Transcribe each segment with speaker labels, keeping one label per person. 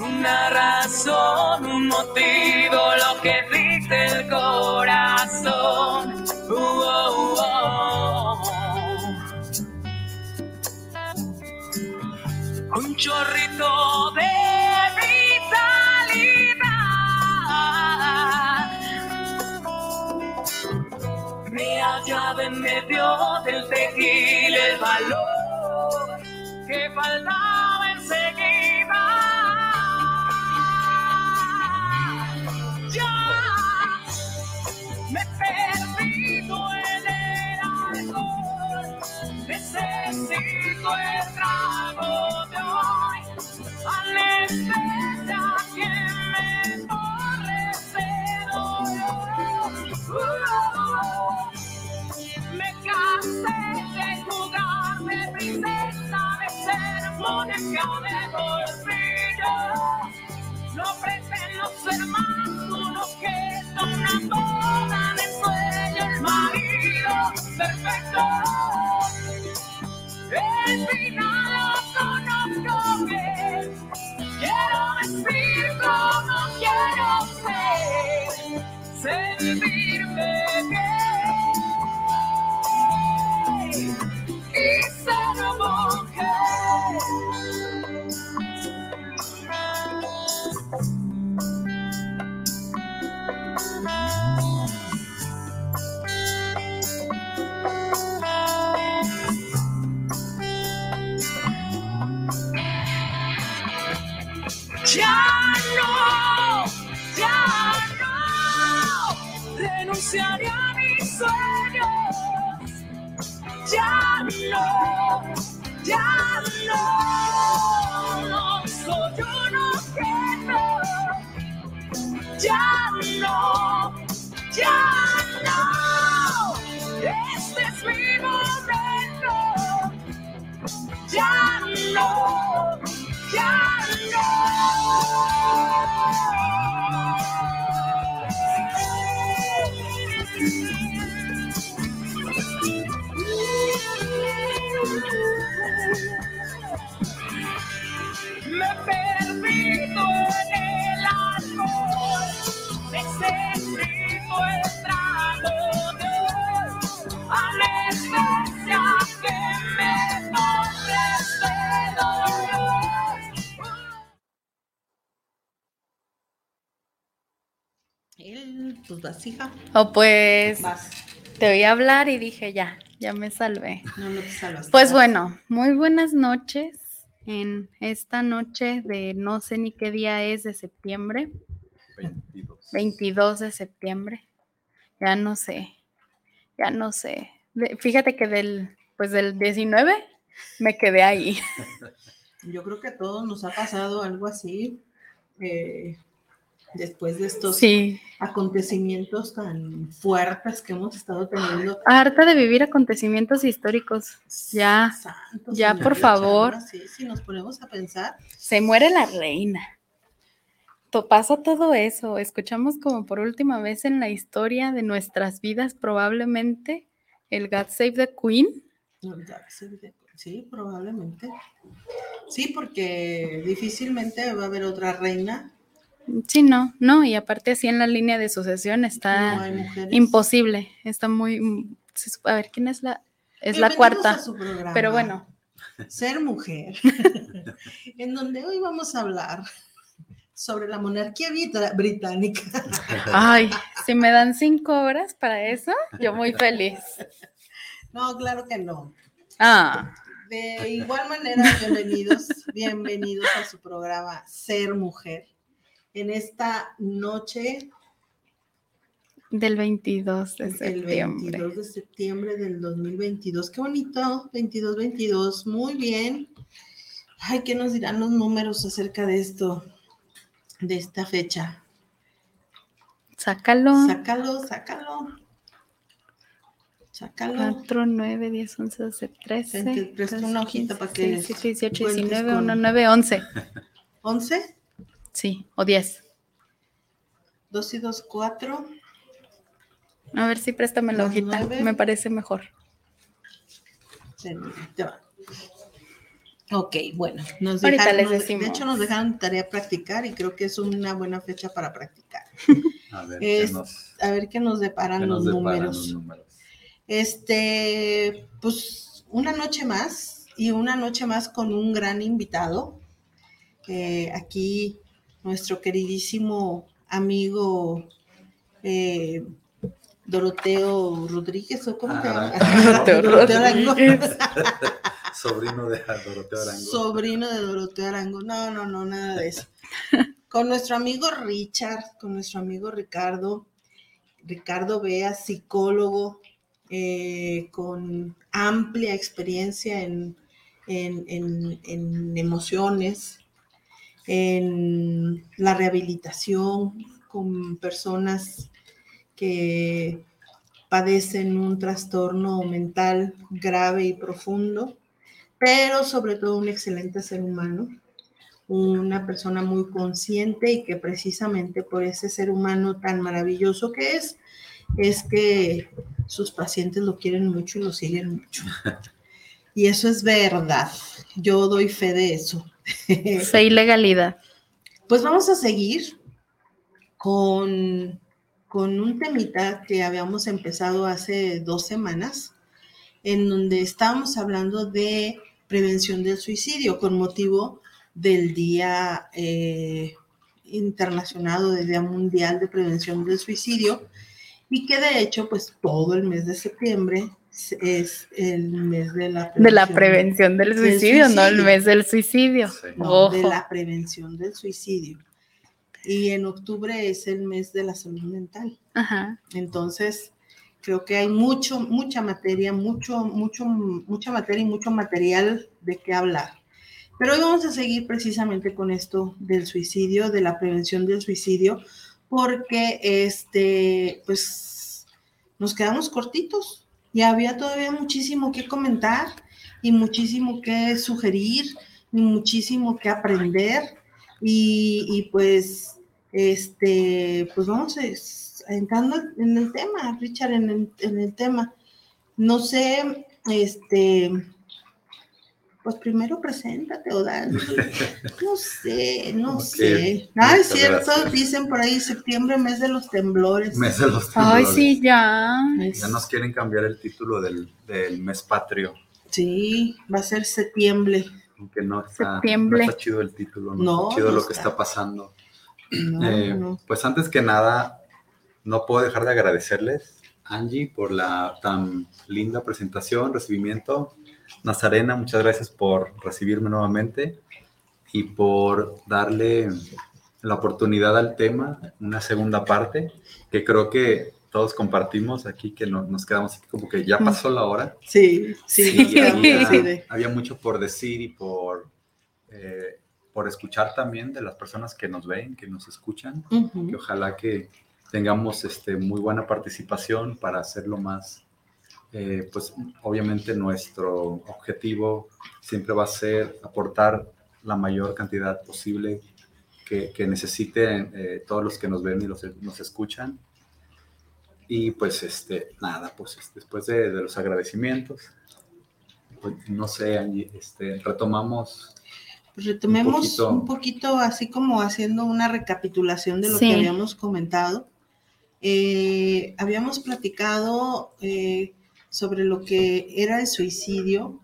Speaker 1: Una razón, un motivo, lo que dice el corazón. Uh, oh, oh. Un chorrito de en medio del tequil el valor que faltaba enseguida. Ya me perdido en el alcohol, necesito el trago de hoy. Anestesia que me corre. De jugar de princesa, de ser monarca de bolsillo. No ofrecen los hermanos que son una boda de sueño, el marido perfecto. El final lo conozco bien. Quiero decir como quiero ser, sentirme bien. Ya no, ya no, renunciaré a mis sueños. Ya no, ya no, soy uno que no. Ya no, ya no, este es mi momento. Ya no, ya me
Speaker 2: Pues hija.
Speaker 3: O pues
Speaker 2: Vas.
Speaker 3: te oí hablar y dije, ya, ya me salvé.
Speaker 2: No, no te salvas.
Speaker 3: Pues bueno, muy buenas noches en esta noche de no sé ni qué día es de septiembre,
Speaker 4: 22.
Speaker 3: 22 de septiembre. Ya no sé, ya no sé. De- fíjate que del, pues del 19 me quedé ahí.
Speaker 2: Yo creo que a todos nos ha pasado algo así eh, después de estos
Speaker 3: Sí,
Speaker 2: acontecimientos tan fuertes que hemos estado teniendo.
Speaker 3: harta de vivir acontecimientos históricos. Ya, ya, por favor.
Speaker 2: Sí, si nos ponemos a pensar,
Speaker 3: se muere la reina. To- pasa todo eso. Escuchamos como por última vez en la historia de nuestras vidas probablemente el God Save the Queen
Speaker 2: No, Sí, probablemente. Sí, porque difícilmente va a haber otra reina.
Speaker 3: Sí, no, no, y aparte así en la línea de sucesión está imposible, está muy... mm, A ver, ¿quién es la...? Es la cuarta,
Speaker 2: a su programa,
Speaker 3: pero bueno,
Speaker 2: Ser mujer, en donde hoy vamos a hablar sobre la monarquía británica.
Speaker 3: ay, si me dan cinco horas para eso, yo muy feliz.
Speaker 2: No, claro que no.
Speaker 3: Ah,
Speaker 2: De igual manera, bienvenidos, bienvenidos a su programa Ser Mujer. En esta noche,
Speaker 3: del 22 de
Speaker 2: el
Speaker 3: septiembre.
Speaker 2: 22 de septiembre del 2022. Qué bonito, 22-22, muy bien. Ay, ¿qué nos dirán los números acerca de esto, de esta fecha?
Speaker 3: Sácalo.
Speaker 2: Sácalo, sácalo. Sácalo.
Speaker 3: 4, 9, 10, 11, 12, 13.
Speaker 2: Ven, te presto una hojita para que
Speaker 3: 17, 18,
Speaker 2: cuentes
Speaker 3: 19,
Speaker 2: con-
Speaker 3: 1, 9, 11.
Speaker 2: 11,
Speaker 3: Sí, o 10.
Speaker 2: 2 y 2, 4.
Speaker 3: A ver si préstame la hojita.
Speaker 2: nueve.
Speaker 3: Me parece mejor.
Speaker 2: Te va. Ok, bueno, nos
Speaker 3: Ahorita
Speaker 2: dejaron,
Speaker 3: les decimos.
Speaker 2: de hecho nos dejaron tarea practicar y creo que es una buena fecha para practicar.
Speaker 5: A ver,
Speaker 2: Es-
Speaker 5: ¿qué nos,
Speaker 2: A ver qué nos deparan
Speaker 5: qué
Speaker 2: los
Speaker 5: nos deparan
Speaker 2: números.
Speaker 5: los números?
Speaker 2: Este, pues una noche más y una noche más con un gran invitado. Eh, aquí nuestro queridísimo amigo eh, Doroteo Rodríguez, ¿o cómo te
Speaker 5: Ah,
Speaker 2: llamas?
Speaker 3: Doroteo
Speaker 2: Doroteo Arango.
Speaker 5: Sobrino de Doroteo Arango.
Speaker 2: Sobrino de Doroteo Arango. No, no, no, nada de eso. Con nuestro amigo Richard, con nuestro amigo Ricardo, Ricardo Bea, psicólogo, eh, con amplia experiencia en, en- en- en emociones, en la rehabilitación con personas que padecen un trastorno mental grave y profundo pero sobre todo un excelente ser humano, una persona muy consciente y que precisamente por ese ser humano tan maravilloso que es, es que sus pacientes lo quieren mucho y lo siguen mucho. Y eso es verdad, yo doy fe de eso.
Speaker 3: Fe y legalidad.
Speaker 2: Pues vamos a seguir con, con un temita que habíamos empezado hace dos semanas, en donde estábamos hablando de prevención del suicidio con motivo del Día eh, Internacional o del Día Mundial de Prevención del Suicidio y que de hecho pues todo el mes de septiembre es- el mes de la
Speaker 3: De la prevención del
Speaker 2: del
Speaker 3: suicidio, no el mes del suicidio.
Speaker 5: Sí.
Speaker 2: no, de la prevención del suicidio. Y en octubre es el mes de la salud mental.
Speaker 3: Ajá.
Speaker 2: Entonces, creo que hay mucho, mucha materia, mucho, mucho, mucha materia y mucho material de qué hablar. Pero hoy vamos a seguir precisamente con esto del suicidio, de la prevención del suicidio, porque este, pues, nos quedamos cortitos y había todavía muchísimo que comentar y muchísimo que sugerir y muchísimo que aprender y, y, pues, este, pues vamos entrando en el tema, Richard, en el, en el tema. No sé, este, pues primero preséntate, Odal. No sé, no sé. Ah, es cierto,
Speaker 5: gracias.
Speaker 2: dicen por ahí septiembre, mes de los temblores.
Speaker 5: Mes de los
Speaker 3: Ay,
Speaker 5: temblores.
Speaker 3: sí, ya.
Speaker 5: Ya nos quieren cambiar el título del, del mes patrio,
Speaker 2: Sí, va a ser septiembre.
Speaker 5: aunque no está,
Speaker 3: Septiembre.
Speaker 5: no está chido el título, no,
Speaker 2: No,
Speaker 5: está chido
Speaker 2: no
Speaker 5: lo que
Speaker 2: está.
Speaker 5: está pasando.
Speaker 2: No,
Speaker 5: Eh,
Speaker 2: no.
Speaker 5: Pues antes que nada, no puedo dejar de agradecerles, Angie, por la tan linda presentación, recibimiento. Nazarena, muchas gracias por recibirme nuevamente y por darle la oportunidad al tema, una segunda parte, que creo que todos compartimos aquí, que no- nos quedamos aquí como que ya pasó la hora.
Speaker 2: Sí, sí,
Speaker 3: Sí.
Speaker 5: había, había mucho por decir y por, eh, por escuchar también de las personas que nos ven, que nos escuchan que ojalá que tengamos este, muy buena participación para hacerlo más, eh, pues obviamente nuestro objetivo siempre va a ser aportar la mayor cantidad posible que, que necesiten eh, todos los que nos ven y los, nos escuchan. Y pues este, nada, pues este, después de, de los agradecimientos, pues, no sé, Angie, este, retomamos.
Speaker 2: Pues retomemos un
Speaker 5: poquito.
Speaker 2: poquito. así como haciendo una recapitulación de lo
Speaker 3: Sí.
Speaker 2: que habíamos comentado. Eh, habíamos platicado eh, sobre lo que era el suicidio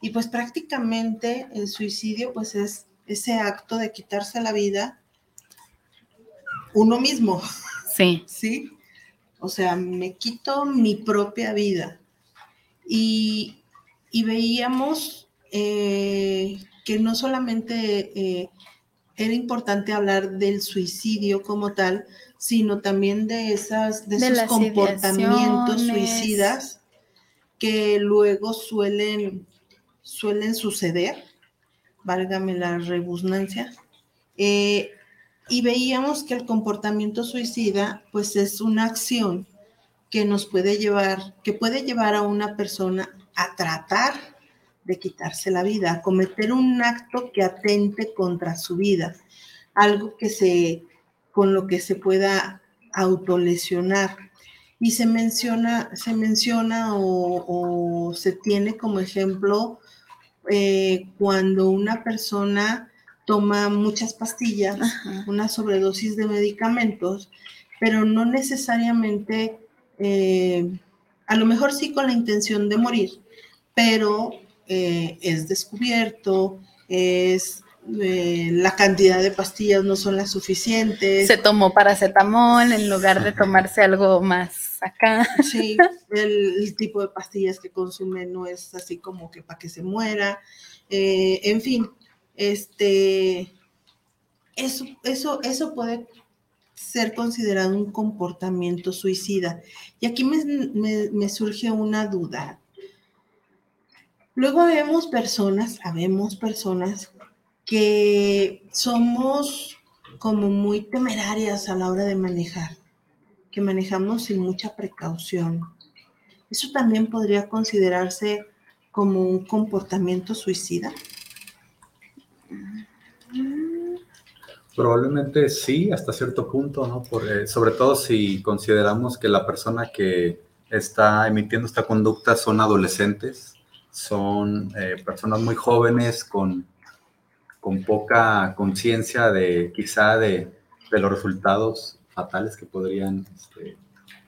Speaker 2: y pues prácticamente el suicidio pues es ese acto de quitarse la vida uno mismo.
Speaker 3: Sí,
Speaker 2: ¿sí? O sea, me quito mi propia vida. Y, y veíamos eh, que no solamente eh, era importante hablar del suicidio como tal, sino también de, esas, de
Speaker 3: De
Speaker 2: esos comportamientos suicidas que luego suelen, suelen suceder, válgame la rebusnancia, eh, y veíamos que el comportamiento suicida, pues es una acción que nos puede llevar, que puede llevar a una persona a tratar de quitarse la vida, a cometer un acto que atente contra su vida, algo que se, con lo que se pueda autolesionar. Y se menciona, se menciona o, o se tiene como ejemplo eh, cuando una persona toma muchas pastillas,
Speaker 3: Ajá.
Speaker 2: una sobredosis de medicamentos, pero no necesariamente, eh, a lo mejor sí con la intención de morir, pero eh, es descubierto, es eh, la cantidad de pastillas no son las suficientes.
Speaker 3: se tomó paracetamol en lugar de tomarse algo más acá.
Speaker 2: Sí, el, tipo de pastillas que consume no es así como que para que se muera. Eh, en fin, este, eso, eso, eso puede ser considerado un comportamiento suicida. Y aquí me, me- surge una duda. Luego vemos personas, habemos personas que somos como muy temerarias a la hora de manejar manejamos sin mucha precaución. Eso también podría considerarse como un comportamiento suicida.
Speaker 5: Probablemente sí, hasta cierto punto, ¿no? Por, eh, sobre todo si consideramos que la persona que está emitiendo esta conducta son adolescentes, son eh, personas muy jóvenes con, con poca conciencia de quizá de los resultados fatales que podrían este,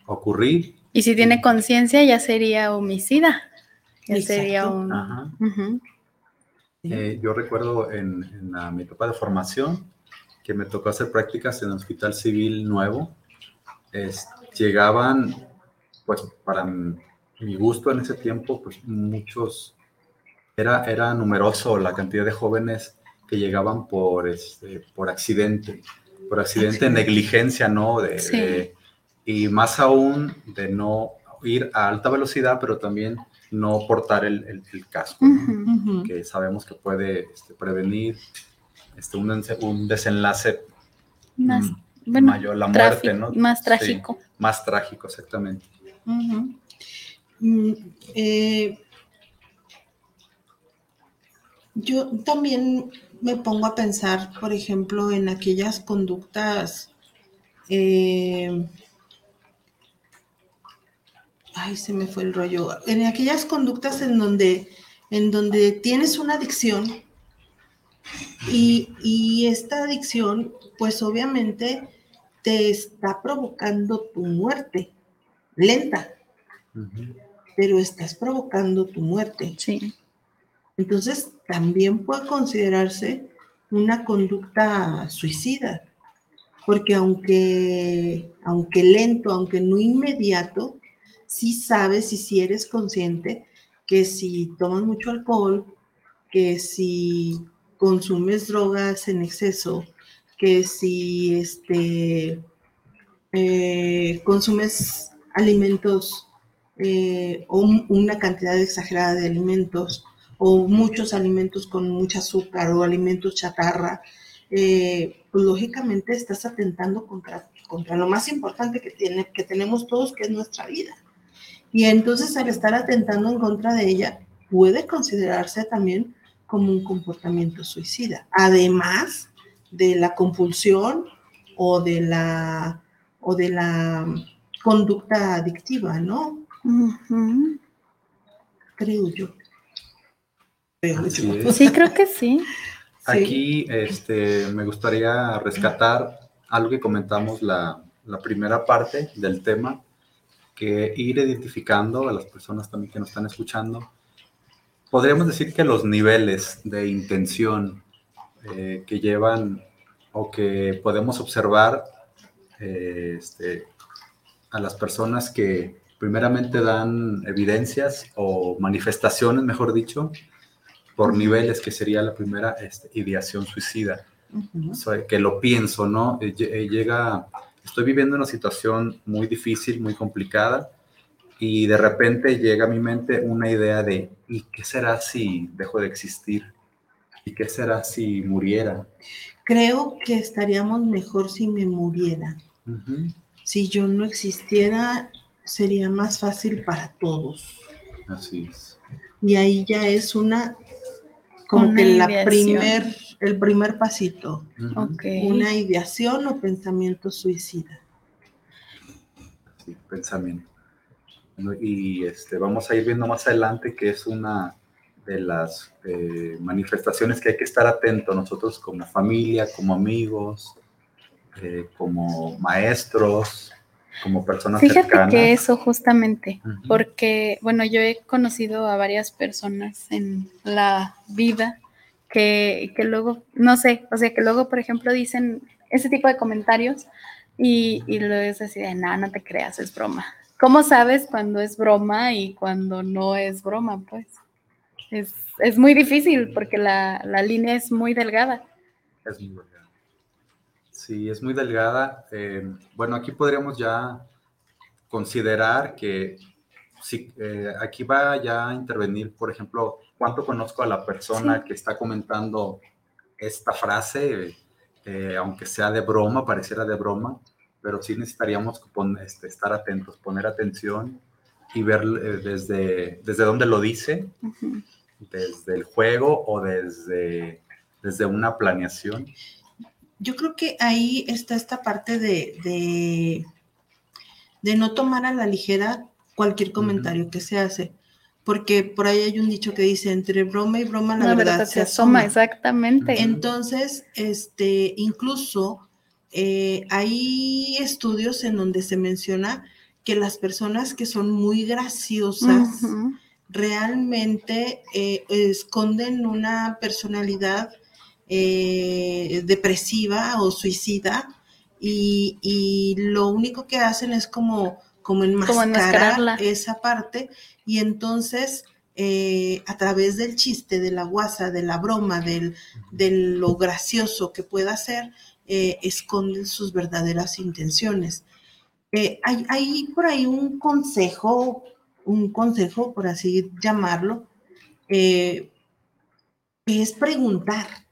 Speaker 5: ocurrir.
Speaker 3: Y si tiene conciencia, ya sería homicida. Ya
Speaker 2: Exacto.
Speaker 3: sería un.
Speaker 5: Ajá. Eh, yo recuerdo en, en la- mi etapa de formación que me tocó hacer prácticas en el Hospital Civil Nuevo. Es- llegaban, pues para mi gusto en ese tiempo, pues muchos, era, era numeroso la cantidad de jóvenes que llegaban por, este, por accidente, por accidente, negligencia, ¿no? De,
Speaker 3: Sí.
Speaker 5: de- y más aún de no ir a alta velocidad, pero también no portar el, el- el casco. que sabemos que puede este, prevenir este, un, un desenlace
Speaker 3: Más,
Speaker 5: mm,
Speaker 3: bueno,
Speaker 5: mayor, la muerte, ¿no?
Speaker 3: más
Speaker 5: Sí,
Speaker 3: trágico.
Speaker 5: más trágico, exactamente.
Speaker 2: Mm, eh, yo también me pongo a pensar, por ejemplo, en aquellas conductas. eh, ay, se me fue el rollo. En aquellas conductas en donde, en donde tienes una adicción y, y esta adicción, pues obviamente te está provocando tu muerte lenta pero estás provocando tu muerte.
Speaker 3: Sí.
Speaker 2: Entonces, también puede considerarse una conducta suicida, porque aunque, aunque lento, aunque no inmediato, sí sabes y si eres consciente que si tomas mucho alcohol, que si consumes drogas en exceso, que si este, eh, consumes alimentos eh, o un- una cantidad exagerada de alimentos o muchos alimentos con mucho azúcar o alimentos chatarra, eh, pues lógicamente estás atentando contra, contra lo más importante que, tiene, que tenemos todos, que es nuestra vida. Y entonces al estar atentando en contra de ella, puede considerarse también como un comportamiento suicida, además de la compulsión o de la, o de la conducta adictiva, ¿no? Creo yo. creo
Speaker 5: Así
Speaker 2: yo.
Speaker 5: es.
Speaker 3: Sí, creo que sí.
Speaker 5: Aquí este, me gustaría rescatar algo que comentamos la, la primera parte del tema, que ir identificando a las personas también que nos están escuchando. Podríamos decir que los niveles de intención eh, que llevan o que podemos observar eh, este, a las personas que primeramente dan evidencias o manifestaciones, mejor dicho, por niveles, que sería la primera este, ideación suicida.
Speaker 2: Ujú.
Speaker 5: O sea, que lo pienso, ¿no? Lle- Llega, estoy viviendo una situación muy difícil, muy complicada, y de repente llega a mi mente una idea de, ¿y qué será si dejo de existir? ¿Y qué será si muriera?
Speaker 2: Creo que estaríamos mejor si me muriera.
Speaker 5: Ujú,
Speaker 2: Si yo no existiera, sería más fácil para todos.
Speaker 5: Así es.
Speaker 2: Y ahí ya es una, como
Speaker 3: Una
Speaker 2: que la
Speaker 3: ideación.
Speaker 2: primer, el primer pasito, una ideación o pensamiento suicida.
Speaker 5: sí, pensamiento. Y este, vamos a ir viendo más adelante que es una de las eh, manifestaciones que hay que estar atento nosotros como familia, como amigos, eh, como maestros, como personas
Speaker 3: Fíjate
Speaker 5: cercanas.
Speaker 3: que eso justamente, porque, bueno, yo he conocido a varias personas en la vida que, que luego, no sé, o sea, que luego, por ejemplo, dicen ese tipo de comentarios y, y luego es así de, no, no te creas, es broma. ¿Cómo sabes cuando es broma y cuando no es broma? Pues es, es muy difícil porque la, la línea es muy delgada.
Speaker 5: Es muy delgada. Sí, es muy delgada. Eh, bueno, aquí podríamos ya considerar que si, eh, aquí va ya a intervenir, por ejemplo, cuánto conozco a la persona que está comentando esta frase, eh, aunque sea de broma, pareciera de broma, pero sí necesitaríamos este, estar atentos, poner atención y ver desde, desde dónde lo dice, desde el juego o desde, desde una planeación.
Speaker 2: Yo creo que ahí está esta parte de, de, de no tomar a la ligera cualquier comentario que se hace. Porque por ahí hay un dicho que dice, entre broma y broma la,
Speaker 3: La
Speaker 2: verdad, se asoma.
Speaker 3: exactamente.
Speaker 2: Entonces, este, incluso eh, hay estudios en donde se menciona que las personas que son muy graciosas realmente eh, esconden una personalidad eh, depresiva o suicida y, y lo único que hacen es como, como enmascarar esa parte y entonces eh, a través del chiste, de la guasa, de la broma, del, de lo gracioso que pueda ser, eh, esconden sus verdaderas intenciones. Hay, hay por ahí un consejo, un consejo, por así llamarlo, que es preguntar.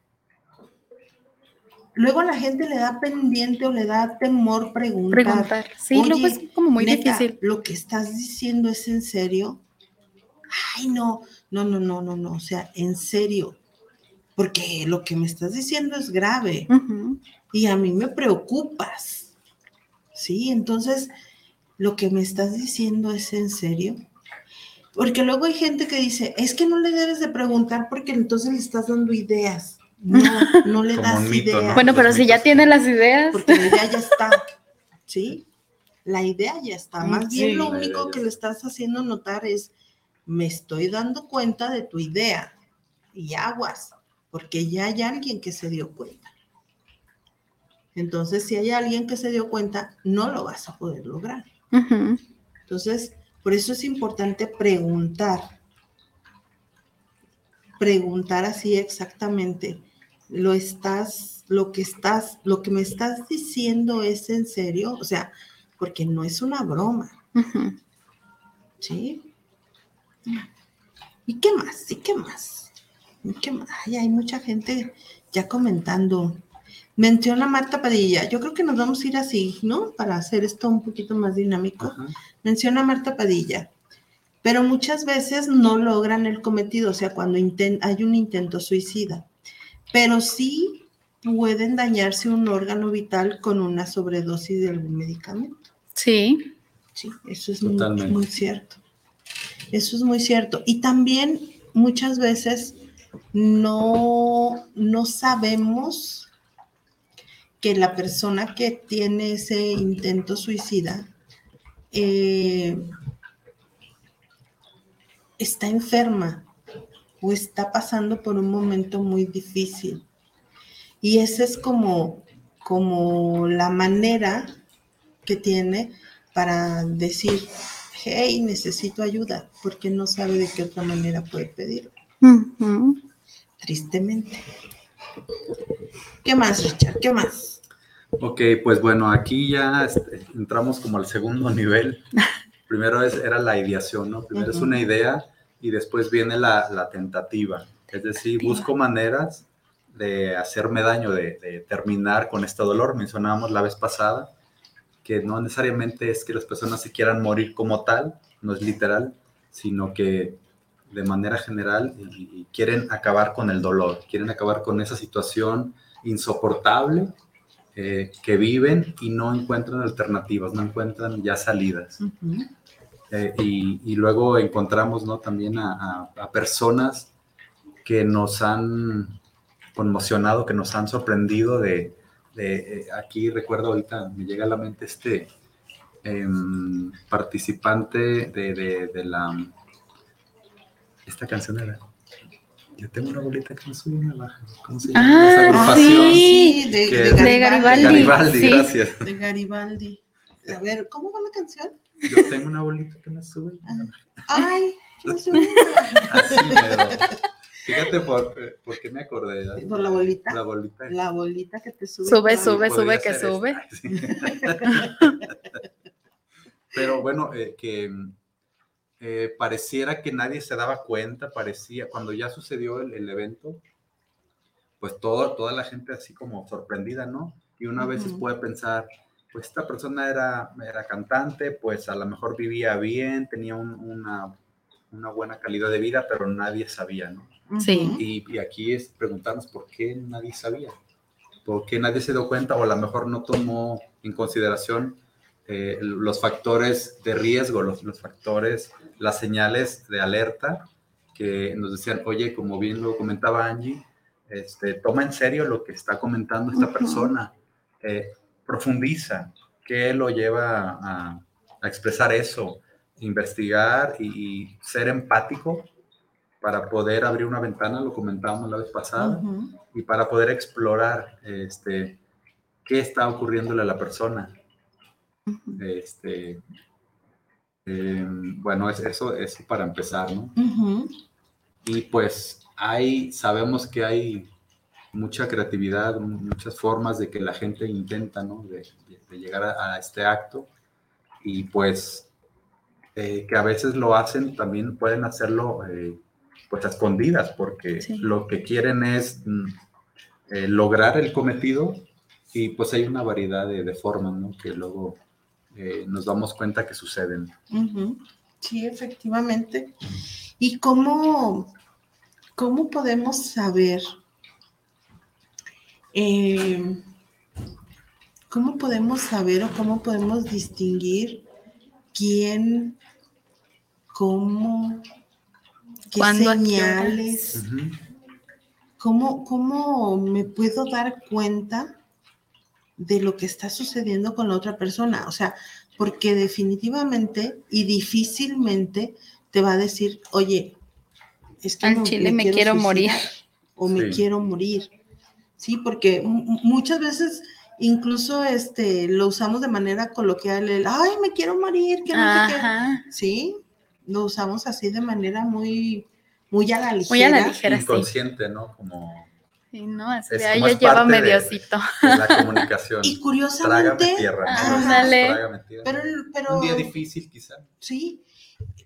Speaker 2: Luego a la gente le da pendiente o le da temor preguntar.
Speaker 3: Preguntar. Sí, luego es como muy
Speaker 2: neta,
Speaker 3: difícil.
Speaker 2: ¿Lo que estás diciendo es en serio? Ay, no, no, no, no, no, no, o sea, en serio. Porque lo que me estás diciendo es grave y a mí me preocupas. Sí, entonces, lo que me estás diciendo es en serio. Porque luego hay gente que dice, es que no le debes de preguntar porque entonces le estás dando ideas. No, no le
Speaker 5: Como
Speaker 2: das
Speaker 5: un mito.
Speaker 3: Bueno, pero
Speaker 5: Los
Speaker 3: si ya tiene las ideas.
Speaker 2: Porque la idea ya está, ¿sí? La idea ya está. Más bien lo único que le estás haciendo notar es, me estoy dando cuenta de tu idea y aguas, porque ya hay alguien que se dio cuenta. Entonces, si hay alguien que se dio cuenta, no lo vas a poder lograr. Entonces, por eso es importante preguntar. Preguntar así exactamente. Lo estás, lo que estás, lo que me estás diciendo es en serio, o sea, porque no es una broma. ¿sí? ¿Y qué más? ¿Y qué más? ¿Y qué más? Ay, hay mucha gente ya comentando. Menciona Marta Padilla. Yo creo que nos vamos a ir así, ¿no? Para hacer esto un poquito más dinámico. Menciona Marta Padilla, pero muchas veces no logran el cometido, o sea, cuando hay un intento suicida, pero sí pueden dañarse un órgano vital con una sobredosis de algún medicamento.
Speaker 3: Sí.
Speaker 2: Sí, eso es muy,
Speaker 5: Totalmente.
Speaker 2: muy cierto. Eso es muy cierto. Y también muchas veces no, no sabemos que la persona que tiene ese intento suicida eh, está enferma o está pasando por un momento muy difícil. Y esa es como, como la manera que tiene para decir, hey, necesito ayuda, porque no sabe de qué otra manera puede pedir.
Speaker 3: Ujú.
Speaker 2: Tristemente. ¿Qué más, Richard? ¿Qué más?
Speaker 5: Ok, pues bueno, aquí ya este, entramos como al segundo nivel. Primero es, era la ideación, ¿no? Primero es una idea y después viene la, la tentativa. Es decir, busco maneras de hacerme daño, de, de terminar con este dolor. Mencionábamos la vez pasada que no necesariamente es que las personas se quieran morir como tal, no es literal, sino que de manera general y- y quieren acabar con el dolor, quieren acabar con esa situación insoportable eh, que viven y no encuentran alternativas, no encuentran ya salidas. Eh, y, y luego encontramos ¿no? también a, a- a personas que nos han conmocionado, que nos han sorprendido de, de, eh, aquí recuerdo ahorita, me llega a la mente este em, participante de, de- de la, esta canción era, yo tengo una bolita que me sube y me baja, ¿cómo se llama?
Speaker 3: Ah,
Speaker 5: Esa agrupación.
Speaker 3: sí.
Speaker 2: de,
Speaker 5: que-
Speaker 3: Garibaldi.
Speaker 2: Garibaldi.
Speaker 5: Garibaldi,
Speaker 3: sí.
Speaker 5: gracias.
Speaker 2: De Garibaldi. A ver, ¿cómo va la canción?
Speaker 5: Yo tengo una bolita que me sube y me baja.
Speaker 2: Ay.
Speaker 5: Así mero. Fíjate por, por qué me acordé.
Speaker 2: Por la bolita.
Speaker 5: La bolita.
Speaker 2: La bolita que te sube.
Speaker 3: Sube, sube, sube, que sube.
Speaker 5: Pero bueno, eh, que eh, pareciera que nadie se daba cuenta, parecía, cuando ya sucedió el, el evento, pues todo, toda la gente así como sorprendida, ¿no? Y una vez
Speaker 2: Ujú.
Speaker 5: puede pensar, pues esta persona era, era cantante, pues a lo mejor vivía bien, tenía un- una, una buena calidad de vida, pero nadie sabía, ¿no?
Speaker 3: Sí.
Speaker 5: Y, y aquí es preguntarnos por qué nadie sabía, por qué nadie se dio cuenta o a lo mejor no tomó en consideración eh, los factores de riesgo, los, los factores, las señales de alerta que nos decían, oye, como bien lo comentaba Angie, este, toma en serio lo que está comentando esta persona, eh, profundiza, qué lo lleva a, a expresar eso, investigar y, y ser empático para poder abrir una ventana, lo comentábamos la vez pasada, y para poder explorar este, qué está ocurriéndole a la persona. Este, em, bueno, es, eso es para empezar, ¿no? Y pues hay, sabemos que hay mucha creatividad, mu- muchas formas de que la gente intenta, ¿no? De, de- de llegar a, a este acto y pues eh, que a veces lo hacen, también pueden hacerlo eh, pues a escondidas porque
Speaker 3: Sí.
Speaker 5: lo que quieren es mm, eh, lograr el cometido y pues hay una variedad de, de formas, ¿no? Que luego nos damos cuenta que suceden.
Speaker 2: Sí, efectivamente. ¿Y cómo, cómo podemos saber? Eh, ¿Cómo podemos saber o cómo podemos distinguir quién, cómo, qué
Speaker 3: ¿Cuándo, a qué
Speaker 2: señales? ¿Cómo, ¿Cómo me puedo dar cuenta de lo que está sucediendo con la otra persona? O sea, porque definitivamente y difícilmente te va a decir, oye, es que
Speaker 3: Al
Speaker 2: no-
Speaker 3: chile me quiero morir.
Speaker 2: O me
Speaker 5: Sí.
Speaker 2: quiero morir. Sí, porque mu- mu- muchas veces incluso este lo usamos de manera coloquial, el, ay, me quiero morir, que no sé qué.
Speaker 3: Ajá.
Speaker 2: Sí, lo usamos así de manera muy, muy a la ligera.
Speaker 3: Muy a la ligera, sí.
Speaker 5: Inconsciente, ¿no? Como
Speaker 3: Sí, no, así
Speaker 5: Es
Speaker 3: de ahí ya lleva
Speaker 5: de-
Speaker 3: mediocito.
Speaker 5: de la comunicación.
Speaker 2: Y
Speaker 5: Trágame
Speaker 2: curiosamente,
Speaker 5: tierra. ¿no?
Speaker 2: Ajá.
Speaker 3: Ándale.
Speaker 5: Trágame tierra.
Speaker 2: pero, pero
Speaker 5: Un día difícil, quizá.
Speaker 2: sí,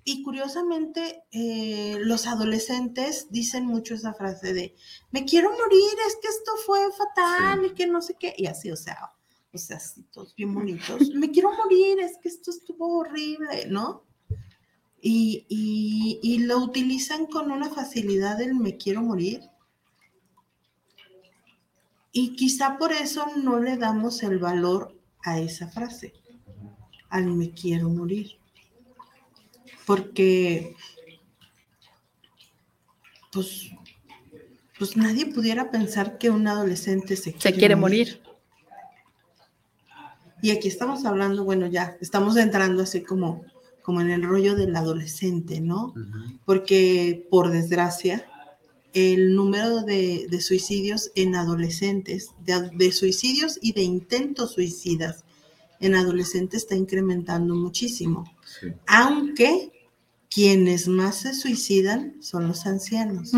Speaker 2: y curiosamente eh, los adolescentes dicen mucho esa frase de, me quiero morir, es que esto fue fatal
Speaker 5: Sí.
Speaker 2: y que no sé qué, y así, o sea, o sea, así todos bien bonitos, me quiero morir, es que esto estuvo horrible, ¿no? Y, y, y lo utilizan con una facilidad del me quiero morir. Y quizá por eso no le damos el valor a esa frase, al me quiero morir. Porque, pues, pues nadie pudiera pensar que un adolescente se quiere,
Speaker 3: Se quiere morir.
Speaker 2: Y aquí estamos hablando, bueno, ya estamos entrando así como, como en el rollo del adolescente, ¿no? Porque por desgracia, el número de, de suicidios en adolescentes, de, de suicidios y de intentos suicidas en adolescentes está incrementando muchísimo.
Speaker 5: Sí.
Speaker 2: Aunque quienes más se suicidan son los ancianos.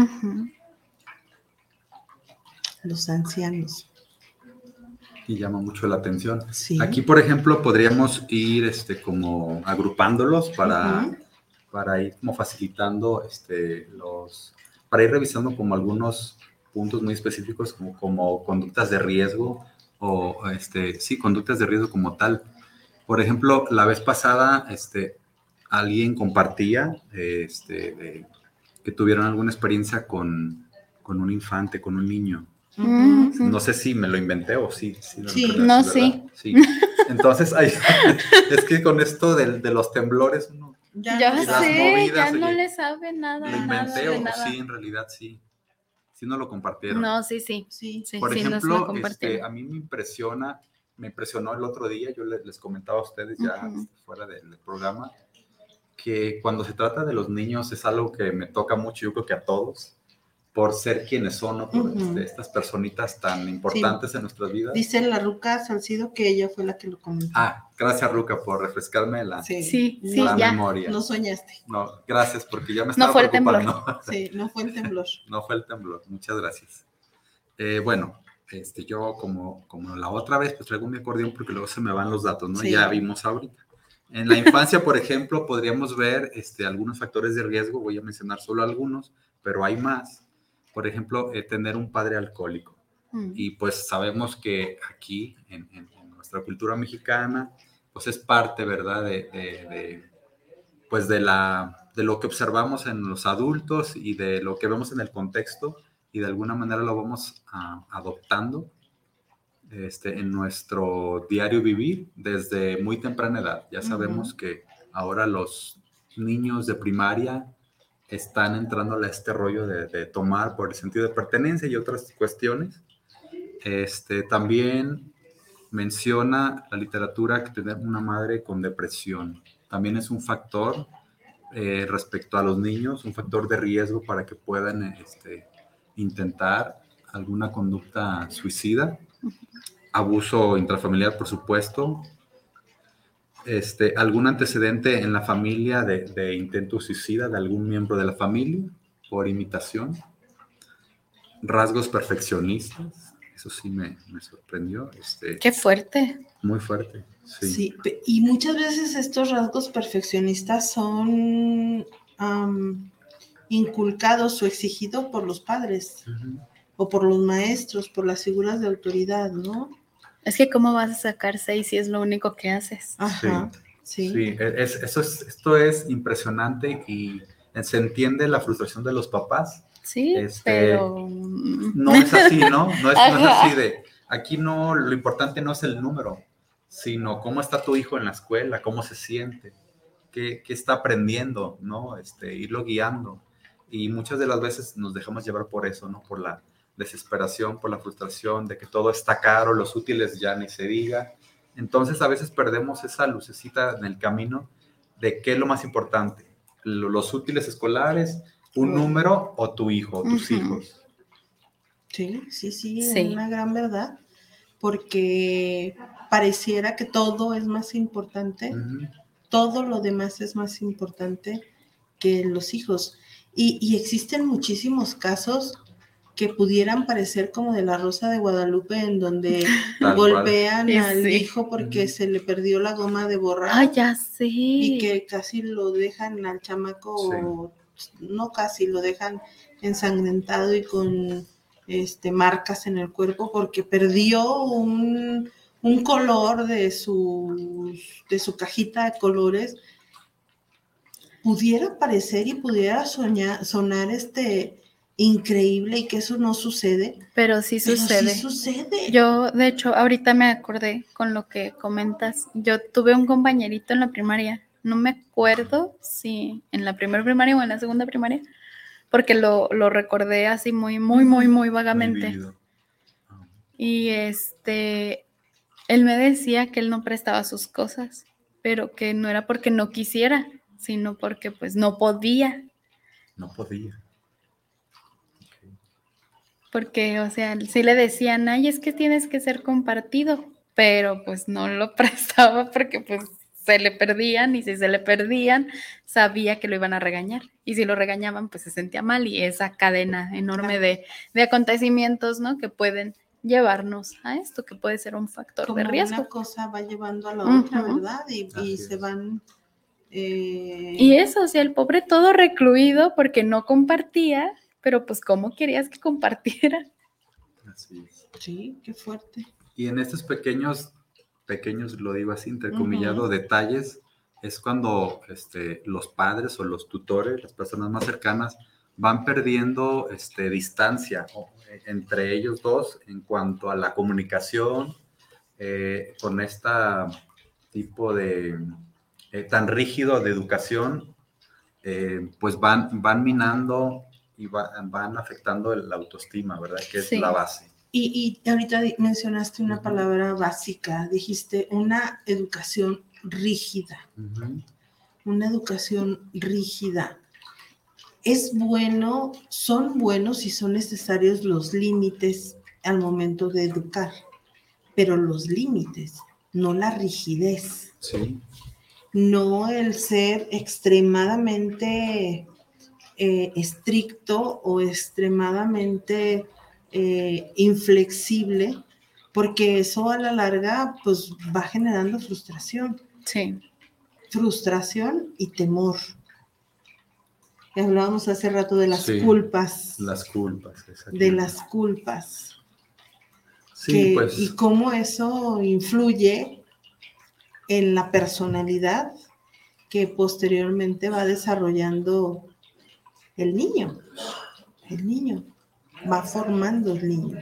Speaker 2: Los ancianos.
Speaker 5: Y llama mucho la atención.
Speaker 2: Sí.
Speaker 5: Aquí, por ejemplo, podríamos ir este, como agrupándolos para, para ir como facilitando este, los, para ir revisando como algunos puntos muy específicos como, como conductas de riesgo o este, sí, conductas de riesgo como tal. Por ejemplo, la vez pasada, este, alguien compartía este, de- que tuvieron alguna experiencia con, con un infante, con un niño.
Speaker 2: Ujú.
Speaker 5: No sé si me lo inventé o sí. Sí,
Speaker 2: Sí.
Speaker 3: No,
Speaker 5: es verdad. Sí. Entonces, ay, es que con esto del- de, los temblores, uno
Speaker 2: Ya, no
Speaker 3: sé,
Speaker 5: movidas,
Speaker 3: ya no
Speaker 5: oye,
Speaker 3: le sabe nada,
Speaker 5: lo
Speaker 3: nada
Speaker 5: inventé
Speaker 3: de
Speaker 5: o
Speaker 3: nada.
Speaker 5: sí, en realidad sí. Sí no lo compartieron.
Speaker 3: No, sí, sí.
Speaker 2: Sí.
Speaker 3: Sí,
Speaker 5: Por
Speaker 3: sí,
Speaker 5: ejemplo, este, a mí me impresiona, me impresionó el otro día, yo le- les, comentaba a ustedes ya
Speaker 3: Ujú.
Speaker 5: este, fuera del, del programa, que cuando se trata de los niños es algo que me toca mucho, yo creo que a todos, por ser quienes son, ¿no? por
Speaker 2: Ujú.
Speaker 5: este, estas personitas tan importantes en nuestras vidas.
Speaker 2: Dice la Ruca Salcido que ella fue la que lo comentó.
Speaker 5: Ah, gracias Ruca por refrescarme la,
Speaker 2: sí.
Speaker 3: Sí, sí,
Speaker 2: no,
Speaker 5: la
Speaker 3: ya.
Speaker 5: memoria.
Speaker 2: no soñaste.
Speaker 5: No, gracias, porque ya me
Speaker 3: No
Speaker 5: estaba
Speaker 3: fue el
Speaker 5: preocupando.
Speaker 2: Sí, no fue el temblor.
Speaker 5: No fue el temblor, muchas gracias. Eh, bueno, este, yo como, como la otra vez, pues traigo mi acordeón porque luego se me van los datos, ¿no?
Speaker 2: Sí.
Speaker 5: Ya vimos ahorita. En la infancia, por ejemplo, podríamos ver este, algunos factores de riesgo, voy a mencionar solo algunos, pero hay más. Por ejemplo, eh, tener un padre alcohólico.
Speaker 3: Mm.
Speaker 5: Y pues sabemos que aquí, en, en- en nuestra cultura mexicana, pues es parte, ¿verdad? De, de- de, pues de, la, de lo que observamos en los adultos y de lo que vemos en el contexto y de alguna manera lo vamos ah, adoptando este, en nuestro diario vivir desde muy temprana edad. Ya sabemos
Speaker 2: Ujú.
Speaker 5: que ahora los niños de primaria están entrando a este rollo de, de tomar por el sentido de pertenencia y otras cuestiones. Este, también menciona la literatura que tener una madre con depresión también es un factor eh, respecto a los niños, un factor de riesgo para que puedan este, intentar alguna conducta suicida, abuso intrafamiliar, por supuesto, este, algún antecedente en la familia de, de intento suicida de algún miembro de la familia por imitación, rasgos perfeccionistas, eso sí me, me sorprendió, este,
Speaker 3: Qué fuerte.
Speaker 5: muy fuerte. Sí.
Speaker 2: Y muchas veces estos rasgos perfeccionistas son inculcados o exigidos por los padres o por los maestros, por las figuras de autoridad, ¿no?
Speaker 3: Es que cómo vas a sacar seis si es lo único que haces.
Speaker 2: Ajá. Sí.
Speaker 5: Sí, e, es, eso es, esto es impresionante y se entiende la frustración de los papás.
Speaker 3: Sí,
Speaker 5: Este,
Speaker 3: pero mm,
Speaker 5: No es así, ¿no? No es, no es así de, aquí no, lo importante no es el número, sino cómo está tu hijo en la escuela, cómo se siente, qué, qué está aprendiendo, ¿no? Este, irlo guiando. Y muchas de las veces nos dejamos llevar por eso, ¿no? Por la desesperación, por la frustración de que todo está caro, los útiles ya ni se diga. Entonces a veces perdemos esa lucecita en el camino de qué es lo más importante, lo- los útiles escolares, un número o tu hijo, tus
Speaker 3: Ujú.
Speaker 5: hijos.
Speaker 2: Sí, sí, sí, es
Speaker 3: Sí.
Speaker 2: una gran verdad, porque pareciera que todo es más importante,
Speaker 5: Ujú.
Speaker 2: todo lo demás es más importante que los hijos. Y, y existen muchísimos casos que pudieran parecer como de la Rosa de Guadalupe, en donde
Speaker 5: Tal
Speaker 2: golpean al
Speaker 3: sí.
Speaker 2: hijo porque se le perdió la goma de borrar
Speaker 3: Ah, ya sé.
Speaker 2: y que casi lo dejan al chamaco, no casi, lo dejan ensangrentado y con este, marcas en el cuerpo porque perdió un, un color de su, de su cajita de colores. Pudiera parecer y pudiera soñar, sonar este increíble y que eso no sucede.
Speaker 3: Pero sí
Speaker 2: pero
Speaker 3: sucede.
Speaker 2: sí sucede.
Speaker 3: Yo, de hecho, ahorita me acordé con lo que comentas. Yo tuve un compañerito en la primaria. No me acuerdo si en la primera primaria o en la segunda primaria, porque lo, lo recordé así muy, muy, muy, muy vagamente. Y este, él me decía que él no prestaba sus cosas, pero que no era porque no quisiera, sino porque pues no podía,
Speaker 5: No podía.
Speaker 3: Porque, o sea, sí le decían, ay, es que tienes que ser compartido, pero pues no lo prestaba porque pues se le perdían y si se le perdían, sabía que lo iban a regañar. Y si lo regañaban, pues se sentía mal y esa cadena enorme de, de acontecimientos, ¿no? Que pueden llevarnos a esto, que puede ser un factor
Speaker 2: Como
Speaker 3: de riesgo.
Speaker 2: una cosa va llevando a la otra. ¿verdad? Y, se van... eh,
Speaker 3: Y eso, o sea, el pobre todo recluido porque no compartía, pero pues ¿cómo querías que compartiera?
Speaker 5: Así es.
Speaker 2: Sí, qué fuerte.
Speaker 5: Y en estos pequeños, pequeños, lo digo así, intercomillado, detalles, es cuando este, los padres o los tutores, las personas más cercanas, van perdiendo este, distancia eh, entre ellos dos en cuanto a la comunicación eh, con este tipo de eh, tan rígido de educación, eh, pues van, van minando y va- van afectando la autoestima, ¿verdad? Que es
Speaker 3: Sí.
Speaker 5: la base.
Speaker 2: Y, y ahorita mencionaste una palabra básica, dijiste una educación rígida, una educación rígida. Es bueno, son buenos y son necesarios los límites al momento de educar, pero los límites, no la rigidez,
Speaker 5: Sí.
Speaker 2: No el ser extremadamente eh, estricto o extremadamente eh, inflexible, porque eso a la larga pues va generando frustración,
Speaker 3: Sí,
Speaker 2: frustración y temor. Y hablábamos hace rato de las
Speaker 5: Sí,
Speaker 2: culpas,
Speaker 5: Las culpas.
Speaker 2: de las culpas,
Speaker 5: Sí,
Speaker 2: que-
Speaker 5: pues.
Speaker 2: y cómo eso influye en la personalidad que posteriormente va desarrollando el niño. El niño va formando el niño.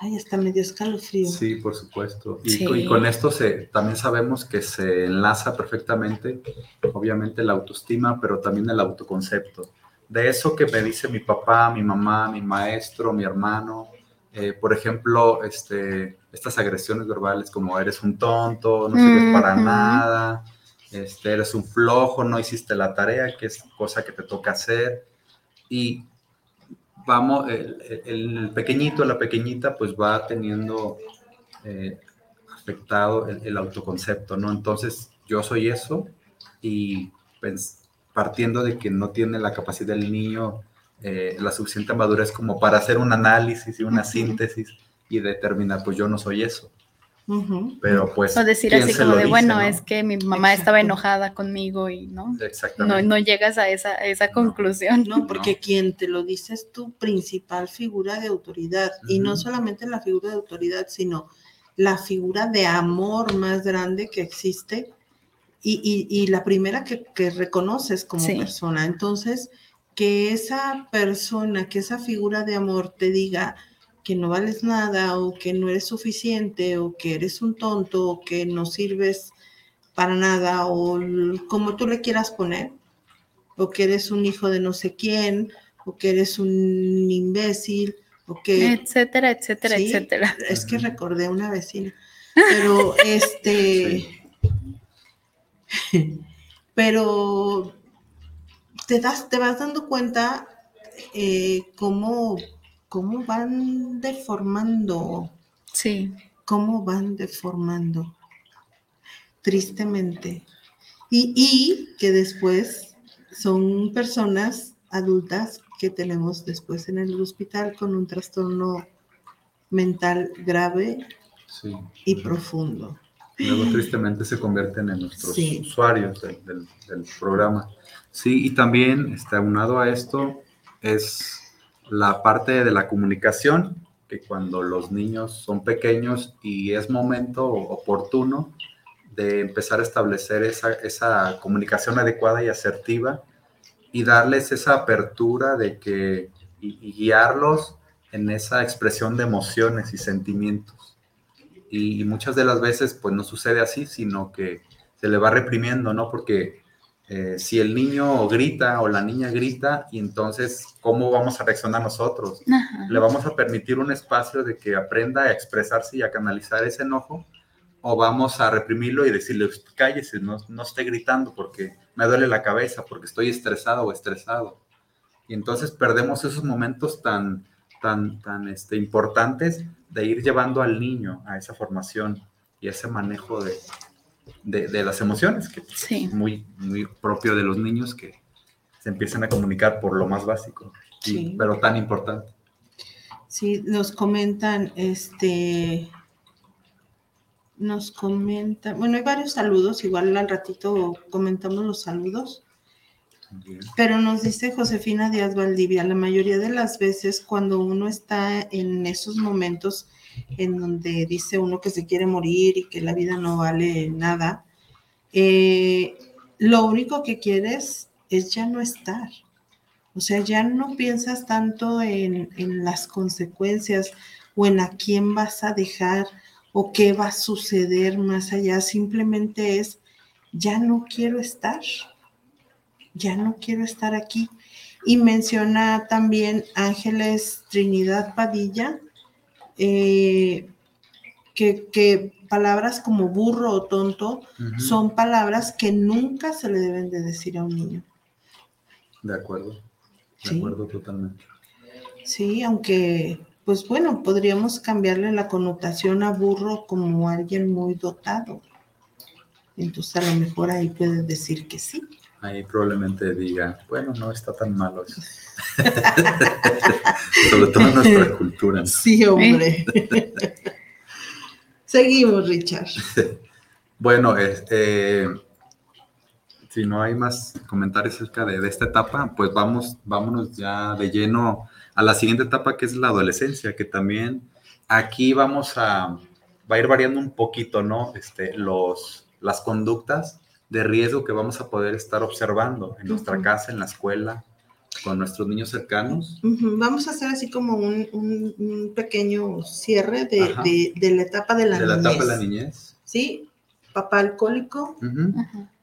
Speaker 2: Ay, hasta me dio escalofrío.
Speaker 5: Sí, por supuesto. Y,
Speaker 3: Sí.
Speaker 5: y con esto se, también sabemos que se enlaza perfectamente, obviamente, la autoestima, pero también el autoconcepto. De eso que me dice mi papá, mi mamá, mi maestro, mi hermano, eh, por ejemplo, este, estas agresiones verbales como eres un tonto, no sirves para nada, este, eres un flojo, no hiciste la tarea, que es cosa que te toca hacer. Y vamos, el, el- el pequeñito, la pequeñita, pues va teniendo eh, afectado el, el autoconcepto, ¿no? Entonces, yo soy eso y pues, partiendo de que no tiene la capacidad del niño, eh, la suficiente madurez como para hacer un análisis y una síntesis y determinar, pues yo no soy eso, pero pues...
Speaker 3: o decir
Speaker 5: ¿quién
Speaker 3: así
Speaker 5: se
Speaker 3: como de,
Speaker 5: dice,
Speaker 3: bueno,
Speaker 5: no?
Speaker 3: es que mi mamá estaba enojada conmigo y no, no,
Speaker 5: Exactamente.
Speaker 3: no llegas a esa, a esa conclusión.
Speaker 2: No, porque quien te lo dice es tu principal figura de autoridad. Y no solamente la figura de autoridad, sino la figura de amor más grande que existe y, y- y la primera que, que reconoces como
Speaker 3: Sí.
Speaker 2: persona. Entonces, que esa persona, que esa figura de amor te diga que no vales nada o que no eres suficiente o que eres un tonto o que no sirves para nada o como tú le quieras poner, o que eres un hijo de no sé quién, o que eres un imbécil, o que
Speaker 3: Etcétera, etcétera,
Speaker 2: Sí.
Speaker 3: etcétera.
Speaker 2: es que recordé a una vecina, pero este, pero te das, te vas dando cuenta eh, cómo, cómo van deformando,
Speaker 3: Sí,
Speaker 2: cómo van deformando, tristemente, y, y que después son personas adultas que tenemos después en el hospital con un trastorno mental grave
Speaker 5: Sí.
Speaker 2: y profundo.
Speaker 5: Luego tristemente se convierten en nuestros
Speaker 2: Sí.
Speaker 5: usuarios del, del- del programa. Sí, y también este, aunado a esto es la parte de la comunicación, que cuando los niños son pequeños y es momento oportuno de empezar a establecer esa, esa comunicación adecuada y asertiva y darles esa apertura de que y, y guiarlos en esa expresión de emociones y sentimientos y muchas de las veces pues no sucede así, sino que se le va reprimiendo, ¿no? Porque eh, si el niño grita o la niña grita, y entonces, ¿cómo vamos a reaccionar nosotros?
Speaker 3: Ajá.
Speaker 5: ¿Le vamos a permitir un espacio de que aprenda a expresarse y a canalizar ese enojo? ¿O vamos a reprimirlo y decirle, cállese, no, no esté gritando porque me duele la cabeza, porque estoy estresado o estresado? Y entonces perdemos esos momentos tan, tan, tan este, importantes de ir llevando al niño a esa formación y ese manejo de, de, de las emociones, que
Speaker 3: Sí.
Speaker 5: es muy, muy propio de los niños que se empiezan a comunicar por lo más básico, y-
Speaker 2: Sí.
Speaker 5: pero tan importante.
Speaker 2: Sí, nos comentan, este, nos comentan, bueno, hay varios saludos, igual al ratito comentamos los saludos,
Speaker 5: Bien.
Speaker 2: pero nos dice Josefina Díaz Valdivia, la mayoría de las veces cuando uno está en esos momentos en donde dice uno que se quiere morir y que la vida no vale nada, eh, lo único que quieres es ya no estar. O sea, ya no piensas tanto en, en las consecuencias o en a quién vas a dejar o qué va a suceder más allá. Simplemente es, ya no quiero estar. Ya no quiero estar aquí. Y menciona también Ángeles Trinidad Padilla, eh, que, que palabras como burro o tonto son palabras que nunca se le deben de decir a un niño.
Speaker 5: De acuerdo. De
Speaker 2: Sí.
Speaker 5: acuerdo totalmente.
Speaker 2: Sí, aunque, pues bueno, podríamos cambiarle la connotación a burro como alguien muy dotado. Entonces a lo mejor ahí puedes decir que sí.
Speaker 5: Ahí probablemente diga, bueno, no está tan malo eso. Sobre todo en nuestra cultura. ¿no?
Speaker 2: Sí, hombre. Seguimos, Richard.
Speaker 5: Bueno, este, si no hay más comentarios acerca de, de esta etapa, pues vamos, vámonos ya de lleno a la siguiente etapa que es la adolescencia, que también aquí vamos a, va a ir variando un poquito, ¿no? Este, los, las conductas de riesgo que vamos a poder estar observando en nuestra casa, en la escuela, con nuestros niños cercanos.
Speaker 2: Vamos a hacer así como un, un- un pequeño cierre de, de- de la etapa de la
Speaker 5: de la
Speaker 2: niñez.
Speaker 5: etapa de la niñez.
Speaker 2: Sí, papá alcohólico,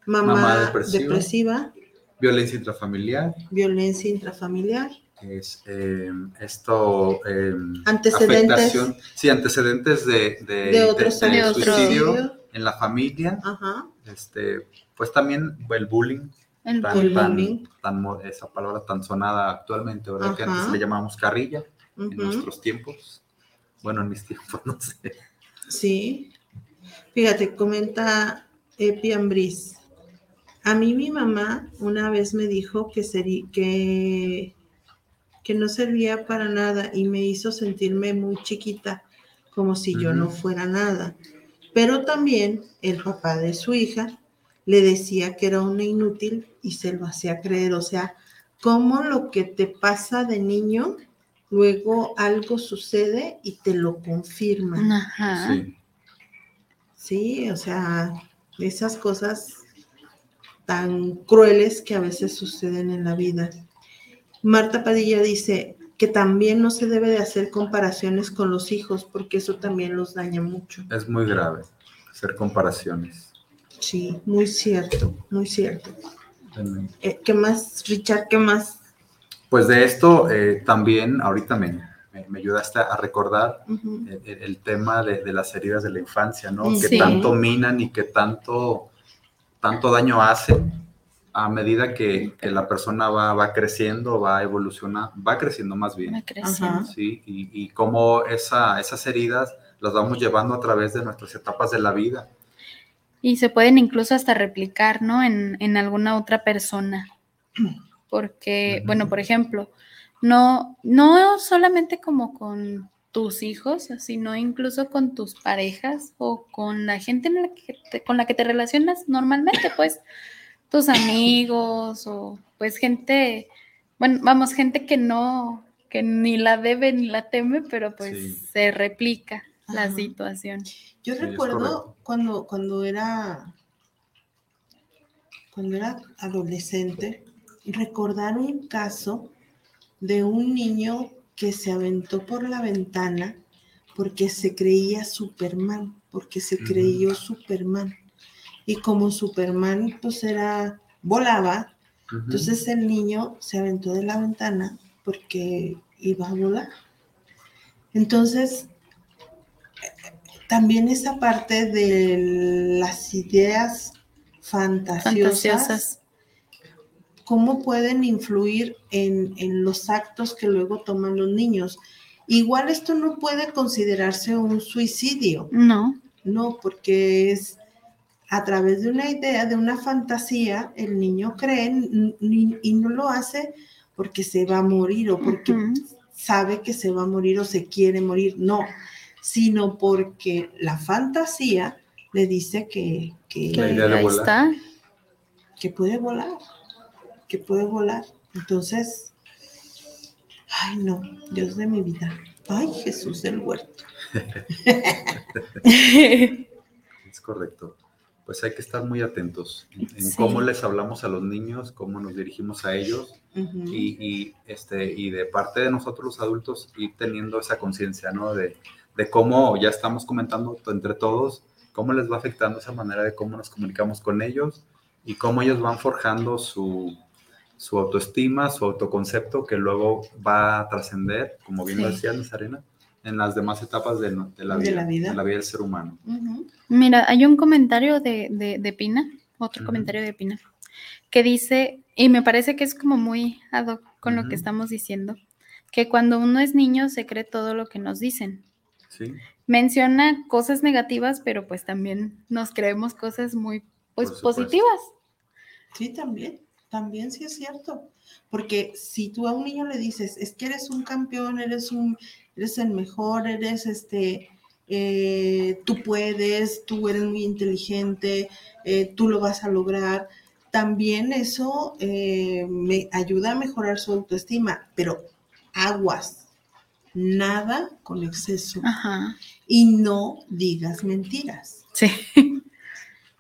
Speaker 2: mamá,
Speaker 5: Mamá
Speaker 2: depresiva.
Speaker 5: depresiva. Violencia intrafamiliar.
Speaker 2: violencia intrafamiliar.
Speaker 5: es eh, esto eh,
Speaker 2: Antecedentes.
Speaker 5: afectación- sí antecedentes de, de,
Speaker 2: De otros
Speaker 5: de- de suicidio en la familia
Speaker 2: Ajá.
Speaker 5: este pues también el bullying
Speaker 3: El
Speaker 5: tan, tan-
Speaker 2: bullying.
Speaker 5: tan mo- esa palabra tan sonada actualmente verdad que antes le llamábamos carrilla en nuestros tiempos bueno en mis tiempos no sé
Speaker 2: Sí. Fíjate, comenta Epi Ambris. A mí mi mamá una vez me dijo que, seri- que, que no servía para nada y me hizo sentirme muy chiquita, como si yo no fuera nada. Pero también el papá de su hija le decía que era una inútil y se lo hacía creer. O sea, cómo lo que te pasa de niño, luego algo sucede y te lo confirma.
Speaker 3: Ajá.
Speaker 5: sí
Speaker 2: Sí, o sea, esas cosas tan crueles que a veces suceden en la vida. Marta Padilla dice que también no se debe de hacer comparaciones con los hijos porque eso también los daña mucho.
Speaker 5: es muy grave hacer comparaciones
Speaker 2: Sí, muy cierto, muy cierto. Eh, ¿Qué más, Richard? ¿Qué más?
Speaker 5: pues de esto eh, también ahorita me, me, ayudaste a recordar
Speaker 2: Ujú,
Speaker 5: el, el- el tema de, de las heridas de la infancia, ¿no? Que
Speaker 3: Sí.
Speaker 5: tanto minan y que tanto, tanto daño hacen a medida que, que la persona va, va creciendo, va evolucionando, va creciendo más bien,
Speaker 3: Va creciendo.
Speaker 5: ¿sí? Y, y cómo esa, esas heridas las vamos llevando a través de nuestras etapas de la vida.
Speaker 3: Y se pueden incluso hasta replicar, ¿no? En, en alguna otra persona. Porque, bueno, por ejemplo, no, no solamente como con tus hijos, sino incluso con tus parejas o con la gente en la que te- con la que te relacionas normalmente, pues tus amigos o pues gente, bueno, vamos, gente que no, que ni la debe ni la teme, pero pues
Speaker 5: Sí.
Speaker 3: se replica la situación.
Speaker 2: Yo
Speaker 5: Sí,
Speaker 2: recuerdo cuando, cuando era cuando era adolescente, recordar un caso de un niño que se aventó por la ventana porque se creía Superman, porque se creyó Superman. Y como Superman pues era volaba, entonces el niño se aventó de la ventana porque iba a volar. Entonces, también esa parte de las ideas fantasiosas,
Speaker 3: Fantasiosas.
Speaker 2: cómo pueden influir en, en los actos que luego toman los niños. Igual esto no puede considerarse un suicidio,
Speaker 3: No.
Speaker 2: no, porque es a través de una idea, de una fantasía, el niño cree y no lo hace porque se va a morir o porque sabe que se va a morir o se quiere morir, no, sino porque la fantasía le dice que, que,
Speaker 5: La idea de
Speaker 3: ahí
Speaker 5: volar.
Speaker 3: está.
Speaker 2: que puede volar, que puede volar. Entonces, ay no, Dios de mi vida, ay Jesús del huerto.
Speaker 5: Es correcto. Pues hay que estar muy atentos en, en
Speaker 3: Sí.
Speaker 5: cómo les hablamos a los niños, cómo nos dirigimos a ellos y, y, este, y de parte de nosotros los adultos ir teniendo esa conciencia, ¿no? De, de cómo ya estamos comentando entre todos, cómo les va afectando esa manera de cómo nos comunicamos con ellos y cómo ellos van forjando su, su autoestima, su autoconcepto, que luego va a trascender, como bien lo decía Nazarena, en las demás etapas de, de la
Speaker 2: De
Speaker 5: vida,
Speaker 2: la vida.
Speaker 5: de la vida del ser humano.
Speaker 3: Mira, hay un comentario de, de, de Pina, otro comentario de Pina, que dice, y me parece que es como muy ad hoc con lo que estamos diciendo, que cuando uno es niño se cree todo lo que nos dicen.
Speaker 5: ¿sí?
Speaker 3: Menciona cosas negativas, pero pues también nos creemos cosas muy pues, positivas.
Speaker 2: Sí, también, también sí es cierto. Porque si tú a un niño le dices, es que eres un campeón, eres un, eres el mejor, eres este, eh, tú puedes, tú eres muy inteligente, eh, tú lo vas a lograr, también eso eh, me ayuda a mejorar su autoestima, pero aguas, nada con exceso
Speaker 3: Ajá.
Speaker 2: y no digas mentiras.
Speaker 3: Sí.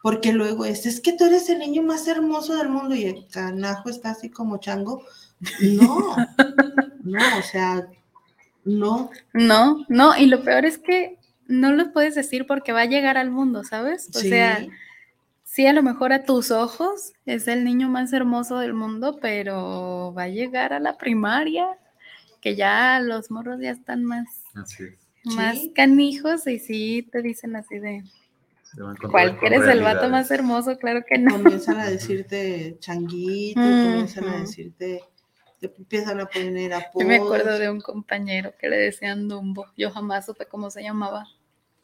Speaker 2: Porque luego es, es que tú eres el niño más hermoso del mundo y el canajo está así como chango. No, no, o sea, no.
Speaker 3: No, no, y lo peor es que no lo puedes decir porque va a llegar al mundo, ¿sabes? O
Speaker 2: sí,
Speaker 3: sea, sí, a lo mejor a tus ojos es el niño más hermoso del mundo, pero va a llegar a la primaria, que ya los morros ya están más,
Speaker 5: Así es.
Speaker 3: más
Speaker 2: Sí.
Speaker 3: canijos y sí te dicen así de, ¿cuál eres el vato más hermoso? Claro que no.
Speaker 2: comienzan a decirte changuito, comienzan a decirte, te empiezan a poner
Speaker 3: Yo
Speaker 2: apodos.
Speaker 3: me acuerdo de un compañero que le decían Dumbo. Yo jamás supe cómo se llamaba.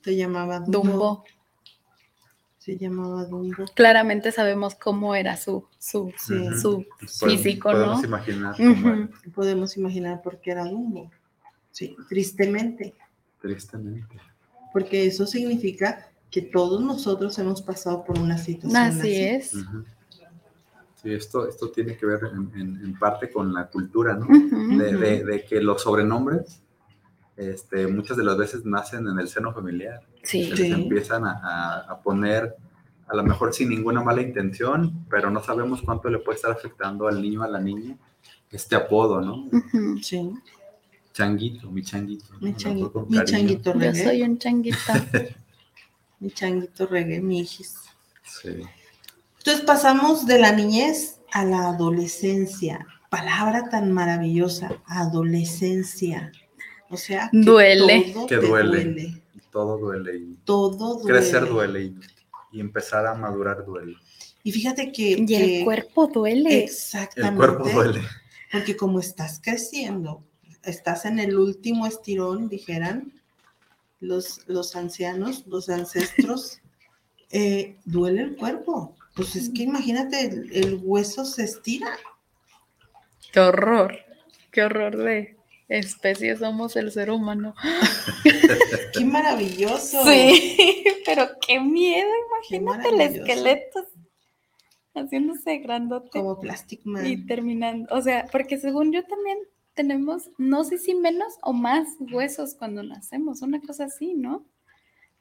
Speaker 2: Se llamaba Dumbo.
Speaker 3: Dumbo.
Speaker 2: Se llamaba Dumbo.
Speaker 3: Claramente sabemos cómo era su, su,
Speaker 2: Sí.
Speaker 3: Su
Speaker 5: Podemos-
Speaker 3: físico,
Speaker 5: Podemos
Speaker 3: ¿no?
Speaker 5: imaginar cómo
Speaker 3: Ujú.
Speaker 5: era,
Speaker 2: Podemos imaginar por qué era Dumbo. Sí, tristemente.
Speaker 5: tristemente.
Speaker 2: Porque eso significa que todos nosotros hemos pasado por una situación así.
Speaker 3: Así es.
Speaker 5: Sí, esto, esto tiene que ver en, en- en parte con la cultura, ¿no? De, de- de que los sobrenombres este, muchas de las veces nacen en el seno familiar.
Speaker 3: Sí.
Speaker 5: Se
Speaker 2: Sí.
Speaker 5: les empiezan a, a- poner, a lo mejor sin ninguna mala intención, pero no sabemos cuánto le puede estar afectando al niño o a la niña este apodo, ¿no?
Speaker 2: Sí,
Speaker 5: Changuito, mi changuito.
Speaker 2: mi changuito, mi changuito
Speaker 3: Yo
Speaker 2: reggae.
Speaker 3: soy un changuito.
Speaker 2: Mi changuito reggae, mi hijis.
Speaker 5: Sí.
Speaker 2: Entonces pasamos de la niñez a la adolescencia. Palabra tan maravillosa, adolescencia. O sea, que
Speaker 3: Duele.
Speaker 2: todo
Speaker 5: Que
Speaker 2: te
Speaker 5: duele. Todo duele y
Speaker 2: Todo duele.
Speaker 5: crecer duele y, y empezar a madurar duele.
Speaker 2: Y fíjate que,
Speaker 3: Y
Speaker 2: que-
Speaker 3: el cuerpo duele.
Speaker 2: exactamente.
Speaker 5: El cuerpo duele.
Speaker 2: Porque como estás creciendo, estás en el último estirón, dijeran los, los ancianos, los ancestros, eh, duele el cuerpo. Pues es que imagínate, el, el hueso se estira.
Speaker 3: Qué horror. Qué horror de especie somos el ser humano.
Speaker 2: ¡Qué maravilloso!
Speaker 3: Sí, pero qué miedo,
Speaker 2: Qué
Speaker 3: imagínate el
Speaker 2: maravilloso.
Speaker 3: esqueleto haciéndose grandote
Speaker 2: Como Plastic Man.
Speaker 3: y terminando. O sea, porque según yo también tenemos, no sé si menos o más huesos cuando nacemos, una cosa así, ¿no?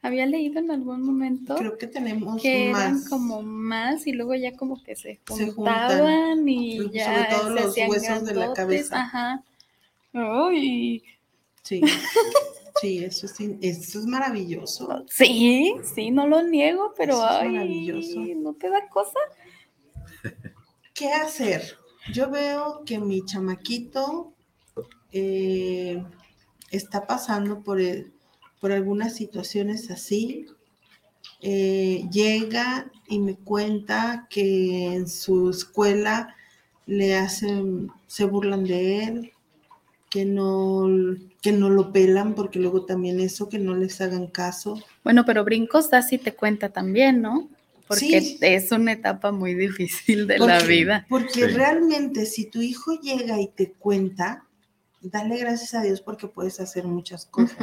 Speaker 3: Había leído en algún momento
Speaker 2: Creo que tenemos
Speaker 3: que eran
Speaker 2: más.
Speaker 3: como más y luego ya como que se
Speaker 2: Se
Speaker 3: juntaban y
Speaker 2: Sobre
Speaker 3: ya
Speaker 2: todo
Speaker 3: se
Speaker 2: los
Speaker 3: hacían
Speaker 2: huesos de la cabeza.
Speaker 3: Ajá. Ay,
Speaker 2: Sí, sí, eso es, eso es maravilloso.
Speaker 3: sí, sí, no lo niego, pero
Speaker 2: Eso es
Speaker 3: ay,
Speaker 2: maravilloso.
Speaker 3: ¿no te da cosa?
Speaker 2: ¿qué hacer? Yo veo que mi chamaquito eh, está pasando por, el- por algunas situaciones así. Eh, llega y me cuenta que en su escuela le hacen, se burlan de él, que no, que no lo pelan, porque luego también eso, que no les hagan caso.
Speaker 3: Bueno, pero brincos da si te cuenta también, ¿no? Porque
Speaker 2: Sí.
Speaker 3: es una etapa muy difícil de la vida.
Speaker 2: Porque
Speaker 5: Sí.
Speaker 2: realmente si tu hijo llega y te cuenta, dale gracias a Dios porque puedes hacer muchas cosas.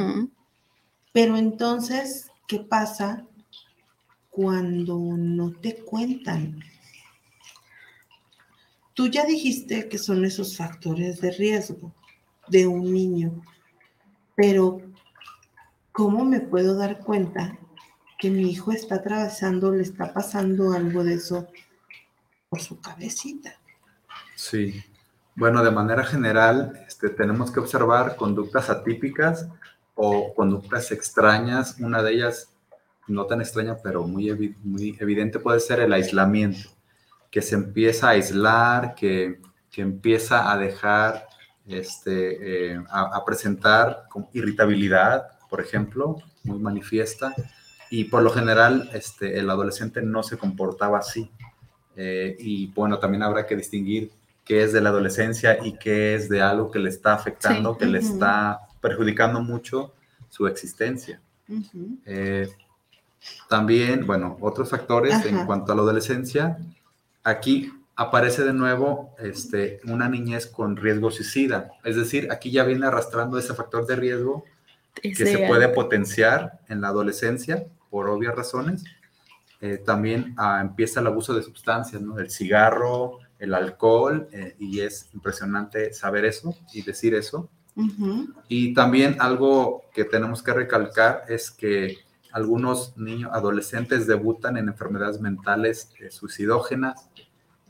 Speaker 2: Pero entonces, ¿qué pasa cuando no te cuentan? Tú ya dijiste que son esos factores de riesgo de un niño, pero ¿cómo me puedo dar cuenta que mi hijo está atravesando, le está pasando algo de eso por su cabecita?
Speaker 5: Sí. Bueno, de manera general, este, tenemos que observar conductas atípicas o conductas extrañas. Una de ellas, no tan extraña, pero muy, evi- muy evidente, puede ser el aislamiento, que se empieza a aislar, que, que empieza a dejar, este, eh, a, a presentar irritabilidad, por ejemplo, muy manifiesta. Y por lo general, este, el adolescente no se comportaba así. Eh, y bueno, también habrá que distinguir qué es de la adolescencia y qué es de algo que le está afectando,
Speaker 3: Sí.
Speaker 5: que le está perjudicando mucho su existencia. Eh, también, bueno, otros factores en cuanto a la adolescencia. Aquí aparece de nuevo este, una niñez con riesgo suicida. Es decir, aquí ya viene arrastrando ese factor de riesgo que se puede potenciar en la adolescencia por obvias razones. Eh, también ah, empieza el abuso de sustancias, ¿no? El cigarro, el alcohol, eh, y es impresionante saber eso y decir eso.
Speaker 2: Ujú.
Speaker 5: Y también algo que tenemos que recalcar es que algunos niños, adolescentes debutan en enfermedades mentales eh, suicidógenas,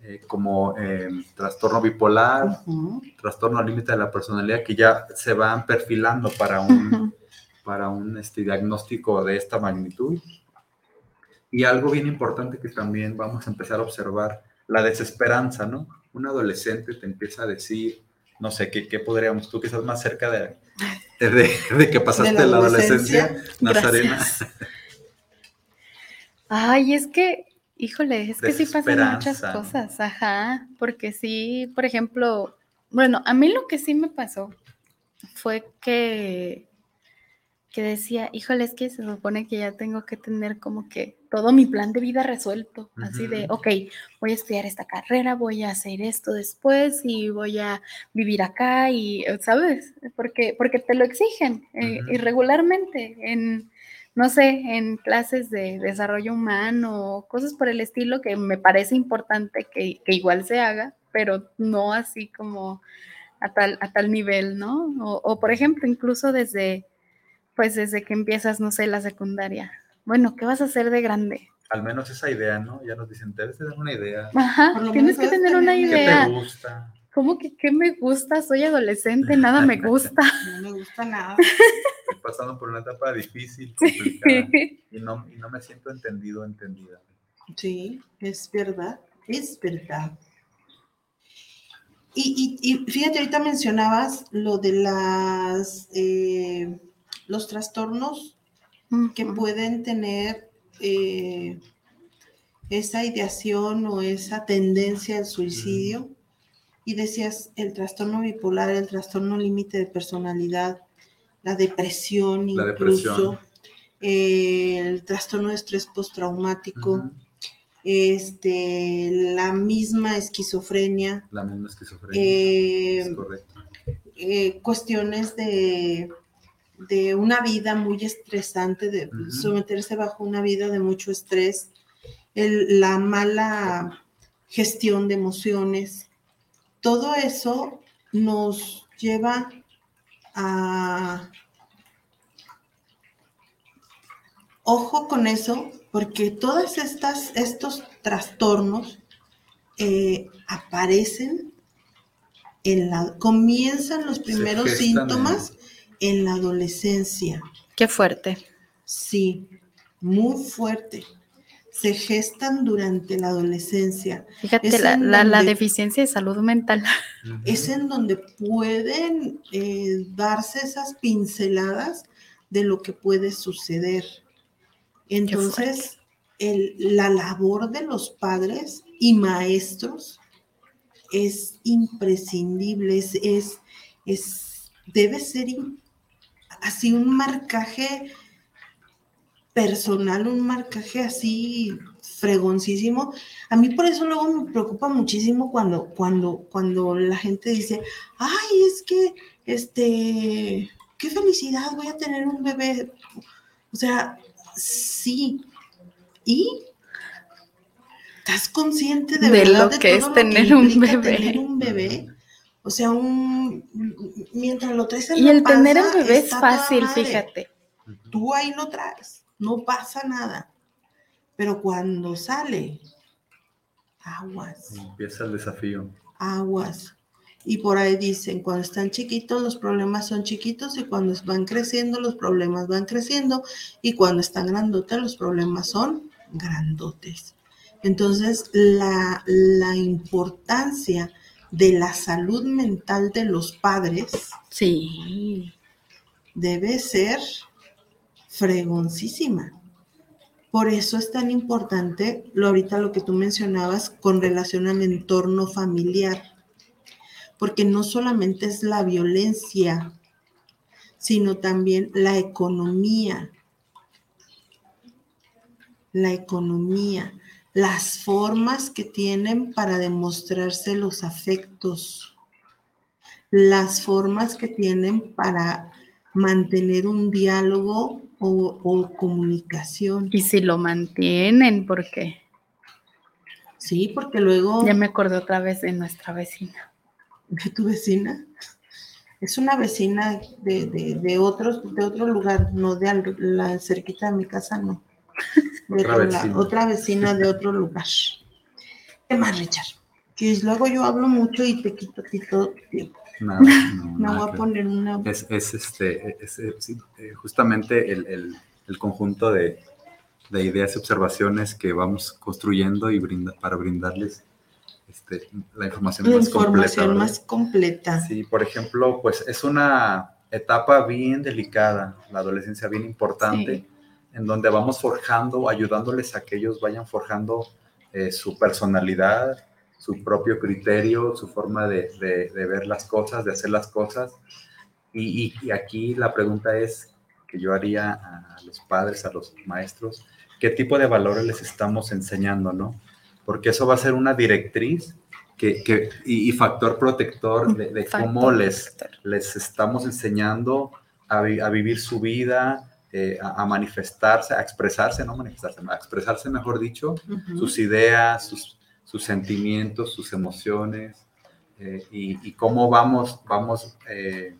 Speaker 5: eh, como eh, trastorno bipolar,
Speaker 2: Ujú.
Speaker 5: trastorno límite de la personalidad, que ya se van perfilando para un, para un este, diagnóstico de esta magnitud. Y algo bien importante que también vamos a empezar a observar, la desesperanza, ¿no? Un adolescente te empieza a decir, no sé, ¿qué, qué podríamos, tú que estás más cerca de, de, de que pasaste
Speaker 2: De la
Speaker 5: adolescencia,
Speaker 2: adolescencia.
Speaker 5: Nazarena,
Speaker 3: Gracias. Ay, es que, híjole, es que sí pasan muchas cosas, ajá, porque sí, por ejemplo, bueno, a mí lo que sí me pasó fue que, que decía, híjole, es que se supone que ya tengo que tener como que todo mi plan de vida resuelto, así de, ok, voy a estudiar esta carrera, voy a hacer esto después y voy a vivir acá y, ¿sabes? Porque, porque te lo exigen eh, irregularmente en, no sé, en clases de desarrollo humano, cosas por el estilo que me parece importante que, que igual se haga, pero no así como a tal, a tal nivel, ¿no? O, o, por ejemplo, incluso desde, pues desde que empiezas, no sé, la secundaria. Bueno, ¿qué vas a hacer de grande?
Speaker 5: al menos esa idea, ¿no? Ya nos dicen, debes tener una idea.
Speaker 3: Ajá, tienes que tener una
Speaker 2: tener
Speaker 5: ¿Qué
Speaker 3: idea.
Speaker 5: te gusta?
Speaker 3: ¿Cómo que qué me gusta? Soy adolescente, nada me gusta.
Speaker 2: No me gusta nada.
Speaker 5: Estoy pasando por una etapa difícil, complicada, y no, y no me siento entendido, entendida.
Speaker 2: Sí, es verdad, es verdad. Y, y- y fíjate, ahorita mencionabas lo de las eh, los trastornos que pueden tener eh, esa ideación o esa tendencia al suicidio. Y decías el trastorno bipolar, el trastorno límite de personalidad, la depresión
Speaker 5: La
Speaker 2: incluso,
Speaker 5: depresión.
Speaker 2: eh, el trastorno de estrés postraumático, este, la misma esquizofrenia,
Speaker 5: La misma esquizofrenia.
Speaker 2: eh,
Speaker 5: es correcto.
Speaker 2: eh, cuestiones de, de una vida muy estresante, de someterse bajo una vida de mucho estrés, el- la mala gestión de emociones, todo eso nos lleva a... Ojo con eso, porque todos estas, estos trastornos eh, aparecen en la, comienzan los primeros síntomas en la adolescencia.
Speaker 3: Qué fuerte.
Speaker 2: Sí, muy fuerte. se gestan durante la adolescencia.
Speaker 3: Fíjate, la,
Speaker 2: en
Speaker 3: la- deficiencia de salud mental.
Speaker 2: Es en donde pueden eh, darse esas pinceladas de lo que puede suceder. Entonces, el- la labor de los padres y maestros es imprescindible, es, es, es- debe ser así un marcaje personal, un marcaje así fregoncísimo. A mí por eso luego me preocupa muchísimo cuando, cuando, cuando la gente dice, ay, es que, este, qué felicidad, voy a tener un bebé. O sea, sí. ¿Y? ¿Estás consciente de,
Speaker 3: De
Speaker 2: verdad
Speaker 3: lo
Speaker 2: de
Speaker 3: que
Speaker 2: todo
Speaker 3: es tener un
Speaker 2: implica
Speaker 3: bebé?
Speaker 2: tener un bebé? O sea, un, mientras lo traes en
Speaker 3: Y
Speaker 2: la
Speaker 3: el tener el bebé es fácil, fíjate.
Speaker 2: tú ahí lo traes, no pasa nada. Pero cuando sale, aguas,
Speaker 5: Empieza el desafío.
Speaker 2: aguas. Y por ahí dicen, cuando están chiquitos los problemas son chiquitos y cuando van creciendo los problemas van creciendo y cuando están grandotes los problemas son grandotes. Entonces, la, la importancia de la salud mental de los padres
Speaker 3: Sí.
Speaker 2: debe ser fregoncísima. Por eso es tan importante lo ahorita lo que tú mencionabas con relación al entorno familiar. Porque no solamente es la violencia, sino también la economía. La economía, las formas que tienen para demostrarse los afectos, las formas que tienen para mantener un diálogo o, o comunicación.
Speaker 3: Y si lo mantienen, porque
Speaker 2: Sí, porque luego
Speaker 3: ya me acordé otra vez de nuestra vecina.
Speaker 2: de tu vecina es una vecina de, de, de otros, de otro lugar, no de al- la cerquita de mi casa, no. De
Speaker 5: Otra vecina.
Speaker 2: otra vecina de otro lugar. ¿Qué más, Richard? Que luego yo hablo mucho y te quito a ti todo tu tiempo.
Speaker 5: Nada, no,
Speaker 2: Me
Speaker 5: nada
Speaker 2: voy a poner una.
Speaker 5: Es, es, este, es, sí, eh, justamente el, el- el conjunto de, de ideas y observaciones que vamos construyendo y brinda, para brindarles este, la información
Speaker 2: La
Speaker 5: más completa.
Speaker 2: información
Speaker 5: ¿verdad?
Speaker 2: más completa.
Speaker 5: Sí, por ejemplo, pues es una etapa bien delicada, la adolescencia bien importante,
Speaker 3: Sí.
Speaker 5: En donde vamos forjando, ayudándoles a que ellos vayan forjando eh, su personalidad, su propio criterio, su forma de, de- de ver las cosas, de hacer las cosas. Y, y- y aquí la pregunta es que yo haría a los padres, a los maestros, ¿qué tipo de valores les estamos enseñando, no? Porque eso va a ser una directriz que, que- y, y factor protector de, de cómo les, les estamos enseñando a, vi- a vivir su vida, eh, a, a manifestarse, a expresarse, no manifestarse, a expresarse, mejor dicho,
Speaker 2: Ujú.
Speaker 5: sus ideas, sus, sus sentimientos, sus emociones, eh, y, y cómo vamos, vamos eh,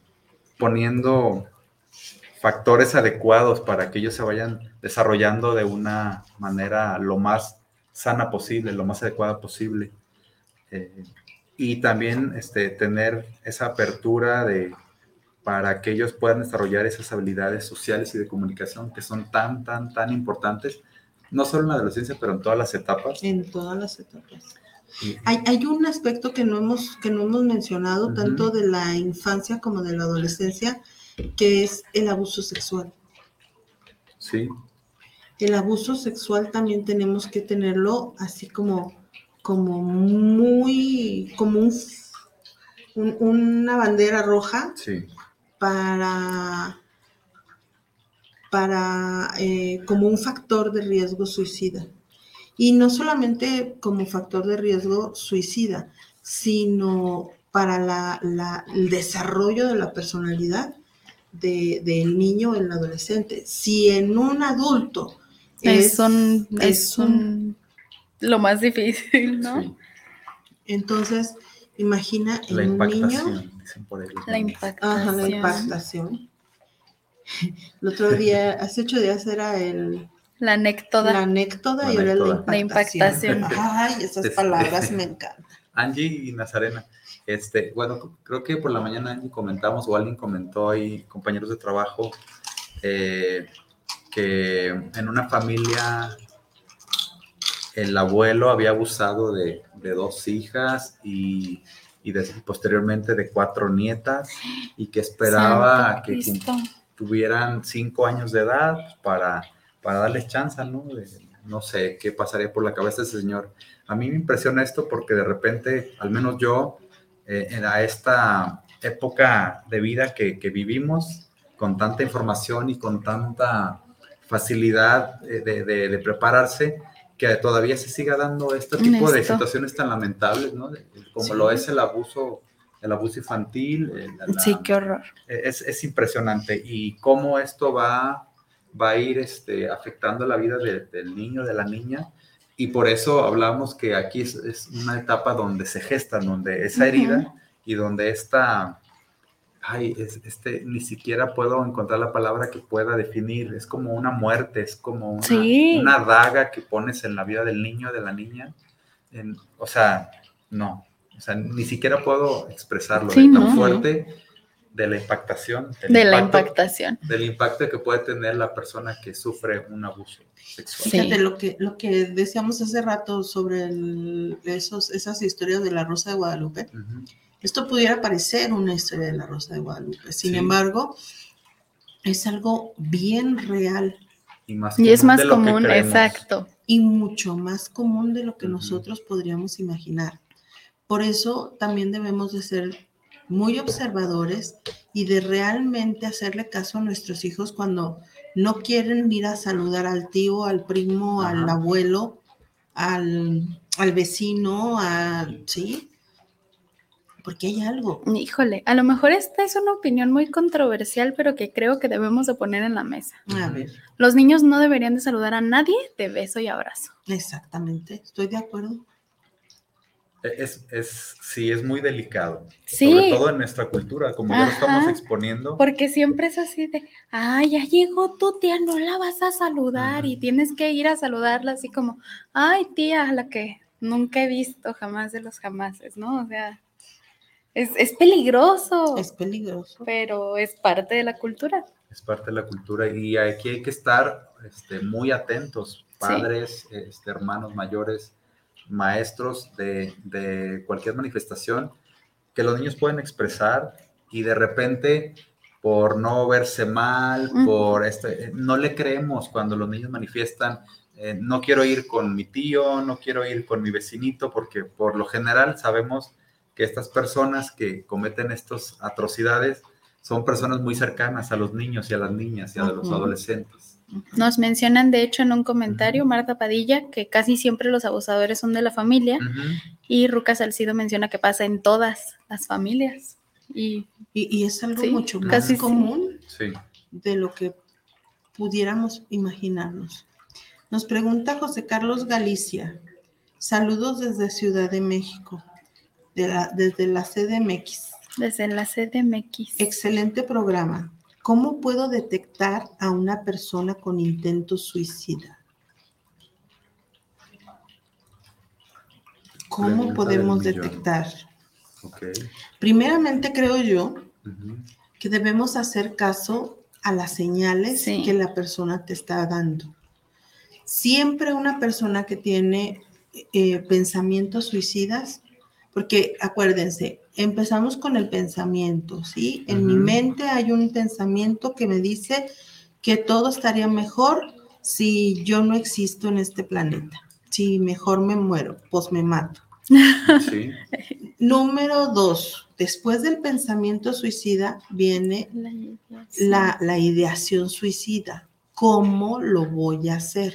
Speaker 5: poniendo factores adecuados para que ellos se vayan desarrollando de una manera lo más sana posible, lo más adecuada posible. Eh, y también este, tener esa apertura de, para que ellos puedan desarrollar esas habilidades sociales y de comunicación que son tan, tan, tan importantes, no solo en la adolescencia, pero en todas las etapas.
Speaker 2: En todas las etapas. Hay, hay un aspecto que no hemos, que no hemos mencionado, tanto de la infancia como de la adolescencia, que es el abuso sexual.
Speaker 5: sí,
Speaker 2: El abuso sexual también tenemos que tenerlo así como, como muy, como un, un- una bandera roja
Speaker 5: sí,
Speaker 2: para, para eh, como un factor de riesgo suicida. Y no solamente como factor de riesgo suicida, sino para la- la- el desarrollo de la personalidad de- del niño o el adolescente. Si en un adulto
Speaker 3: Es, un,
Speaker 2: es
Speaker 3: es un- lo más difícil, ¿no?
Speaker 5: sí.
Speaker 2: entonces imagina en un niño
Speaker 5: por ahí. los
Speaker 3: La impactación.
Speaker 2: Ajá, la impactación. El otro día, hace ocho días era el,
Speaker 3: La anécdota.
Speaker 2: la anécdota y ahora la impactación.
Speaker 3: La impactación.
Speaker 2: Ay, esas
Speaker 5: Este-
Speaker 2: palabras me encantan.
Speaker 5: Angie y Nazarena, este, bueno, creo que por la mañana Angie comentamos o alguien comentó ahí, compañeros de trabajo, eh, que en una familia el abuelo había abusado de, de dos hijas y, y de- posteriormente de cuatro nietas y que esperaba que tuvieran cinco años de edad para, para darles chance, ¿no? De- no sé qué pasaría por la cabeza de ese señor. A mí me impresiona esto porque de repente, al menos yo, eh, en a esta época de vida que, que vivimos, con tanta información y con tanta facilidad eh, de, de- de prepararse, que todavía se siga dando este tipo de situaciones tan lamentables, ¿no? Como
Speaker 2: Sí.
Speaker 5: lo es el abuso, el abuso infantil, eh, la- la-
Speaker 3: Sí, qué horror.
Speaker 5: es, es impresionante y cómo esto va, va a ir este, afectando la vida de- del niño, de la niña. Y por eso hablamos que aquí es, es una etapa donde se gesta, donde esa herida y donde esta, ay, es- este, ni siquiera puedo encontrar la palabra que pueda definir, es como una muerte, es como una,
Speaker 3: Sí.
Speaker 5: una daga que pones en la vida del niño, de la niña. En- o sea, no, o sea, ni siquiera puedo expresarlo
Speaker 3: Sí,
Speaker 5: de tan
Speaker 3: ¿no?
Speaker 5: fuerte de la impactación. del
Speaker 3: De la
Speaker 5: impacto-
Speaker 3: impactación.
Speaker 5: Del impacto que puede tener la persona que sufre un abuso sexual.
Speaker 3: Sí.
Speaker 2: Fíjate lo que, lo que decíamos hace rato sobre el- esos, esas historias de la Rosa de Guadalupe.
Speaker 5: Ujú.
Speaker 2: Esto pudiera parecer una historia de la Rosa de Guadalupe. Sin
Speaker 5: Sí.
Speaker 2: embargo, es algo bien real
Speaker 5: Y, más
Speaker 3: Y es más común, exacto.
Speaker 2: y mucho más común de lo que nosotros podríamos imaginar. Por eso también debemos de ser muy observadores y de realmente hacerle caso a nuestros hijos cuando no quieren ir a saludar al tío, al primo, al abuelo, al, al vecino, a, ¿sí? Porque hay algo.
Speaker 3: Híjole, a lo mejor esta es una opinión muy controversial, pero que creo que debemos de poner en la mesa.
Speaker 2: A ver,
Speaker 3: Los niños no deberían de saludar a nadie de beso y abrazo.
Speaker 2: exactamente, estoy de acuerdo.
Speaker 5: Es, es, sí, es muy delicado.
Speaker 3: Sí.
Speaker 5: Sobre todo en nuestra cultura, como ya lo estamos exponiendo.
Speaker 3: Porque siempre es así de, ay, ya llegó tu tía, no la vas a saludar y tienes que ir a saludarla así como, ay, tía, la que nunca he visto jamás de los jamases, ¿no? O sea, es, es peligroso,
Speaker 2: Es peligroso.
Speaker 3: pero es parte de la cultura.
Speaker 5: Es parte de la cultura y aquí hay que estar este, muy atentos, padres, este, hermanos mayores, maestros de, de cualquier manifestación que los niños pueden expresar y de repente por no verse mal, por este, no le creemos cuando los niños manifiestan, eh, no quiero ir con mi tío, no quiero ir con mi vecinito, porque por lo general sabemos que estas personas que cometen estas atrocidades son personas muy cercanas a los niños y a las niñas y a los adolescentes.
Speaker 3: Nos mencionan, de hecho, en un comentario, Marta Padilla, que casi siempre los abusadores son de la familia, y Ruca Salcido menciona que pasa en todas las familias. Y
Speaker 2: Y, y es algo
Speaker 3: Sí,
Speaker 2: mucho más
Speaker 3: casi
Speaker 2: común
Speaker 5: Sí.
Speaker 2: de lo que pudiéramos imaginarnos. Nos pregunta José Carlos Galicia. Saludos desde Ciudad de México, de la- desde la CDMX.
Speaker 3: desde la CDMX.
Speaker 2: Excelente programa. ¿Cómo puedo detectar a una persona con intento suicida? ¿Cómo podemos detectar?
Speaker 5: Ok.
Speaker 2: Primeramente creo yo que debemos hacer caso a las señales
Speaker 3: Sí.
Speaker 2: que la persona te está dando. Siempre una persona que tiene eh, pensamientos suicidas, porque acuérdense, empezamos con el pensamiento, ¿sí? En mi mente hay un pensamiento que me dice que todo estaría mejor si yo no existo en este planeta. Si mejor me muero, pues me mato.
Speaker 5: Sí.
Speaker 2: Número dos, después del pensamiento suicida viene
Speaker 3: La idea,
Speaker 2: la, la ideación suicida. ¿Cómo lo voy a hacer?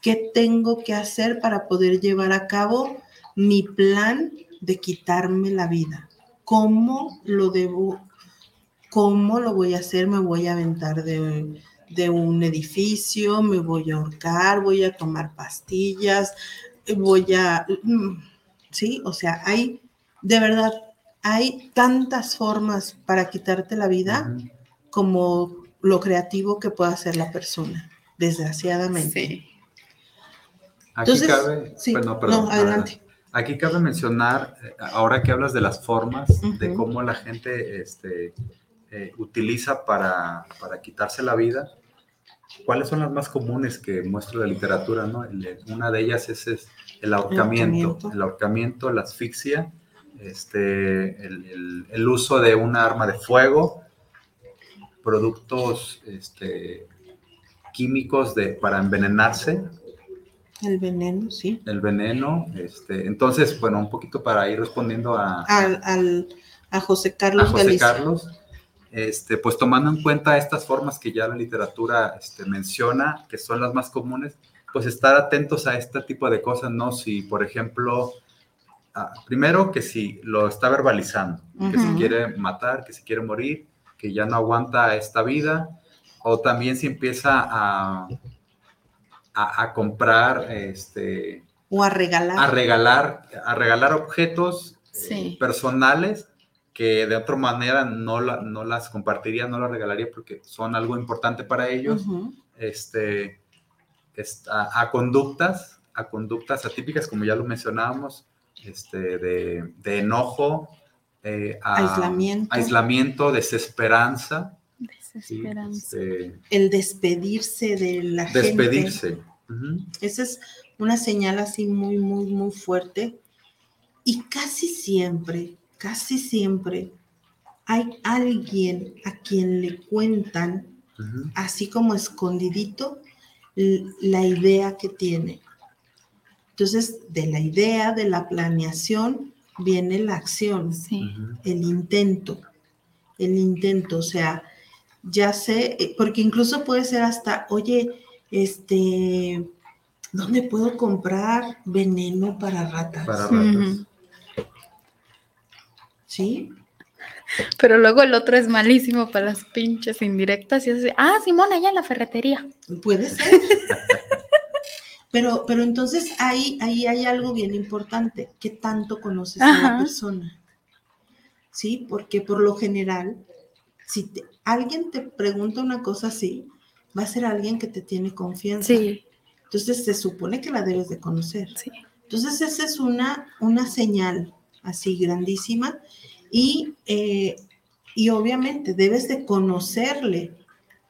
Speaker 2: ¿Qué tengo que hacer para poder llevar a cabo mi plan de quitarme la vida? ¿Cómo lo debo? ¿Cómo lo voy a hacer? ¿Me voy a aventar de, de un edificio? ¿Me voy a ahorcar? ¿Voy a tomar pastillas? ¿Voy a...? mm, Sí, o sea, hay, de verdad, hay tantas formas para quitarte la vida como lo creativo que pueda hacer la persona, desgraciadamente.
Speaker 3: Sí.
Speaker 5: Aquí
Speaker 2: Entonces,
Speaker 5: cabe,
Speaker 2: sí,
Speaker 5: bueno, perdón,
Speaker 2: no, adelante.
Speaker 5: Aquí cabe mencionar, eh, ahora que hablas de las formas, de cómo la gente este, eh, utiliza para, para quitarse la vida, ¿cuáles son las más comunes que muestra la literatura? ¿no? El- una de ellas es, es el ahorcamiento,
Speaker 2: ahorcamiento.
Speaker 5: el ahorcamiento, la asfixia, este, el uso de un arma de fuego, productos este, químicos de, para envenenarse,
Speaker 2: El veneno, sí.
Speaker 5: el veneno. Este, entonces, bueno, un poquito para ir respondiendo a,
Speaker 2: Al, al- a José
Speaker 5: a
Speaker 2: Carlos
Speaker 5: José
Speaker 2: Galicia.
Speaker 5: Carlos, este, pues tomando en cuenta estas formas que ya la literatura este, menciona, que son las más comunes, pues estar atentos a este tipo de cosas, ¿no? Si, por ejemplo, ah, primero que si lo está verbalizando, que se quiere matar, que se quiere morir, que ya no aguanta esta vida, o también si empieza a, a, a comprar, este,
Speaker 2: O a regalar.
Speaker 5: a regalar, a regalar objetos eh, personales que de otra manera no, la- no las compartiría, no las regalaría porque son algo importante para ellos, este, es- a, a conductas, a conductas atípicas, como ya lo mencionábamos, este, de, de enojo, eh, a-
Speaker 2: Aislamiento.
Speaker 5: aislamiento, desesperanza, ¿sí?
Speaker 3: Desesperanza.
Speaker 5: Este,
Speaker 2: El despedirse de la gente.
Speaker 5: despedirse.
Speaker 2: Esa es una señal así muy, muy, muy fuerte. Y casi siempre, casi siempre hay alguien a quien le cuentan, así como escondidito, la idea que tiene. Entonces, de la idea, de la planeación, viene la acción
Speaker 3: Sí.
Speaker 2: El intento, el intento, o sea, ya sé, eh, porque incluso puede ser hasta, oye, este, ¿dónde puedo comprar veneno para ratas?
Speaker 5: Para ratas.
Speaker 2: ¿Sí?
Speaker 3: Pero luego el otro es malísimo para las pinches indirectas y es así, ah, Simón, allá en la ferretería.
Speaker 2: Puede ser. Pero, pero entonces ahí, ahí hay algo bien importante, ¿qué tanto conoces a la persona? ¿Sí? Porque por lo general, si te- alguien te pregunta una cosa así, va a ser alguien que te tiene confianza.
Speaker 3: Sí,
Speaker 2: Entonces se supone que la debes de conocer.
Speaker 3: sí.
Speaker 2: Entonces esa es una, una señal así grandísima y, eh, y obviamente debes de conocerle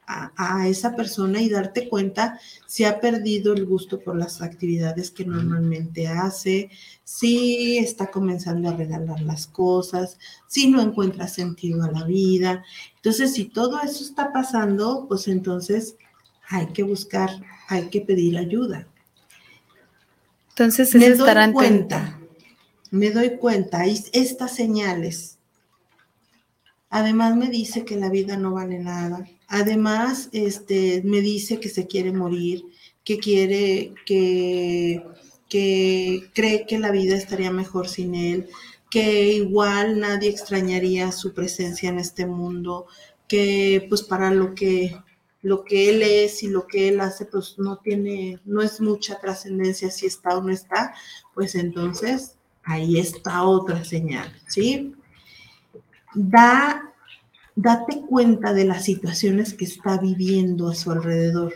Speaker 2: a, a esa persona y darte cuenta si ha perdido el gusto por las actividades que normalmente hace, si está comenzando a regalar las cosas, si no encuentra sentido a la vida. Entonces, si todo eso está pasando, pues entonces hay que buscar, hay que pedir ayuda
Speaker 3: Entonces
Speaker 2: me doy cuenta, me doy cuenta, hay estas señales. Además me dice que la vida no vale nada. Además, este, me dice que se quiere morir, que quiere, que, cree que la vida estaría mejor sin él, que igual nadie extrañaría su presencia en este mundo, que pues para lo que lo que él es y lo que él hace, pues no tiene, no es mucha trascendencia si está o no está, pues entonces ahí está otra señal, ¿sí? Da, date cuenta de las situaciones que está viviendo a su alrededor.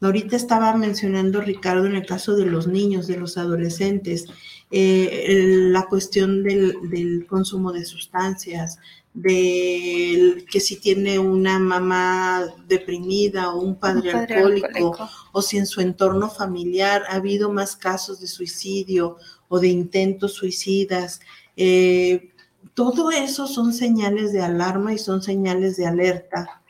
Speaker 2: Ahorita estaba mencionando Ricardo en el caso de los niños, de los adolescentes, eh, el- la cuestión del, del consumo de sustancias, de que si tiene una mamá deprimida o un padre,
Speaker 3: Un padre
Speaker 2: alcohólico,
Speaker 3: alcohólico.
Speaker 2: o si en su entorno familiar ha habido más casos de suicidio o de intentos suicidas. eh, todo eso son señales de alarma y son señales de alerta.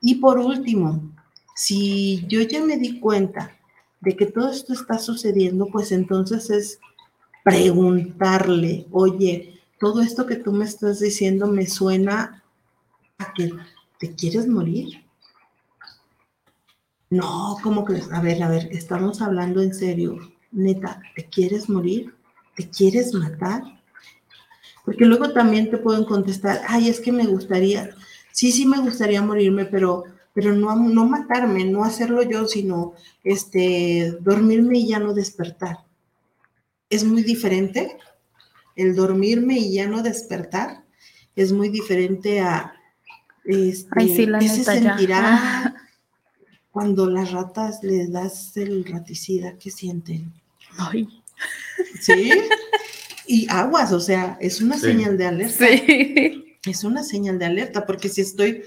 Speaker 2: Y por último, si yo ya me di cuenta de que todo esto está sucediendo, pues entonces es preguntarle, oye, todo esto que tú me estás diciendo me suena a que te quieres morir. No, ¿cómo crees? A ver, a ver, estamos hablando en serio. Neta, ¿te quieres morir? ¿Te quieres matar? Porque luego también te pueden contestar, ay, es que me gustaría, sí, sí me gustaría morirme, pero, pero no, no matarme, no hacerlo yo, sino este, dormirme y ya no despertar. Es muy diferente. El dormirme y ya no despertar es muy diferente a este,
Speaker 3: Ay, sí, la
Speaker 2: ese
Speaker 3: neta, ya.
Speaker 2: sentirá cuando las ratas les das el raticida, ¿qué sienten?
Speaker 3: Ay,
Speaker 2: ¿Sí? Y aguas, o sea, es una
Speaker 5: Sí.
Speaker 2: señal de alerta.
Speaker 3: sí.
Speaker 2: Es una señal de alerta, porque si estoy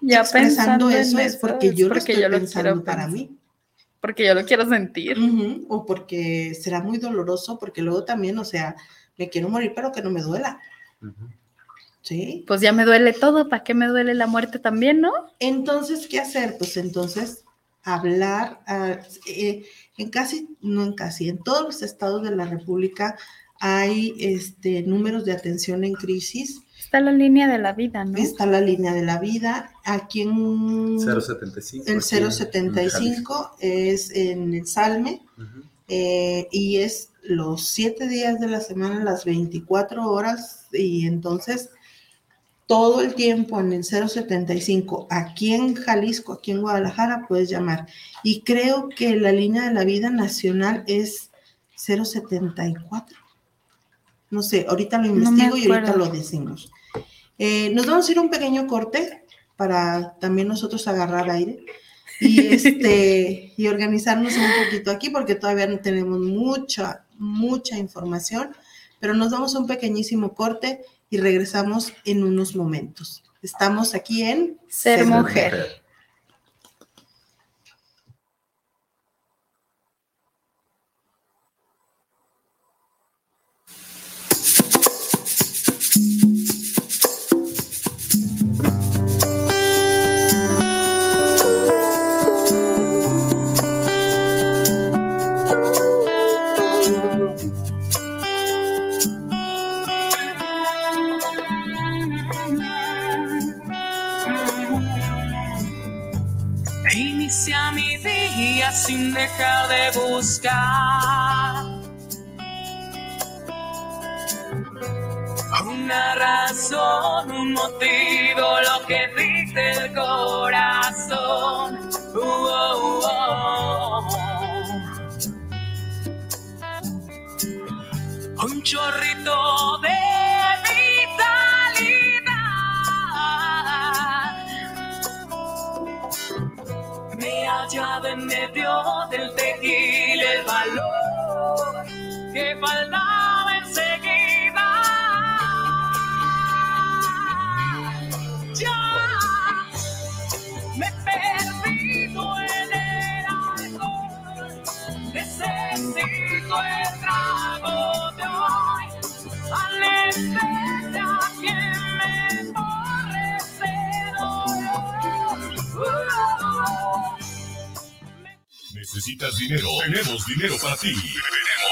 Speaker 3: Ya
Speaker 2: expresando eso es porque
Speaker 3: es
Speaker 2: yo lo estoy
Speaker 3: yo lo
Speaker 2: pensando
Speaker 3: quiero
Speaker 2: para
Speaker 3: pensar.
Speaker 2: mí.
Speaker 3: Porque yo lo quiero sentir.
Speaker 2: O porque será muy doloroso, porque luego también, o sea, me quiero morir, pero que no me duela. ¿Sí?
Speaker 3: Pues ya me duele todo, ¿para qué me duele la muerte también, no?
Speaker 2: Entonces, ¿qué hacer? Pues entonces, hablar ah, eh, en casi, no en casi, en todos los estados de la República hay este, números de atención en crisis.
Speaker 3: Está la línea de la vida, ¿no?
Speaker 2: Está la línea de la vida. Aquí en
Speaker 5: 075.
Speaker 2: el
Speaker 5: aquí en- en
Speaker 2: 075 es en el Salme. Eh, y es los siete días de la semana, las 24 horas, y entonces todo el tiempo en el 075, aquí en Jalisco, aquí en Guadalajara, puedes llamar. Y creo que la línea de la vida nacional es 074. No sé, ahorita lo
Speaker 3: No
Speaker 2: investigo y ahorita lo decimos. Eh, nos vamos a ir a un pequeño corte para también nosotros agarrar aire y este y organizarnos un poquito aquí porque todavía no tenemos mucha mucha información, pero nos damos un pequeñísimo corte y regresamos en unos momentos. Estamos aquí en
Speaker 3: Ser
Speaker 2: Ser
Speaker 3: mujer.
Speaker 1: Sin dejar de buscar una razón, un motivo, lo que dice el corazón. Uh, oh, oh. Un chorrito de hallado en medio del tequila el valor que faltaba enseguida. Ya me he perdido en el alcohol, necesito el trago de hoy, anestesia que me ese dolor. Uh.
Speaker 4: ¿Necesitas dinero? Tenemos dinero para ti. Tenemos.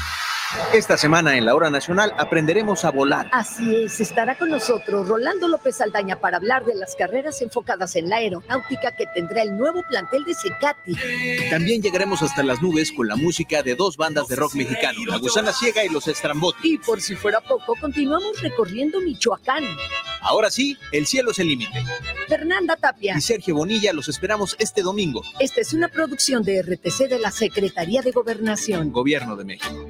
Speaker 6: Esta semana en la Hora Nacional aprenderemos a volar.
Speaker 7: Así es, estará con nosotros Rolando López Aldaña para hablar de las carreras enfocadas en la aeronáutica que tendrá el nuevo plantel de Secati.
Speaker 6: También llegaremos hasta las nubes con la música de dos bandas de rock mexicano, La Gusana Ciega y Los Estrambotes.
Speaker 7: Y por si fuera poco, continuamos recorriendo Michoacán.
Speaker 6: Ahora sí, el cielo es el límite.
Speaker 7: Fernanda Tapia,
Speaker 6: Y Sergio Bonilla los esperamos este domingo.
Speaker 7: esta es una producción de RTC de la Secretaría de Gobernación.
Speaker 6: Gobierno de México.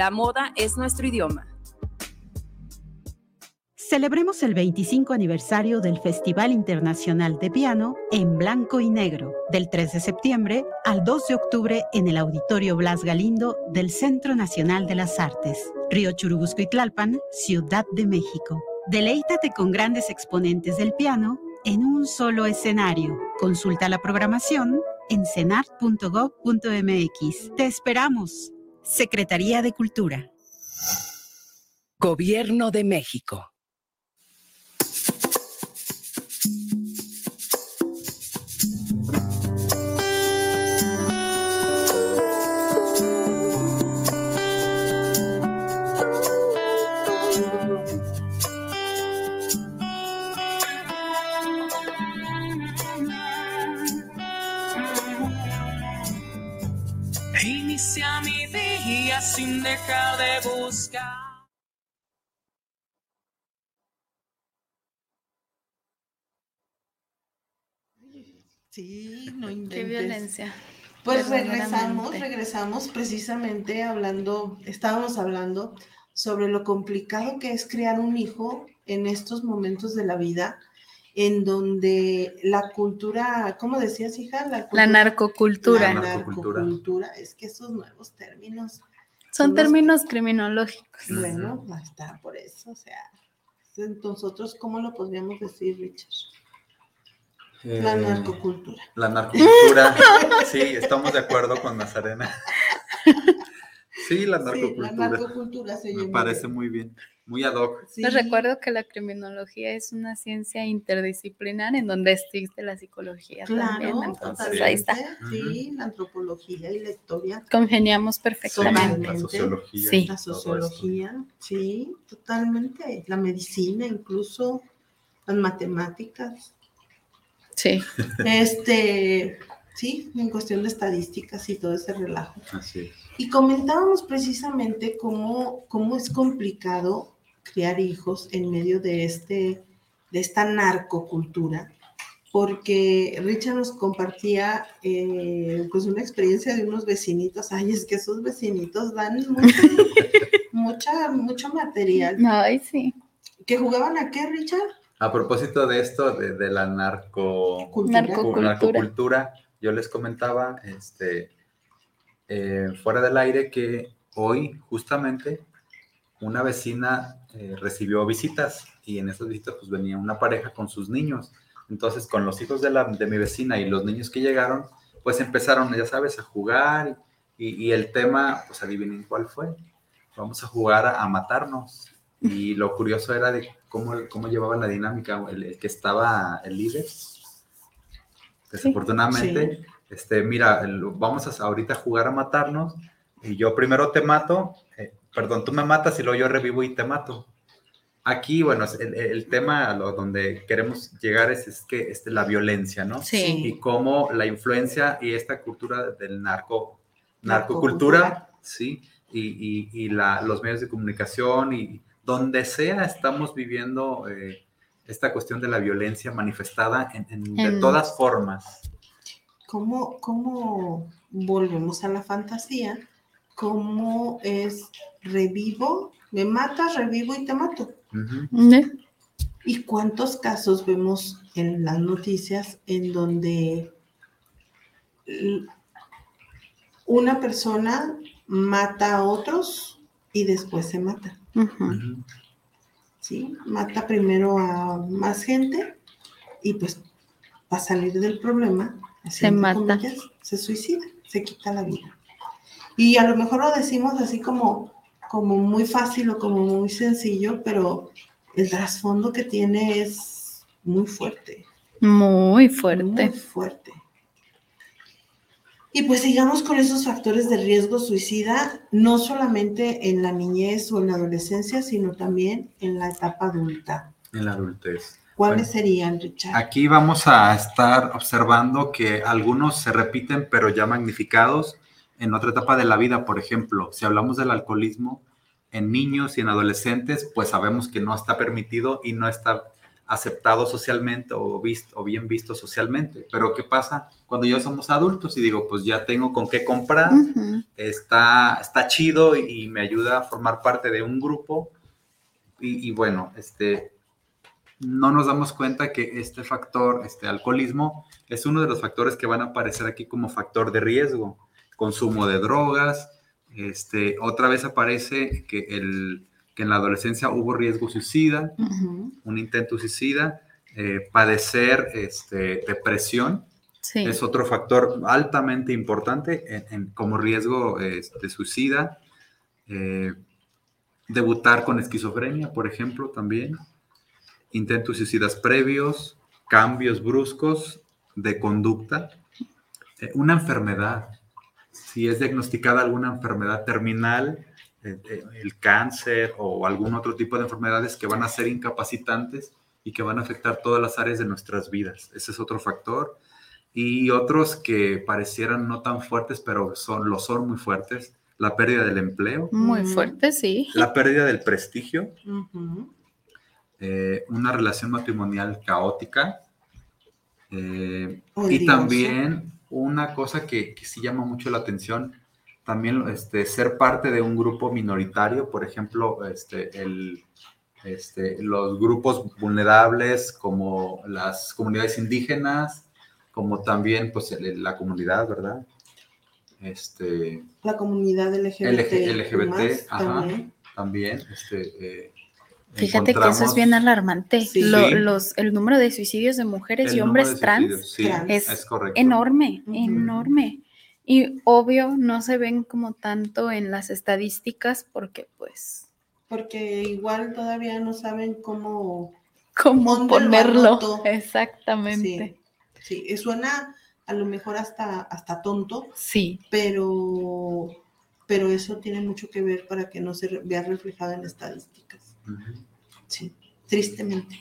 Speaker 8: La moda es nuestro idioma.
Speaker 9: Celebremos el 25 aniversario del Festival Internacional de Piano en Blanco y Negro, del 3 de septiembre al 2 de octubre en el Auditorio Blas Galindo del Centro Nacional de las Artes, Río Churubusco y Tlalpan, Ciudad de México. Deleítate con grandes exponentes del piano en un solo escenario. Consulta la programación en cenart.gov.mx. Te esperamos. Secretaría de Cultura.
Speaker 10: Gobierno de México.
Speaker 1: Sin dejar de buscar.
Speaker 2: Sí, no
Speaker 3: Qué
Speaker 2: inventes.
Speaker 3: violencia.
Speaker 2: Pues regresamos, regresamos precisamente hablando, estábamos hablando sobre lo complicado que es criar un hijo en estos momentos de la vida, en donde la cultura, ¿cómo decías, hija? La,
Speaker 3: La
Speaker 2: cultura-
Speaker 3: narcocultura.
Speaker 2: La narcocultura. Es que esos nuevos términos,
Speaker 3: Son términos criminológicos.
Speaker 2: bueno, va a estar por eso, o sea, nosotros, ¿cómo lo podríamos decir, Richard? La
Speaker 5: Eh,
Speaker 2: narcocultura.
Speaker 5: La narcocultura. sí, estamos de acuerdo con Nazarena. Sí, la
Speaker 2: Sí,
Speaker 5: narcocultura.
Speaker 2: la narcocultura se
Speaker 5: Me parece muy bien, muy ad hoc.
Speaker 3: Les recuerdo que la criminología es una ciencia interdisciplinar en donde existe la psicología también.
Speaker 2: Claro,
Speaker 3: Entonces, ahí está.
Speaker 2: Sí, la antropología y la historia.
Speaker 3: Congeniamos perfectamente.
Speaker 2: Totalmente.
Speaker 5: La sociología.
Speaker 3: Sí.
Speaker 2: La sociología, sí, totalmente. La medicina, incluso las matemáticas.
Speaker 3: Sí.
Speaker 2: Este, sí, en cuestión de estadísticas y todo ese relajo.
Speaker 5: Así es.
Speaker 2: Y comentábamos precisamente cómo, cómo es complicado criar hijos en medio de, este, de esta narcocultura, porque Richard nos compartía eh, pues una experiencia de unos vecinitos. Ay, es que esos vecinitos dan mucha, mucha, mucho material.
Speaker 3: Ay, sí.
Speaker 2: ¿Que jugaban a qué, Richard?
Speaker 5: A propósito de esto, de, de la narco,
Speaker 2: Cultura.
Speaker 3: Narcocultura.
Speaker 5: narcocultura, yo les comentaba este, eh, fuera del aire que hoy justamente una vecina eh, recibió visitas y en esas visitas pues venía una pareja con sus niños. Entonces con los hijos de, la, de mi vecina y los niños que llegaron, pues empezaron, ya sabes, a jugar y, y el tema, pues adivinen cuál fue. Vamos a jugar a, a matarnos. Y lo curioso era de cómo, cómo llevaban la dinámica, el, el que estaba el líder. Desafortunadamente, este, mira, el- vamos a ahorita jugar a matarnos y yo primero te mato, eh, perdón, tú me matas y luego yo revivo y te mato. Aquí, bueno, es el, el tema a lo donde queremos llegar es, es que este, la violencia, ¿no?
Speaker 3: Sí.
Speaker 5: Y cómo la influencia y esta cultura del narco, narcocultura, sí, y, y- y la, los medios de comunicación y donde sea estamos viviendo eh, esta cuestión de la violencia manifestada en, en- de todas formas.
Speaker 2: ¿Cómo, cómo volvemos a la fantasía? ¿Cómo es revivo? Me matas, revivo y te mato.
Speaker 3: ¿Eh?
Speaker 2: ¿Y cuántos casos vemos en las noticias en donde una persona mata a otros y después se mata? ¿Sí? Mata primero a más gente y pues para salir del problema
Speaker 3: Se mata.
Speaker 2: comillas, se suicida, se quita la vida. Y a lo mejor lo decimos así como, como muy fácil o como muy sencillo, pero el trasfondo que tiene es muy fuerte.
Speaker 3: Muy fuerte.
Speaker 2: Muy fuerte. Y pues sigamos con esos factores de riesgo suicida, no solamente en la niñez o en la adolescencia, sino también en la etapa adulta.
Speaker 5: En la adultez.
Speaker 2: ¿Cuáles
Speaker 5: Bueno,
Speaker 2: serían, Richard?
Speaker 5: Aquí vamos a estar observando que algunos se repiten, pero ya magnificados en otra etapa de la vida. Por ejemplo, si hablamos del alcoholismo en niños y en adolescentes, pues sabemos que no está permitido y no está aceptado socialmente o, visto, o bien visto socialmente. Pero ¿qué pasa cuando ya somos adultos y digo, pues ya tengo con qué comprar? Está, está chido y, y me ayuda a formar parte de un grupo. Y, y bueno, este, no nos damos cuenta que este factor, este alcoholismo, es uno de los factores que van a aparecer aquí como factor de riesgo. Consumo de drogas. Este, otra vez aparece que, el, que en la adolescencia hubo riesgo suicida, un intento suicida, eh, padecer este, depresión,
Speaker 3: Sí.
Speaker 5: es otro factor altamente importante en- en- como riesgo eh, de suicida. Eh, debutar con esquizofrenia, por ejemplo, también. Intentos suicidas previos, cambios bruscos de conducta. Eh, una enfermedad. Si es diagnosticada alguna enfermedad terminal, eh, eh, el cáncer o algún otro tipo de enfermedades que van a ser incapacitantes y que van a afectar todas las áreas de nuestras vidas. Ese es otro factor y otros que parecieran no tan fuertes, pero son, lo son muy fuertes. La pérdida del empleo,
Speaker 3: Muy fuerte, sí.
Speaker 5: la pérdida del prestigio, eh, una relación matrimonial caótica eh, y también una cosa que, que sí llama mucho la atención, también este, ser parte de un grupo minoritario, por ejemplo, este, el, este, los grupos vulnerables como las comunidades indígenas, como también pues, la comunidad, ¿verdad? Este,
Speaker 2: La comunidad LGBT.
Speaker 5: LG LGBT,
Speaker 2: más
Speaker 5: ajá,
Speaker 2: también.
Speaker 5: también. Este, eh,
Speaker 3: Fíjate que eso es bien alarmante.
Speaker 2: Sí.
Speaker 3: Lo-
Speaker 5: Sí.
Speaker 3: los, el número de suicidios de mujeres
Speaker 5: el
Speaker 3: y hombres trans
Speaker 5: sí,
Speaker 2: trans.
Speaker 3: es, enorme, enorme. Y obvio no se ven como tanto en las estadísticas porque pues,
Speaker 2: Porque igual todavía no saben cómo.
Speaker 3: ¿cómo
Speaker 2: ¿Dónde lo
Speaker 3: ponerlo? Exactamente.
Speaker 2: Sí, suena a lo mejor hasta, hasta tonto,
Speaker 3: Sí.
Speaker 2: pero, pero eso tiene mucho que ver para que no se vea reflejado en estadísticas.
Speaker 5: Ujú.
Speaker 2: Sí, tristemente.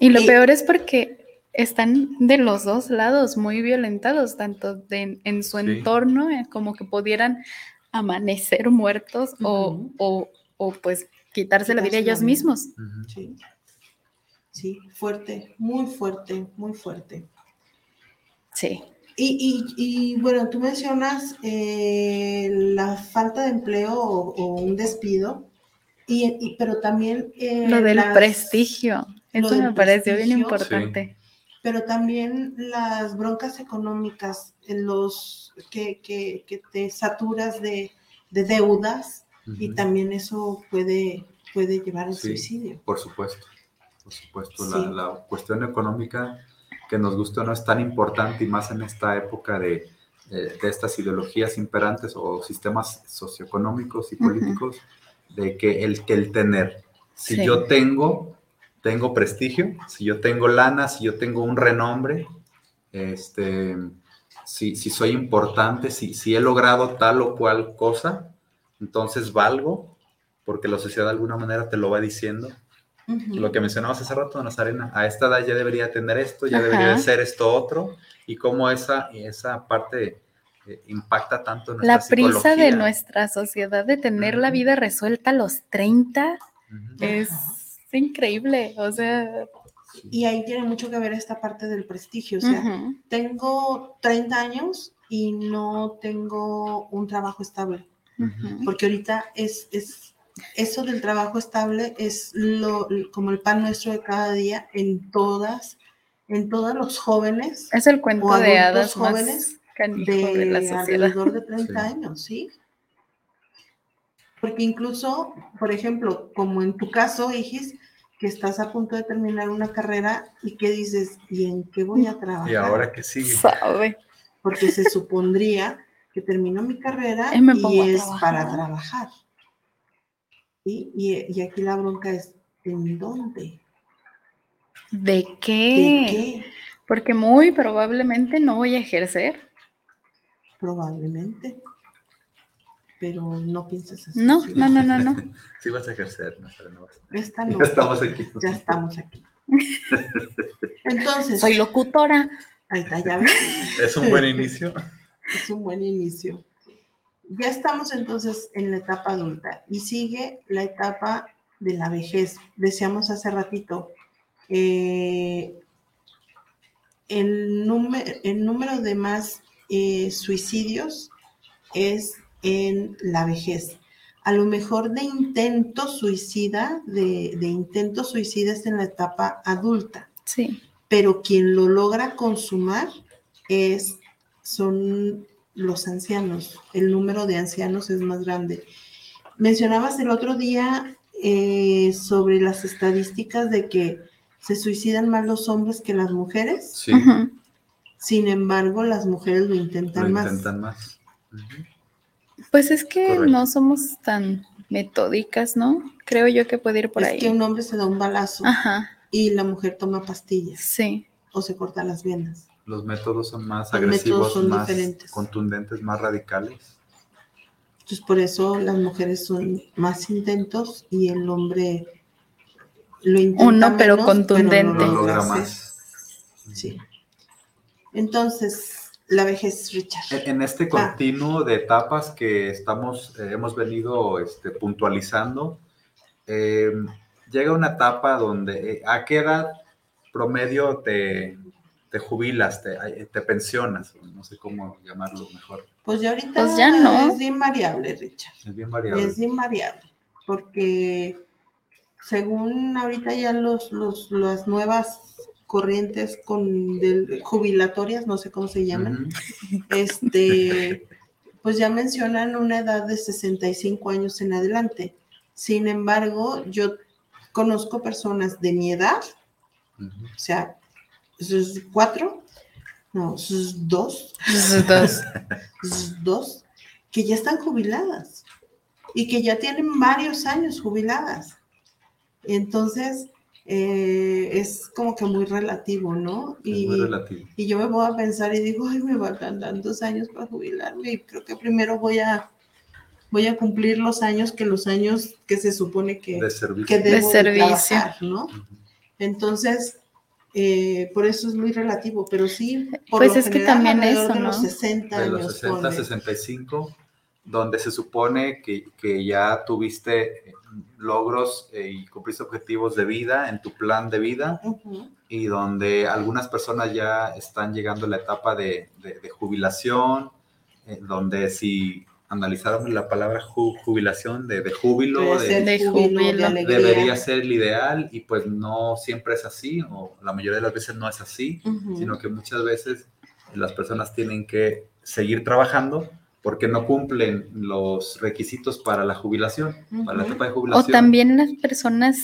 Speaker 3: Y lo
Speaker 2: Eh,
Speaker 3: peor es porque están de los dos lados muy violentados, tanto de- en su
Speaker 5: Sí.
Speaker 3: entorno eh, como que pudieran amanecer muertos o, o, o, pues quitarse la vida ellos mismos.
Speaker 2: Sí. Sí, fuerte, muy fuerte, muy fuerte.
Speaker 3: Sí.
Speaker 2: Y, y- y, bueno, tú mencionas eh, la falta de empleo o, o un despido, y, y- pero también... eh,
Speaker 3: Lo del
Speaker 2: las-
Speaker 3: prestigio. Eso
Speaker 2: del
Speaker 3: me pareció bien importante.
Speaker 2: pero también las broncas económicas, los que, que- que te saturas de, de deudas y
Speaker 5: Ujú.
Speaker 2: también eso puede, puede llevar al
Speaker 5: Sí.
Speaker 2: suicidio.
Speaker 5: Por supuesto, por supuesto.
Speaker 2: Sí.
Speaker 5: La, la cuestión económica, que nos gusta o no, es tan importante y más en esta época de, de- de estas ideologías imperantes o sistemas socioeconómicos y políticos, de que el, que el tener. Si
Speaker 3: Sí.
Speaker 5: yo tengo, tengo prestigio, si yo tengo lana, si yo tengo un renombre, este, si, si soy importante, si, si he logrado tal o cual cosa, entonces valgo, porque la sociedad de alguna manera te lo va diciendo. Lo que mencionabas hace rato, Nazarena, a esta edad ya debería tener esto, ya
Speaker 3: Ajá.
Speaker 5: debería de ser esto otro, y cómo esa, esa parte eh, impacta tanto en
Speaker 3: La
Speaker 5: nuestra
Speaker 3: prisa de nuestra sociedad de tener la vida resuelta a los 30
Speaker 5: Ujú.
Speaker 3: es increíble. O sea,
Speaker 2: Y ahí tiene mucho que ver esta parte del prestigio. O sea, tengo 30 años y no tengo un trabajo estable. Porque ahorita es, es eso del trabajo estable es lo, como el pan nuestro de cada día en todas, en todos los jóvenes
Speaker 3: es el cuento
Speaker 2: o
Speaker 3: de hadas
Speaker 2: jóvenes de,
Speaker 3: de la
Speaker 2: alrededor de 30
Speaker 5: Sí.
Speaker 2: años, ¿sí? Porque incluso, por ejemplo, como en tu caso, Igis, que estás a punto de terminar una carrera y que dices, ¿y en qué voy a trabajar?
Speaker 5: Y ahora que sigue.
Speaker 3: Sabe.
Speaker 2: Porque se supondría que termino mi carrera
Speaker 3: Y
Speaker 2: es
Speaker 3: trabajar.
Speaker 2: para trabajar. ¿Sí? Y, y aquí la bronca es, ¿en dónde?
Speaker 3: ¿De
Speaker 2: ¿De
Speaker 3: qué?
Speaker 2: qué?
Speaker 3: Porque muy probablemente no voy a ejercer.
Speaker 2: Probablemente. Pero no pienses así.
Speaker 3: No, no, no, no, no.
Speaker 5: Sí vas a ejercer, no vas a-
Speaker 2: Esta
Speaker 5: Ya
Speaker 2: no.
Speaker 5: estamos aquí.
Speaker 2: Ya estamos aquí. Entonces.
Speaker 3: Soy locutora.
Speaker 2: Ahí está, ya ves.
Speaker 5: Es un buen inicio.
Speaker 2: Es un buen inicio. Ya estamos entonces en la etapa adulta y sigue la etapa de la vejez. Decíamos hace ratito, eh, el, número, el número de más eh, suicidios es en la vejez. A lo mejor de intento suicida, de, de intento suicida es en la etapa adulta
Speaker 3: Sí.
Speaker 2: pero quien lo logra consumar es, son los ancianos. El número de ancianos es más grande. Mencionabas el otro día eh, sobre las estadísticas de que se suicidan más los hombres que las mujeres.
Speaker 5: Sí.
Speaker 2: Sin embargo, las mujeres lo intentan
Speaker 5: lo
Speaker 2: más.
Speaker 5: intentan más.
Speaker 3: Pues es que
Speaker 5: Correcto.
Speaker 3: no somos tan metódicas, ¿no? Creo yo que puede ir por
Speaker 2: es
Speaker 3: ahí.
Speaker 2: que un hombre se da un balazo
Speaker 3: Ajá,
Speaker 2: y la mujer toma pastillas
Speaker 3: sí.
Speaker 2: o se corta las venas.
Speaker 5: Los métodos son más
Speaker 2: Los métodos
Speaker 5: agresivos,
Speaker 2: son
Speaker 5: más
Speaker 2: diferentes.
Speaker 5: contundentes, más radicales.
Speaker 2: Entonces, por eso las mujeres son más intentos y el hombre lo intenta
Speaker 3: Uno, pero
Speaker 2: menos,
Speaker 3: contundente.
Speaker 2: lo
Speaker 5: Lo
Speaker 2: logra
Speaker 5: más.
Speaker 2: Sí. Entonces, la vejez, Richard.
Speaker 5: En, en este
Speaker 2: Ah.
Speaker 5: continuo de etapas que estamos, eh, hemos venido este, puntualizando, eh, llega una etapa donde eh, a qué edad promedio te, te jubilas, te, te pensionas, no sé cómo llamarlo mejor.
Speaker 2: Pues ya ahorita
Speaker 3: Pues ya no.
Speaker 2: es invariable, Richard.
Speaker 5: Es bien variable.
Speaker 2: Es invariable. Porque según ahorita ya los, los, las nuevas corrientes con del- jubilatorias, no sé cómo se llaman, este, pues ya mencionan una edad de 65 años en adelante. Sin embargo, yo conozco personas de mi edad, o sea, sus cuatro, no, sus dos,
Speaker 3: Esos dos.
Speaker 2: sus dos, que ya están jubiladas y que ya tienen varios años jubiladas. Entonces, eh, es como que muy relativo, ¿no?
Speaker 5: Es
Speaker 2: Y,
Speaker 5: muy relativo.
Speaker 2: y yo me voy a pensar y digo, ay, me faltan tantos años para jubilarme y creo que primero voy a, voy a cumplir los años que los años que se supone que,
Speaker 5: De servicio.
Speaker 2: que debo de
Speaker 3: servicio.
Speaker 2: trabajar, ¿no? Entonces, eh, por eso es muy relativo, pero sí, por
Speaker 3: Pues
Speaker 2: lo
Speaker 3: es que
Speaker 2: general,
Speaker 3: también
Speaker 2: alrededor
Speaker 3: eso,
Speaker 2: de los
Speaker 3: ¿no?
Speaker 2: 60
Speaker 5: de
Speaker 2: años.
Speaker 5: los 60,
Speaker 2: ponle.
Speaker 5: 65, donde se supone que, que ya tuviste logros eh, y cumpliste objetivos de vida en tu plan de vida y donde algunas personas ya están llegando a la etapa de, de- de jubilación, eh, donde si analizáramos la palabra ju- jubilación, de, de júbilo, de- debería ser el ideal y pues no siempre es así, o la mayoría de las veces no es así sino que muchas veces las personas tienen que seguir trabajando porque no cumplen los requisitos para la jubilación, para la etapa de
Speaker 3: O
Speaker 5: jubilación.
Speaker 3: también las personas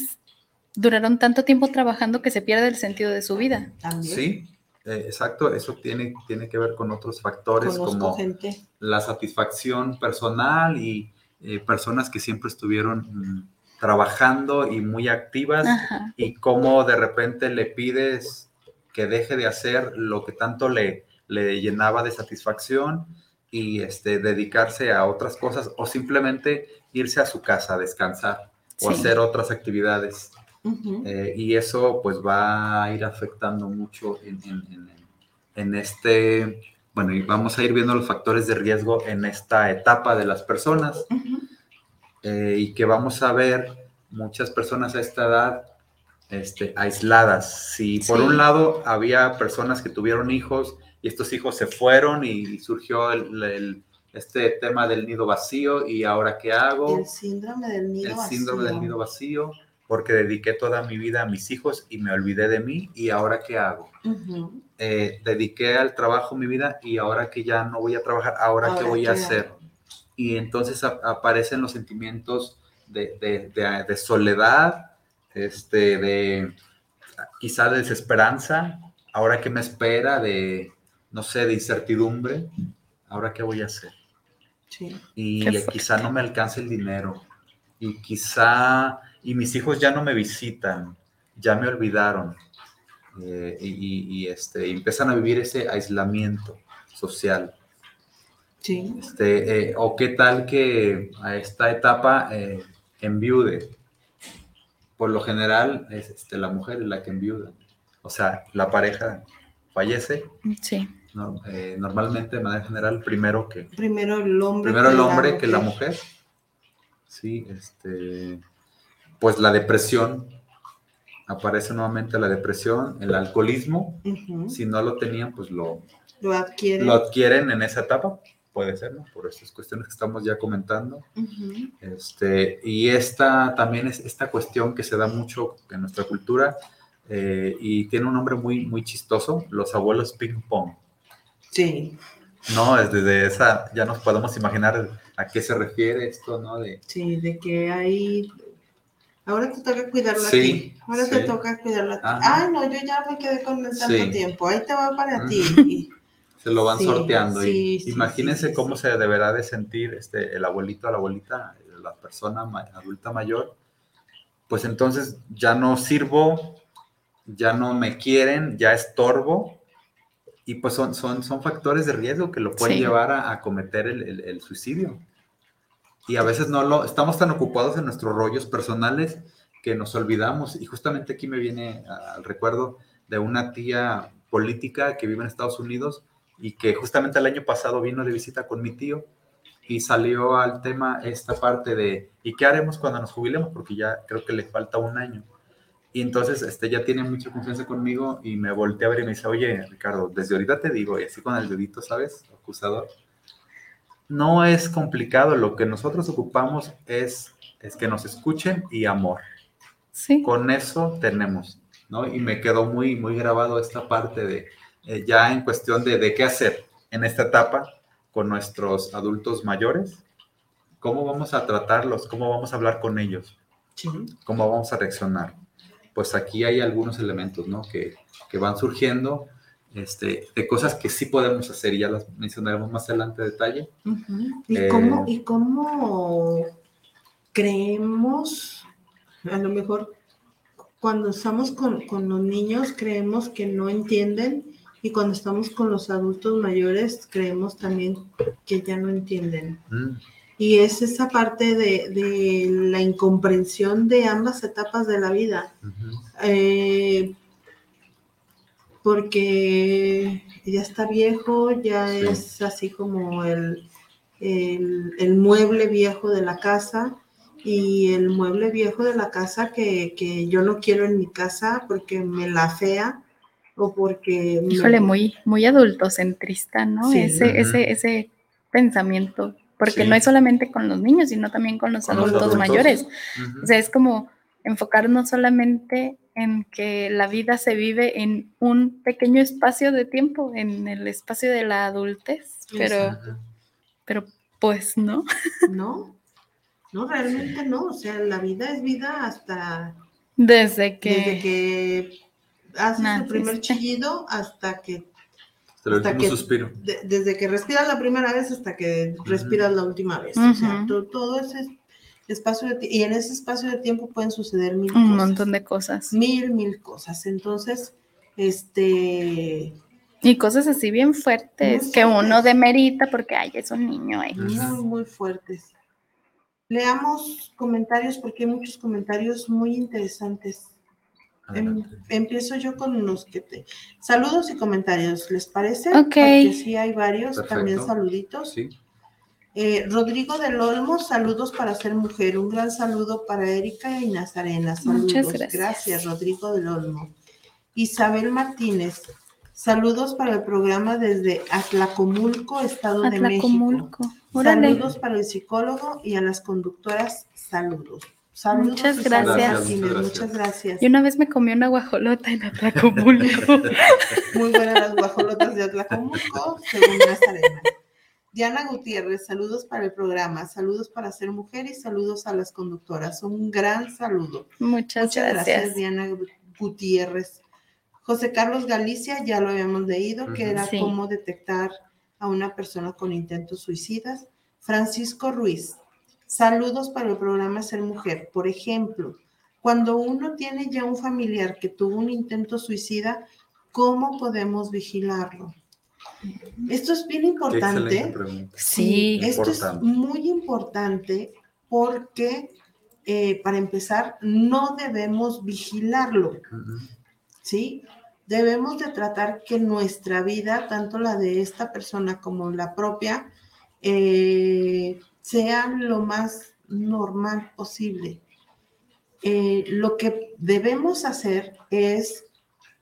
Speaker 3: duraron tanto tiempo trabajando que se pierde el sentido de su vida.
Speaker 2: También.
Speaker 5: Sí, eh, exacto, eso tiene, tiene que ver con otros factores
Speaker 2: Conozco
Speaker 5: como
Speaker 2: gente.
Speaker 5: la satisfacción personal y eh, personas que siempre estuvieron mm, trabajando y muy activas
Speaker 3: Ajá.
Speaker 5: y cómo de repente le pides que deje de hacer lo que tanto le, le llenaba de satisfacción y este, dedicarse a otras cosas o simplemente irse a su casa a descansar o hacer otras actividades. Eh, y eso pues va a ir afectando mucho en, en- en- en este, bueno, y vamos a ir viendo los factores de riesgo en esta etapa de las personas eh, y que vamos a ver muchas personas a esta edad este, aisladas. Si por
Speaker 3: Sí.
Speaker 5: un lado había personas que tuvieron hijos y estos hijos se fueron y surgió el, el- este tema del nido vacío y ahora qué hago,
Speaker 2: El síndrome del nido
Speaker 5: el
Speaker 2: vacío.
Speaker 5: síndrome del nido vacío, porque dediqué toda mi vida a mis hijos y me olvidé de mí y ahora qué hago. Eh, dediqué al trabajo mi vida y ahora que ya no voy a trabajar, ahora, qué voy a
Speaker 2: ¿qué
Speaker 5: hacer.
Speaker 2: hago?
Speaker 5: Y entonces ap- aparecen los sentimientos de, de- de- de soledad, este, de quizá de desesperanza, ahora qué me espera, de, no sé, de incertidumbre, ahora qué voy a hacer.
Speaker 2: Sí.
Speaker 5: Y
Speaker 3: Qué fuerte.
Speaker 5: quizá no me alcance el dinero, y quizá, y mis hijos ya no me visitan, ya me olvidaron, eh, y, este, y empiezan a vivir ese aislamiento social.
Speaker 2: Sí.
Speaker 5: Este, eh, o qué tal que a esta etapa eh, enviude. Por lo general es este, la mujer la que enviuda. O sea, la pareja fallece.
Speaker 3: Sí.
Speaker 5: ¿No? Eh, normalmente, de manera general, primero que,
Speaker 2: Primero el hombre.
Speaker 5: primero el hombre que la
Speaker 2: mujer.
Speaker 5: Sí, este, pues la depresión, aparece nuevamente la depresión, el alcoholismo, si no lo tenían, pues lo,
Speaker 2: Lo adquiere.
Speaker 5: lo adquieren en esa etapa, puede ser, ¿no? Por estas cuestiones que estamos ya comentando. Este, y esta también es esta cuestión que se da mucho en nuestra cultura eh, y tiene un nombre muy, muy chistoso, los abuelos ping pong.
Speaker 2: Sí,
Speaker 5: No, es desde esa, ya nos podemos imaginar a qué se refiere esto, ¿no? De,
Speaker 2: sí, de que hay. Ahora te toca cuidarla a
Speaker 5: Sí,
Speaker 2: ti. Ahora te toca cuidarla a ti. Ay, no, yo ya me quedé con el tanto
Speaker 5: Sí.
Speaker 2: tiempo. Ahí te va para ti.
Speaker 5: Se lo van sorteando.
Speaker 2: sí,
Speaker 5: y
Speaker 2: sí,
Speaker 5: imagínense cómo se deberá de sentir este, el abuelito, la abuelita, la persona adulta mayor. Pues entonces ya no sirvo, ya no me quieren, ya estorbo. Y pues son, son, son factores de riesgo que lo pueden
Speaker 3: Sí.
Speaker 5: llevar a, a cometer el, el- el suicidio. Y a veces no lo, estamos tan ocupados en nuestros rollos personales que nos olvidamos. Y justamente aquí me viene a- al recuerdo de una tía política que vive en Estados Unidos y que justamente el año pasado vino de visita con mi tío y salió al tema esta parte de ¿y qué haremos cuando nos jubilemos? Porque ya creo que le falta un año. Y entonces este, ya tiene mucha confianza conmigo y me voltea a ver y me dice, oye, Ricardo, desde ahorita te digo, y así con el dedito, ¿sabes? Acusador. No es complicado, lo que nosotros ocupamos es, es que nos escuchen y amor.
Speaker 3: Sí.
Speaker 5: Con eso tenemos, ¿no? Y me quedó muy, muy grabado esta parte de, eh, ya en cuestión de, de qué hacer en esta etapa con nuestros adultos mayores, cómo vamos a tratarlos, cómo vamos a hablar con ellos,
Speaker 2: Sí.
Speaker 5: cómo vamos a reaccionar. Pues aquí hay algunos elementos, ¿no? Que, que van surgiendo este, de cosas que sí podemos hacer y ya las mencionaremos más adelante en detalle.
Speaker 2: ¿Y,
Speaker 5: Eh,
Speaker 2: cómo, ¿Y cómo creemos, a lo mejor cuando estamos con, con los niños creemos que no entienden y cuando estamos con los adultos mayores creemos también que ya no entienden?
Speaker 5: Mm,
Speaker 2: Y es esa parte de, de la incomprensión de ambas etapas de la vida. Eh, porque ya está viejo, ya
Speaker 5: Sí.
Speaker 2: es así como el, el, el mueble viejo de la casa y el mueble viejo de la casa que, que yo no quiero en mi casa porque me la fea o porque... me-
Speaker 3: Híjole, muy, muy adultocentrista, ¿no?
Speaker 2: Sí.
Speaker 3: Ese, ese, ese pensamiento. Porque
Speaker 5: Sí.
Speaker 3: no es solamente con los niños, sino también con los
Speaker 5: Con los
Speaker 3: adultos, mayores. O sea, es como enfocarnos solamente en que la vida se vive en un pequeño espacio de tiempo, en el espacio de la adultez, pero, pero pues no.
Speaker 2: No, no, realmente no. O sea, la vida es vida hasta
Speaker 3: Desde que,
Speaker 2: desde que haces el primer
Speaker 3: naciste.
Speaker 2: chillido hasta que
Speaker 5: Hasta el
Speaker 2: hasta
Speaker 5: último
Speaker 2: que-
Speaker 5: suspiro.
Speaker 2: de- desde que respiras la primera vez hasta que respiras la última vez. O sea, todo ese espacio de ti- y en ese espacio de tiempo pueden suceder mil
Speaker 3: un
Speaker 2: cosas.
Speaker 3: montón de cosas.
Speaker 2: Mil, mil cosas. Entonces, este,
Speaker 3: Y cosas así bien fuertes
Speaker 2: Muy
Speaker 3: que uno demerita porque, ay, es un niño. X.
Speaker 2: muy, muy fuertes. Leamos comentarios porque hay muchos comentarios muy interesantes. Em-
Speaker 5: Adelante.
Speaker 2: empiezo yo con los que te... Saludos y comentarios, ¿les parece?
Speaker 3: Ok.
Speaker 2: Porque sí hay varios,
Speaker 5: Perfecto.
Speaker 2: también saluditos.
Speaker 5: Sí.
Speaker 2: Eh, Rodrigo del Olmo, saludos para ser mujer. Un gran saludo para Erika y Nazarena. Saludos.
Speaker 3: Muchas gracias.
Speaker 2: Rodrigo del Olmo. Isabel Martínez, saludos para el programa desde Atlacomulco, Estado de México.
Speaker 3: Atlacomulco. Órale.
Speaker 2: Saludos para el psicólogo y a las conductoras, saludos. Saludos,
Speaker 3: Muchas gracias.
Speaker 5: Muchas
Speaker 2: muchas
Speaker 5: gracias.
Speaker 3: Yo una vez me comí una guajolota en Atlacomulco.
Speaker 2: Muy buenas las guajolotas de Atlacomulco, según Nazarena. Diana Gutiérrez, saludos para el programa, saludos para ser mujer y saludos a las conductoras. Un gran saludo.
Speaker 3: Muchas,
Speaker 2: Muchas gracias,
Speaker 3: gracias.
Speaker 2: Diana Gutiérrez. José Carlos Galicia, ya lo habíamos leído, que era
Speaker 3: Sí.
Speaker 2: cómo detectar a una persona con intentos suicidas. Francisco Ruiz, saludos para el programa Ser Mujer. Por ejemplo, cuando uno tiene ya un familiar que tuvo un intento suicida, ¿cómo podemos vigilarlo? Esto es bien importante.
Speaker 3: Sí,
Speaker 2: esto es muy importante porque, eh, para empezar, no debemos vigilarlo, ¿sí? Debemos de tratar que nuestra vida, tanto la de esta persona como la propia, eh, sean lo más normal posible. Eh, lo que debemos hacer es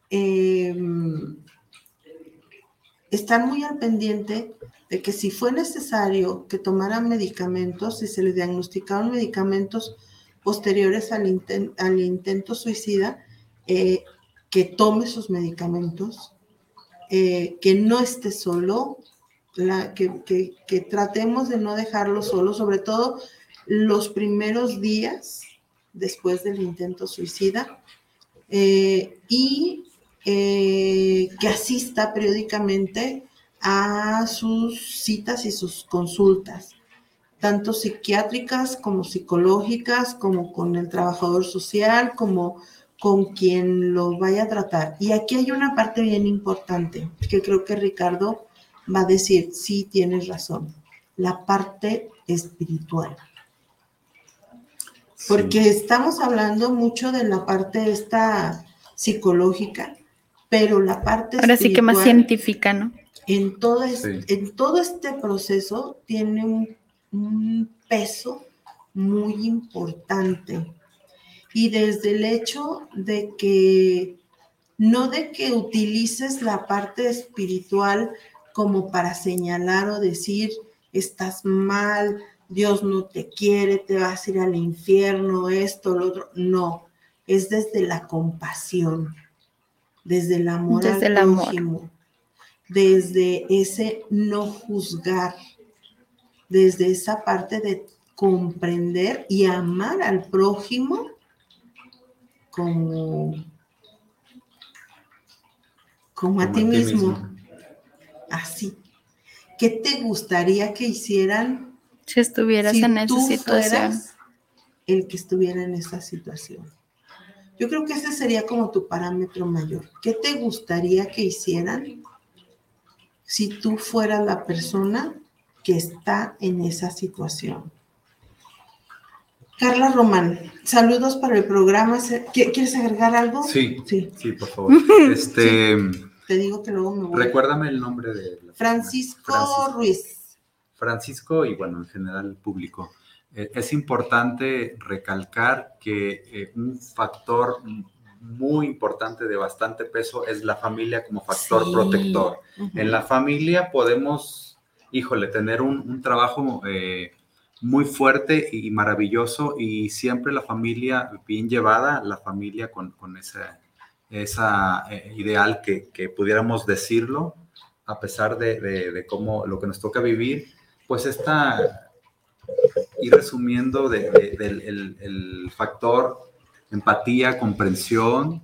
Speaker 2: em, estar muy al pendiente de que si fue necesario que tomaran medicamentos, si se le diagnosticaron medicamentos posteriores al, intento suicida, eh, que tome sus medicamentos, eh, que no esté solo, que, tratemos de no dejarlo solo, sobre todo los primeros días después del intento suicida, eh, y eh, que asista periódicamente a sus citas y sus consultas, tanto psiquiátricas como psicológicas, como con el trabajador social, como con quien lo vaya a tratar. Y aquí hay una parte bien importante que creo que Ricardo va a decir, sí, tienes razón, la parte espiritual. Porque estamos hablando mucho de la parte esta psicológica, pero la parte
Speaker 3: Ahora sí que más científica, ¿no?
Speaker 2: En todo, en todo este proceso tiene un, peso muy importante. Y desde el hecho de que, no de que utilices la parte espiritual como para señalar o decir, estás mal, Dios no te quiere, te vas a ir al infierno, esto, lo otro. No, es desde la compasión desde el amor desde al el prójimo, desde ese no juzgar, desde esa parte de comprender y amar al prójimo como, como, a, ti, mismo. Así. ¿Qué te gustaría que hicieran
Speaker 3: si estuvieras en esa situación?
Speaker 2: El que estuviera en esa situación. Yo creo que ese sería como tu parámetro mayor. ¿Qué te gustaría que hicieran si tú fueras la persona que está en esa situación? Carla Román, saludos para el programa. ¿Quieres agregar algo?
Speaker 5: Sí, sí, sí, por favor. Este,
Speaker 2: Te digo que luego me voy.
Speaker 5: Recuérdame el nombre de
Speaker 2: Francisco, Francisco Ruiz.
Speaker 5: Francisco y bueno, en general el público. Eh, es importante recalcar que eh, un factor muy importante de bastante peso es la familia como factor protector. En la familia podemos, híjole, tener un, trabajo eh, muy fuerte y maravilloso y siempre la familia bien llevada, la familia con, esa, esa ideal que, pudiéramos decirlo, a pesar de, de cómo lo que nos toca vivir, pues esta y resumiendo del el, factor empatía, comprensión,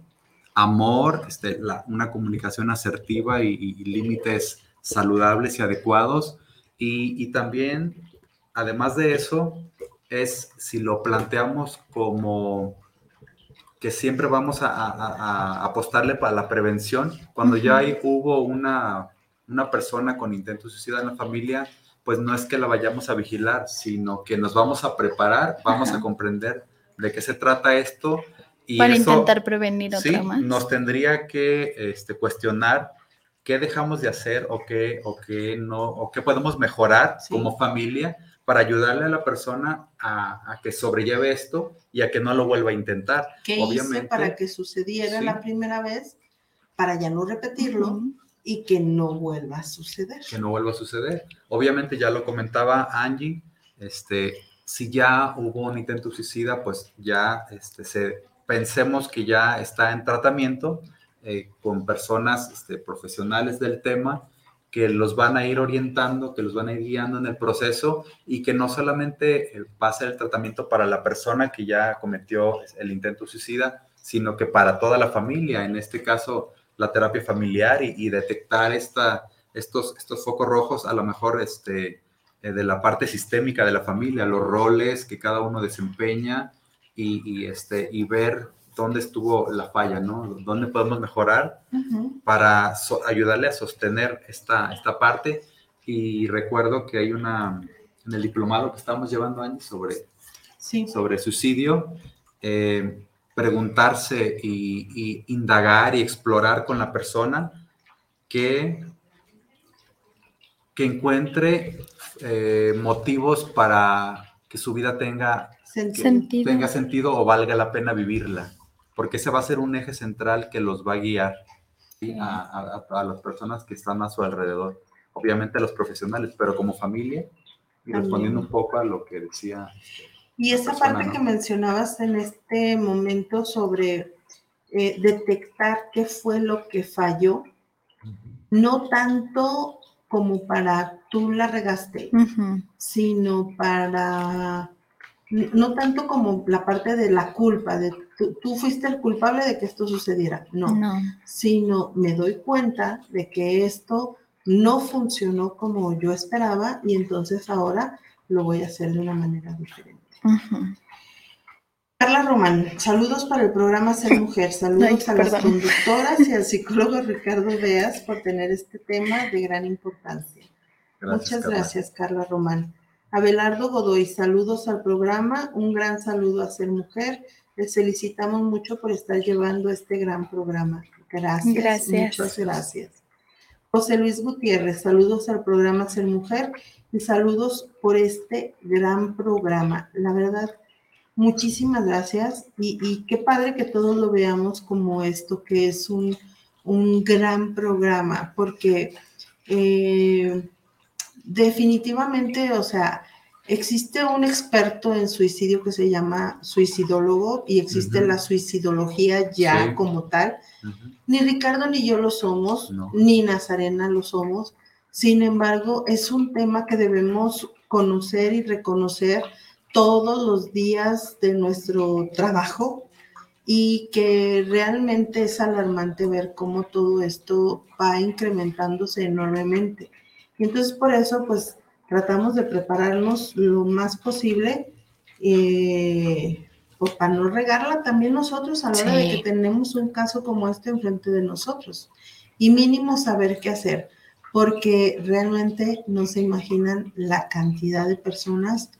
Speaker 5: amor, este, una comunicación asertiva y, límites saludables y adecuados. Y, también, además de eso, es si lo planteamos como que siempre vamos a, apostarle para la prevención, cuando ya hubo una, una persona con intento de suicida en la familia, pues no es que la vayamos a vigilar, sino que nos vamos a preparar, vamos a comprender de qué se trata esto.
Speaker 3: Y Para intentar prevenir otra
Speaker 5: más. Nos tendría que este, cuestionar qué dejamos de hacer o qué, o qué no, o qué podemos mejorar como familia para ayudarle a la persona a, que sobrelleve esto y a que no lo vuelva a intentar.
Speaker 2: ¿Qué Obviamente, para que sucediera la primera vez, para ya no repetirlo? y que no vuelva a suceder.
Speaker 5: Que no vuelva a suceder. Obviamente ya lo comentaba Angie, este, si ya hubo un intento suicida, pues ya este, se, pensemos que ya está en tratamiento eh, con personas este, profesionales del tema que los van a ir orientando, que los van a ir guiando en el proceso y que no solamente eh, va a ser el tratamiento para la persona que ya cometió el intento suicida, sino que para toda la familia. En este caso, la terapia familiar y, detectar esta, estos, estos focos rojos, a lo mejor este, eh, de la parte sistémica de la familia, los roles que cada uno desempeña y, este, y ver dónde estuvo la falla, ¿no? ¿Dónde podemos mejorar para so- ayudarle a sostener esta, esta parte? Y recuerdo que hay una, en el diplomado que estamos llevando años sobre,
Speaker 2: Sí.
Speaker 5: sobre suicidio, eh, preguntarse y, y indagar y explorar con la persona que, que encuentre eh, motivos para que su vida tenga.
Speaker 2: Sentido.
Speaker 5: tenga sentido o valga la pena vivirla, porque ese va a ser un eje central que los va a guiar ¿sí? a, a- a las personas que están a su alrededor, obviamente a los profesionales, pero como familia, y
Speaker 2: También.
Speaker 5: respondiendo un poco a lo que decía.
Speaker 2: Y
Speaker 5: la
Speaker 2: esa
Speaker 5: persona,
Speaker 2: parte
Speaker 5: ¿no?
Speaker 2: que mencionabas en este momento sobre eh, detectar qué fue lo que falló, no tanto como para tú la regaste, sino para, no tanto como la parte de la culpa, de tú, tú fuiste el culpable de que esto sucediera, no,
Speaker 3: No.
Speaker 2: sino me doy cuenta de que esto no funcionó como yo esperaba y entonces ahora lo voy a hacer de una manera diferente. Carla Román, saludos para el programa Ser Mujer, saludos
Speaker 3: Ay,
Speaker 2: a las conductoras y al psicólogo Ricardo Beas por tener este tema de gran importancia.
Speaker 5: Gracias,
Speaker 2: Muchas
Speaker 5: Carla.
Speaker 2: gracias, Carla Román. Abelardo Godoy, saludos al programa, un gran saludo a Ser Mujer. Les felicitamos mucho por estar llevando este gran programa. Gracias,
Speaker 3: Gracias.
Speaker 2: muchas gracias. José Luis Gutiérrez, saludos al programa Ser Mujer y saludos por este gran programa. La verdad, muchísimas gracias y, y qué padre que todos lo veamos como esto, que es un, un gran programa, porque eh, definitivamente, o sea, existe un experto en suicidio que se llama suicidólogo y existe la suicidología ya
Speaker 5: Sí.
Speaker 2: como tal. Ni Ricardo ni yo lo somos,
Speaker 5: No.
Speaker 2: ni Nazarena lo somos. Sin embargo, es un tema que debemos conocer y reconocer todos los días de nuestro trabajo y que realmente es alarmante ver cómo todo esto va incrementándose enormemente. Y entonces por eso pues tratamos de prepararnos lo más posible eh, pues, para no regarla también nosotros a la hora de que tenemos un caso como este enfrente de nosotros. Y mínimo saber qué hacer, porque realmente no se imaginan la cantidad de personas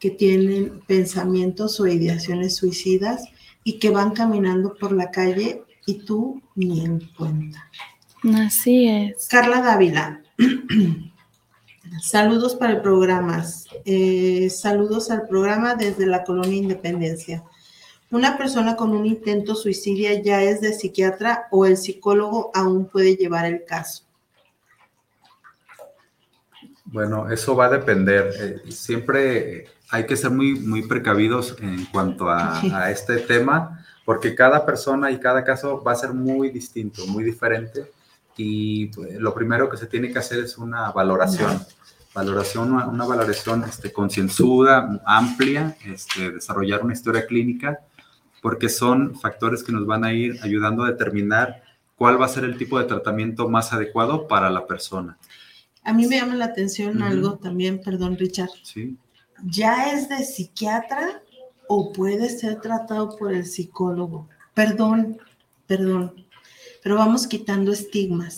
Speaker 2: que tienen pensamientos o ideaciones suicidas y que van caminando por la calle y tú ni en cuenta.
Speaker 3: Así es.
Speaker 2: Carla Dávila. Saludos para el programa. Eh, saludos al programa desde la colonia Independencia. Una persona con un intento suicidia ya es de psiquiatra o el psicólogo aún puede llevar el caso.
Speaker 5: Bueno, eso va a depender. Eh, siempre hay que ser muy, muy precavidos en cuanto a este tema, porque cada persona y cada caso va a ser muy distinto, muy diferente. Y pues, lo primero que se tiene que hacer es una valoración. Valoración, una, una valoración este, concienzuda, amplia, este, desarrollar una historia clínica, porque son factores que nos van a ir ayudando a determinar cuál va a ser el tipo de tratamiento más adecuado para la persona.
Speaker 2: A mí me llama la atención algo también, perdón Richard.
Speaker 5: ¿sí?
Speaker 2: ¿Ya es de psiquiatra o puede ser tratado por el psicólogo? Perdón, perdón, pero vamos quitando estigmas.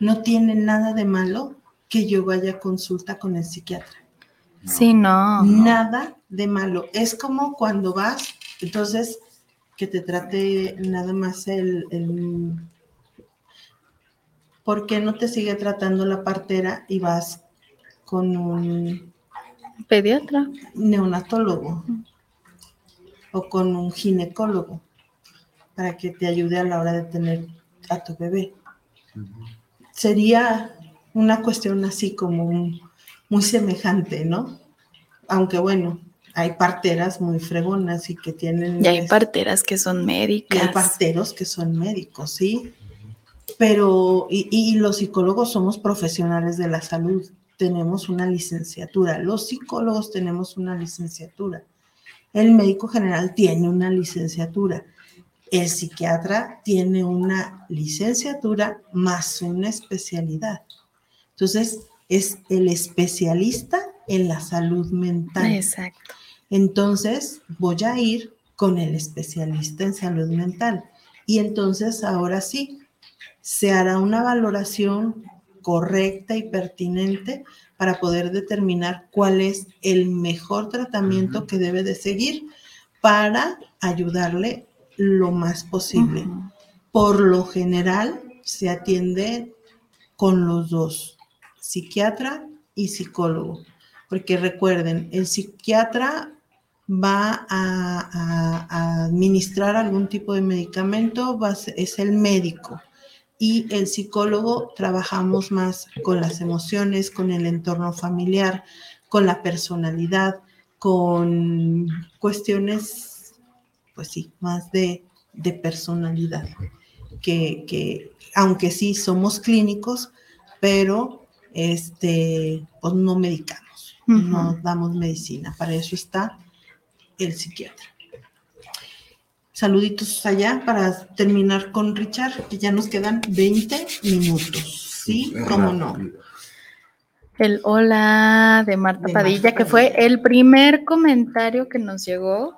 Speaker 2: No tiene nada de malo que yo vaya a consulta con el psiquiatra.
Speaker 3: Sí, no.
Speaker 2: Nada de malo. Es como cuando vas, entonces, que te trate nada más el, el- ¿Por qué no te sigue tratando la partera y vas con un
Speaker 3: Pediatra.
Speaker 2: neonatólogo o con un ginecólogo para que te ayude a la hora de tener a tu bebé? Sería una cuestión así como un- muy semejante, ¿no? Aunque bueno, hay parteras muy fregonas y que tienen...
Speaker 3: Y hay parteras que son
Speaker 2: y hay
Speaker 3: médicas.
Speaker 2: parteros que son médicos, ¿sí? Pero, y, y los psicólogos somos profesionales de la salud, tenemos una licenciatura, los psicólogos tenemos una licenciatura, el médico general tiene una licenciatura, el psiquiatra tiene una licenciatura más una especialidad. Entonces, es el especialista en la salud mental.
Speaker 3: Exacto.
Speaker 2: Entonces, voy a ir con el especialista en salud mental. Y entonces ahora sí, se hará una valoración correcta y pertinente para poder determinar cuál es el mejor tratamiento que debe de seguir para ayudarle lo más posible. Por lo general se atiende con los dos, psiquiatra y psicólogo, porque recuerden, el psiquiatra va a, a administrar algún tipo de medicamento, va a ser- es el médico. Y el psicólogo trabajamos más con las emociones, con el entorno familiar, con la personalidad, con cuestiones, pues sí, más de, de personalidad, que, que aunque sí somos clínicos, pero este, pues no medicamos, no damos medicina, para eso está el psiquiatra. Saluditos allá para terminar con Richard, que ya nos quedan 20 minutos. Sí, cómo no.
Speaker 3: El hola de Marta
Speaker 2: De
Speaker 3: Padilla,
Speaker 2: Marta
Speaker 3: que fue el primer comentario que nos llegó.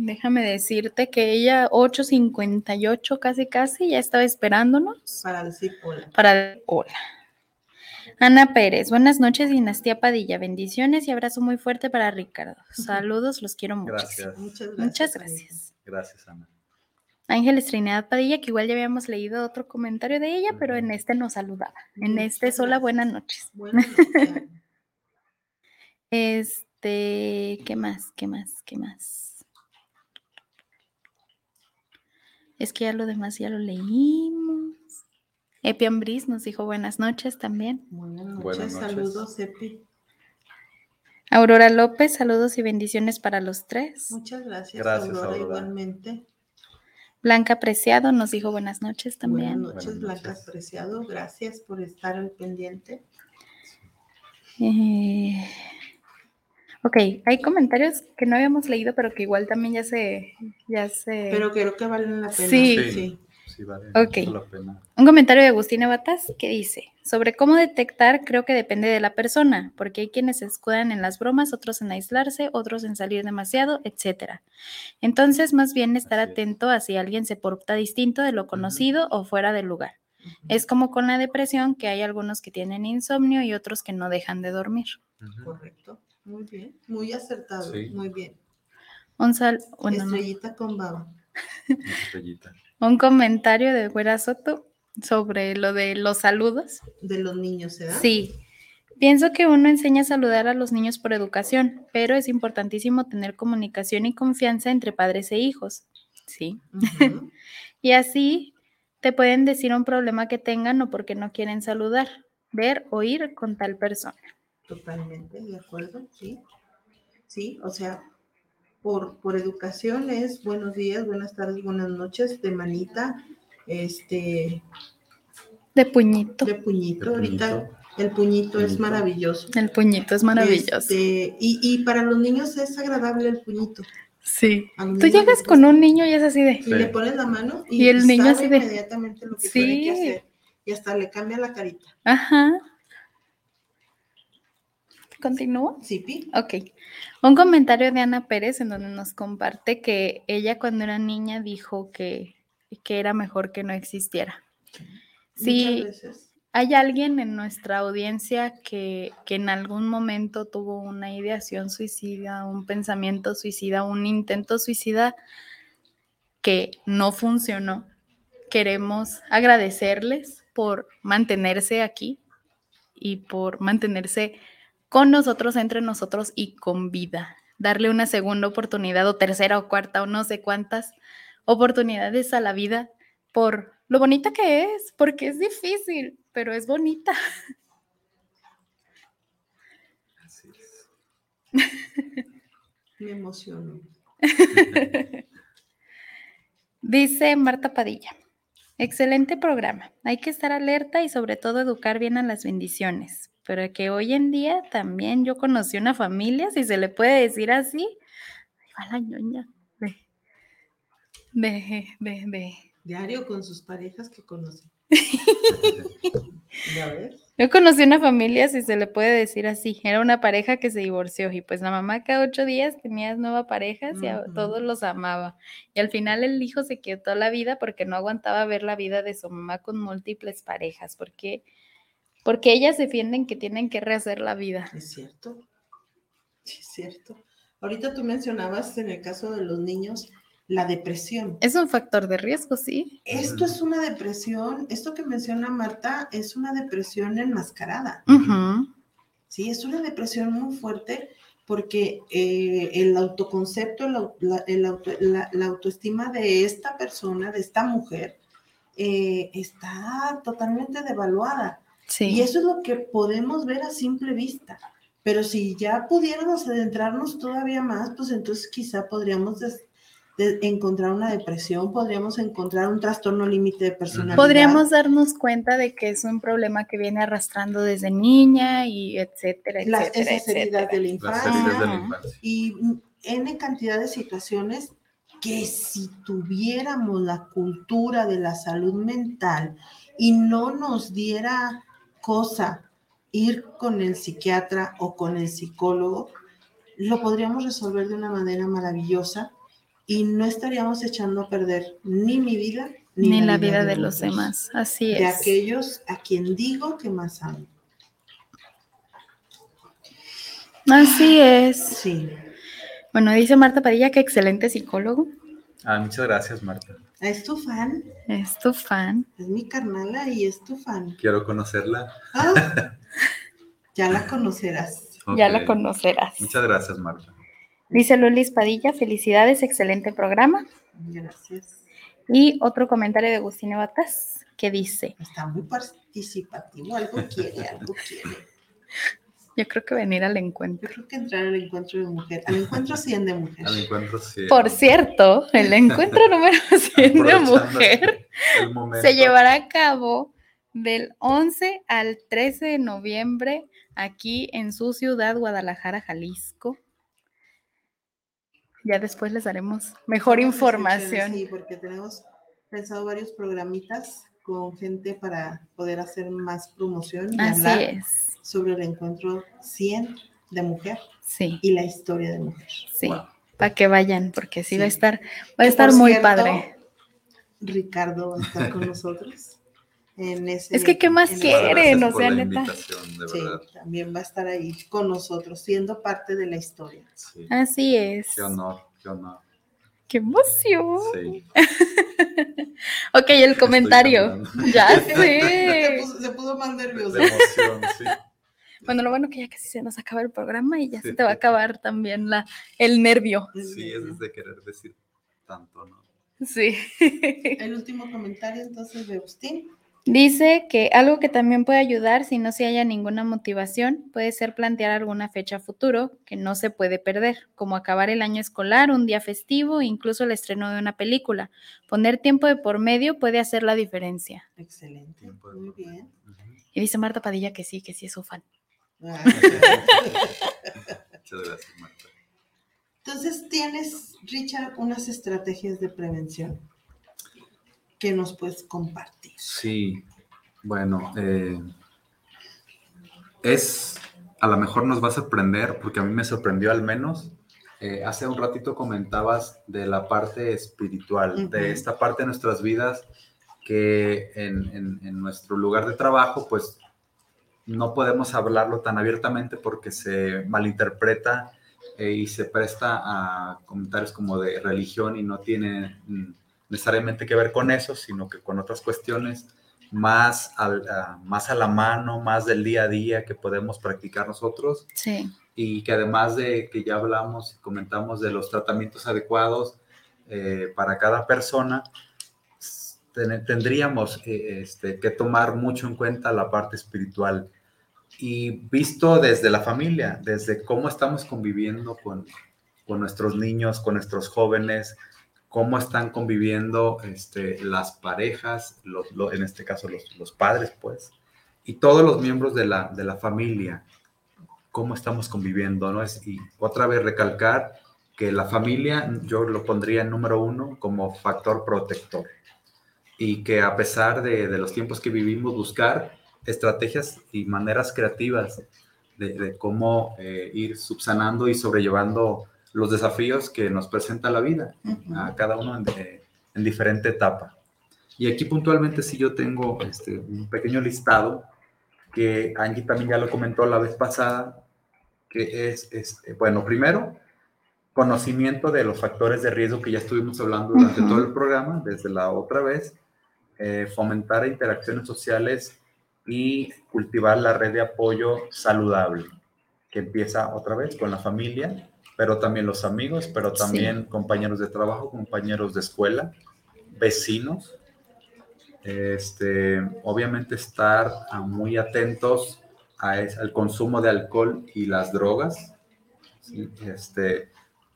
Speaker 3: Déjame decirte que ella 8.58 casi casi ya estaba esperándonos
Speaker 2: Para decir hola.
Speaker 3: para hola. Ana Pérez, buenas noches, Dinastía Padilla. Bendiciones y abrazo muy fuerte para Ricardo. Saludos, los quiero mucho.
Speaker 5: Gracias.
Speaker 2: Muchas gracias.
Speaker 3: Muchas gracias.
Speaker 5: Gracias, Ana.
Speaker 3: Ángeles Trinidad Padilla, que igual ya habíamos leído otro comentario de ella, pero en este nos saludaba. En este es hola, buenas noches.
Speaker 2: Buenas noches.
Speaker 3: Este, ¿qué más? ¿Qué más? ¿Qué más? Es que ya lo demás ya lo leímos. Epian Bris nos dijo buenas noches también.
Speaker 2: Buenas noches,
Speaker 5: Buenas noches.
Speaker 2: saludos, Epi.
Speaker 3: Aurora López, saludos y bendiciones para los tres.
Speaker 2: Muchas gracias,
Speaker 5: Gracias,
Speaker 2: Aurora,
Speaker 5: Aurora.
Speaker 2: igualmente.
Speaker 3: Blanca Preciado nos dijo buenas noches también.
Speaker 2: Buenas noches,
Speaker 5: Buenas
Speaker 2: Blanca. Preciado. Gracias por estar al pendiente.
Speaker 3: Eh, ok, hay comentarios que no habíamos leído, pero que igual también ya se, ya se.
Speaker 2: Pero creo que valen la pena.
Speaker 3: Sí.
Speaker 5: Sí. Sí, vale.
Speaker 3: Ok.
Speaker 5: mucho la pena.
Speaker 3: Un comentario de Agustina Batas que dice, sobre cómo detectar creo que depende de la persona, porque hay quienes se escudan en las bromas, otros en aislarse, otros en salir demasiado, etcétera. Entonces, más bien estar
Speaker 5: Así es.
Speaker 3: atento a si alguien se porta distinto de lo conocido o fuera del lugar. Es como con la depresión, que hay algunos que tienen insomnio y otros que no dejan de dormir.
Speaker 2: Correcto. Muy bien. Muy acertado.
Speaker 5: Sí.
Speaker 2: Muy bien.
Speaker 3: Un, sal- bueno, no.
Speaker 2: Estrellita con baba.
Speaker 5: Una estrellita.
Speaker 3: un comentario de Güera Soto sobre lo de los saludos.
Speaker 2: De los niños, ¿verdad?
Speaker 3: Sí, pienso que uno enseña a saludar a los niños por educación, pero es importantísimo tener comunicación y confianza entre padres e hijos. Sí. Y así te pueden decir un problema que tengan o porque no quieren saludar, ver o ir con tal persona.
Speaker 2: Totalmente, de acuerdo, sí. Sí, o sea, por, por educación es buenos días, buenas tardes, buenas noches, de manita, este,
Speaker 3: De puñito.
Speaker 2: de puñito.
Speaker 5: De
Speaker 2: Ahorita
Speaker 5: puñito.
Speaker 2: el puñito, es maravilloso.
Speaker 3: El puñito es maravilloso.
Speaker 2: Este, y, y para los niños es agradable el puñito.
Speaker 3: Sí. Tú llegas con un niño y es así de...
Speaker 2: Y le pones la mano y,
Speaker 3: Y el niño
Speaker 2: sabe
Speaker 3: así de-
Speaker 2: inmediatamente lo que tiene que
Speaker 3: Sí.
Speaker 2: hacer. Y hasta le cambia la carita.
Speaker 3: Ajá. ¿Continúo?
Speaker 2: Sí, Pi.
Speaker 3: Ok. Un comentario de Ana Pérez en donde nos comparte que ella cuando era niña dijo que, que era mejor que no existiera. Sí, hay alguien en nuestra audiencia que, que en algún momento tuvo una ideación suicida, un pensamiento suicida, un intento suicida que no funcionó. Queremos agradecerles por mantenerse aquí y por mantenerse con nosotros, entre nosotros y con vida. Darle una segunda oportunidad o tercera o cuarta o no sé cuántas oportunidades a la vida por lo bonita que es, porque es difícil, pero es bonita.
Speaker 5: Así es.
Speaker 2: Me emociono.
Speaker 3: Dice Marta Padilla. Excelente programa. Hay que estar alerta y sobre todo educar bien a las bendiciones. Pero que hoy en día también yo conocí una familia, si se le puede decir así. Ahí va la ñoña. De, de, de, de.
Speaker 2: Diario con sus parejas que conoce. ¿Ya ves?
Speaker 3: Yo conocí una familia, si se le puede decir así, era una pareja que se divorció y pues la mamá cada ocho días tenía nueva pareja y a todos los amaba. Y al final el hijo se quedó toda la vida porque no aguantaba ver la vida de su mamá con múltiples parejas, porque, porque ellas defienden que tienen que rehacer la vida.
Speaker 2: Es cierto. Sí, es cierto. Ahorita tú mencionabas en el caso de los niños la depresión.
Speaker 3: Es un factor de riesgo, sí.
Speaker 2: Esto es una depresión, esto que menciona Marta es una depresión enmascarada. Sí, es una depresión muy fuerte porque eh, el autoconcepto, la, el auto- la- la autoestima de esta persona, de esta mujer, eh, está totalmente devaluada.
Speaker 3: Sí.
Speaker 2: Y eso es lo que podemos ver a simple vista. Pero si ya pudiéramos adentrarnos todavía más, pues entonces quizá podríamos des- de- encontrar una depresión, podríamos encontrar un trastorno límite de personalidad.
Speaker 3: Podríamos darnos cuenta de que es un problema que viene arrastrando desde niña y etcétera,
Speaker 2: Las-
Speaker 3: etcétera,
Speaker 2: esas heridas
Speaker 3: etcétera.
Speaker 2: de la
Speaker 5: Las
Speaker 2: infancia.
Speaker 5: heridas de la infancia.
Speaker 2: y N cantidad de situaciones que si tuviéramos la cultura de la salud mental y no nos diera cosa ir con el psiquiatra o con el psicólogo, lo podríamos resolver de una manera maravillosa y no estaríamos echando a perder ni mi vida
Speaker 3: Ni la vida de los demás. Así
Speaker 2: De
Speaker 3: es.
Speaker 2: aquellos a quien digo que más amo.
Speaker 3: Así es.
Speaker 2: Sí.
Speaker 3: Bueno, dice Marta Padilla que excelente psicólogo.
Speaker 5: Ah, muchas gracias, Marta.
Speaker 2: Es tu fan,
Speaker 3: Es tu fan.
Speaker 2: es mi carnala y es tu fan.
Speaker 5: Quiero conocerla.
Speaker 2: Ah, ya la conocerás.
Speaker 3: Ya la conocerás.
Speaker 5: Muchas gracias, Marta.
Speaker 3: Dice Lulis Padilla, felicidades, excelente programa.
Speaker 2: Gracias.
Speaker 3: Y otro comentario de Agustín Batas que dice,
Speaker 2: Está muy participativo, algo quiere, algo quiere.
Speaker 3: yo creo que venir al
Speaker 2: Yo
Speaker 3: encuentro.
Speaker 2: creo que entrar al encuentro de mujer, al encuentro 100 de mujer.
Speaker 5: Al encuentro, sí.
Speaker 3: Por cierto, el encuentro número 100 de mujer se llevará a cabo del 11 al 13 de noviembre aquí en su ciudad, Guadalajara, Jalisco. Ya después les daremos mejor información.
Speaker 2: Sí, porque tenemos pensado varios programitas con gente para poder hacer más promoción y
Speaker 3: Así
Speaker 2: hablar
Speaker 3: es.
Speaker 2: sobre el encuentro 100 de mujer
Speaker 3: Sí,
Speaker 2: y la historia de mujer.
Speaker 3: sí.
Speaker 5: Wow.
Speaker 3: Para que vayan, porque sí, va a estar, va a estar muy
Speaker 2: cierto,
Speaker 3: padre.
Speaker 2: Ricardo va a estar con nosotros. En ese,
Speaker 3: Es que, ¿qué más quieren, o sea,
Speaker 5: la
Speaker 3: neta.
Speaker 2: Sí, también va a estar ahí con nosotros, siendo parte de la historia.
Speaker 5: Sí.
Speaker 3: Así es.
Speaker 5: Qué honor, qué honor.
Speaker 3: ¡Qué emoción!
Speaker 5: Sí.
Speaker 3: Ok, el comentario. Ya
Speaker 2: se,
Speaker 3: sé.
Speaker 2: puso, se puso más nervioso.
Speaker 5: De emoción, sí.
Speaker 3: Bueno, lo bueno que ya casi se nos acaba el programa y ya se te va a acabar también la, el nervio.
Speaker 5: Sí, es de querer decir tanto, ¿no?
Speaker 3: Sí.
Speaker 2: El último comentario entonces de Agustín.
Speaker 3: Dice que algo que también puede ayudar si no se haya ninguna motivación puede ser plantear alguna fecha a futuro que no se puede perder, como acabar el año escolar, un día festivo, incluso el estreno de una película. Poner tiempo de por medio puede hacer la diferencia.
Speaker 2: Excelente, muy bien.
Speaker 3: Y dice Marta Padilla que sí, que sí es su fan.
Speaker 2: Ah,
Speaker 5: Muchas gracias, Marta.
Speaker 2: Entonces, tienes, Richard, unas estrategias de prevención que nos puedes compartir.
Speaker 5: Sí, bueno, eh, es, a lo mejor nos va a sorprender, porque a mí me sorprendió al menos. Eh, hace un ratito comentabas de la parte espiritual,
Speaker 2: Ujú.
Speaker 5: de esta parte de nuestras vidas que en, en- en nuestro lugar de trabajo, pues no podemos hablarlo tan abiertamente porque se malinterpreta eh, y se presta a comentarios como de religión y no tiene mm, necesariamente que ver con eso, sino que con otras cuestiones más, al- a, más a la mano, más del día a día que podemos practicar nosotros
Speaker 3: Sí.
Speaker 5: y que además de que ya hablamos y comentamos de los tratamientos adecuados eh, para cada persona, ten- tendríamos eh, este, que tomar mucho en cuenta la parte espiritual y visto desde la familia, desde cómo estamos conviviendo con, con nuestros niños, con nuestros jóvenes, cómo están conviviendo este, las parejas, los, lo- en este caso los, los padres, pues, y todos los miembros de la, de la familia, cómo estamos conviviendo, ¿no? Es, y otra vez recalcar que la familia, yo lo pondría en número uno como factor protector y que a pesar de, de los tiempos que vivimos, buscar estrategias y maneras creativas de, de cómo eh, ir subsanando y sobrellevando los desafíos que nos presenta la vida, a cada uno en, de- en diferente etapa. Y aquí puntualmente sí yo tengo este, un pequeño listado que Angie también ya lo comentó la vez pasada, que es, este, bueno, primero, conocimiento de los factores de riesgo que ya estuvimos hablando durante
Speaker 3: Ujú.
Speaker 5: todo el programa, desde la otra vez, eh, fomentar interacciones sociales y cultivar la red de apoyo saludable, que empieza otra vez con la familia, pero también los amigos, pero
Speaker 3: Sí.
Speaker 5: también compañeros de trabajo, compañeros de escuela, vecinos. Este, obviamente estar muy atentos a es- al consumo de alcohol y las drogas. ¿sí? Este,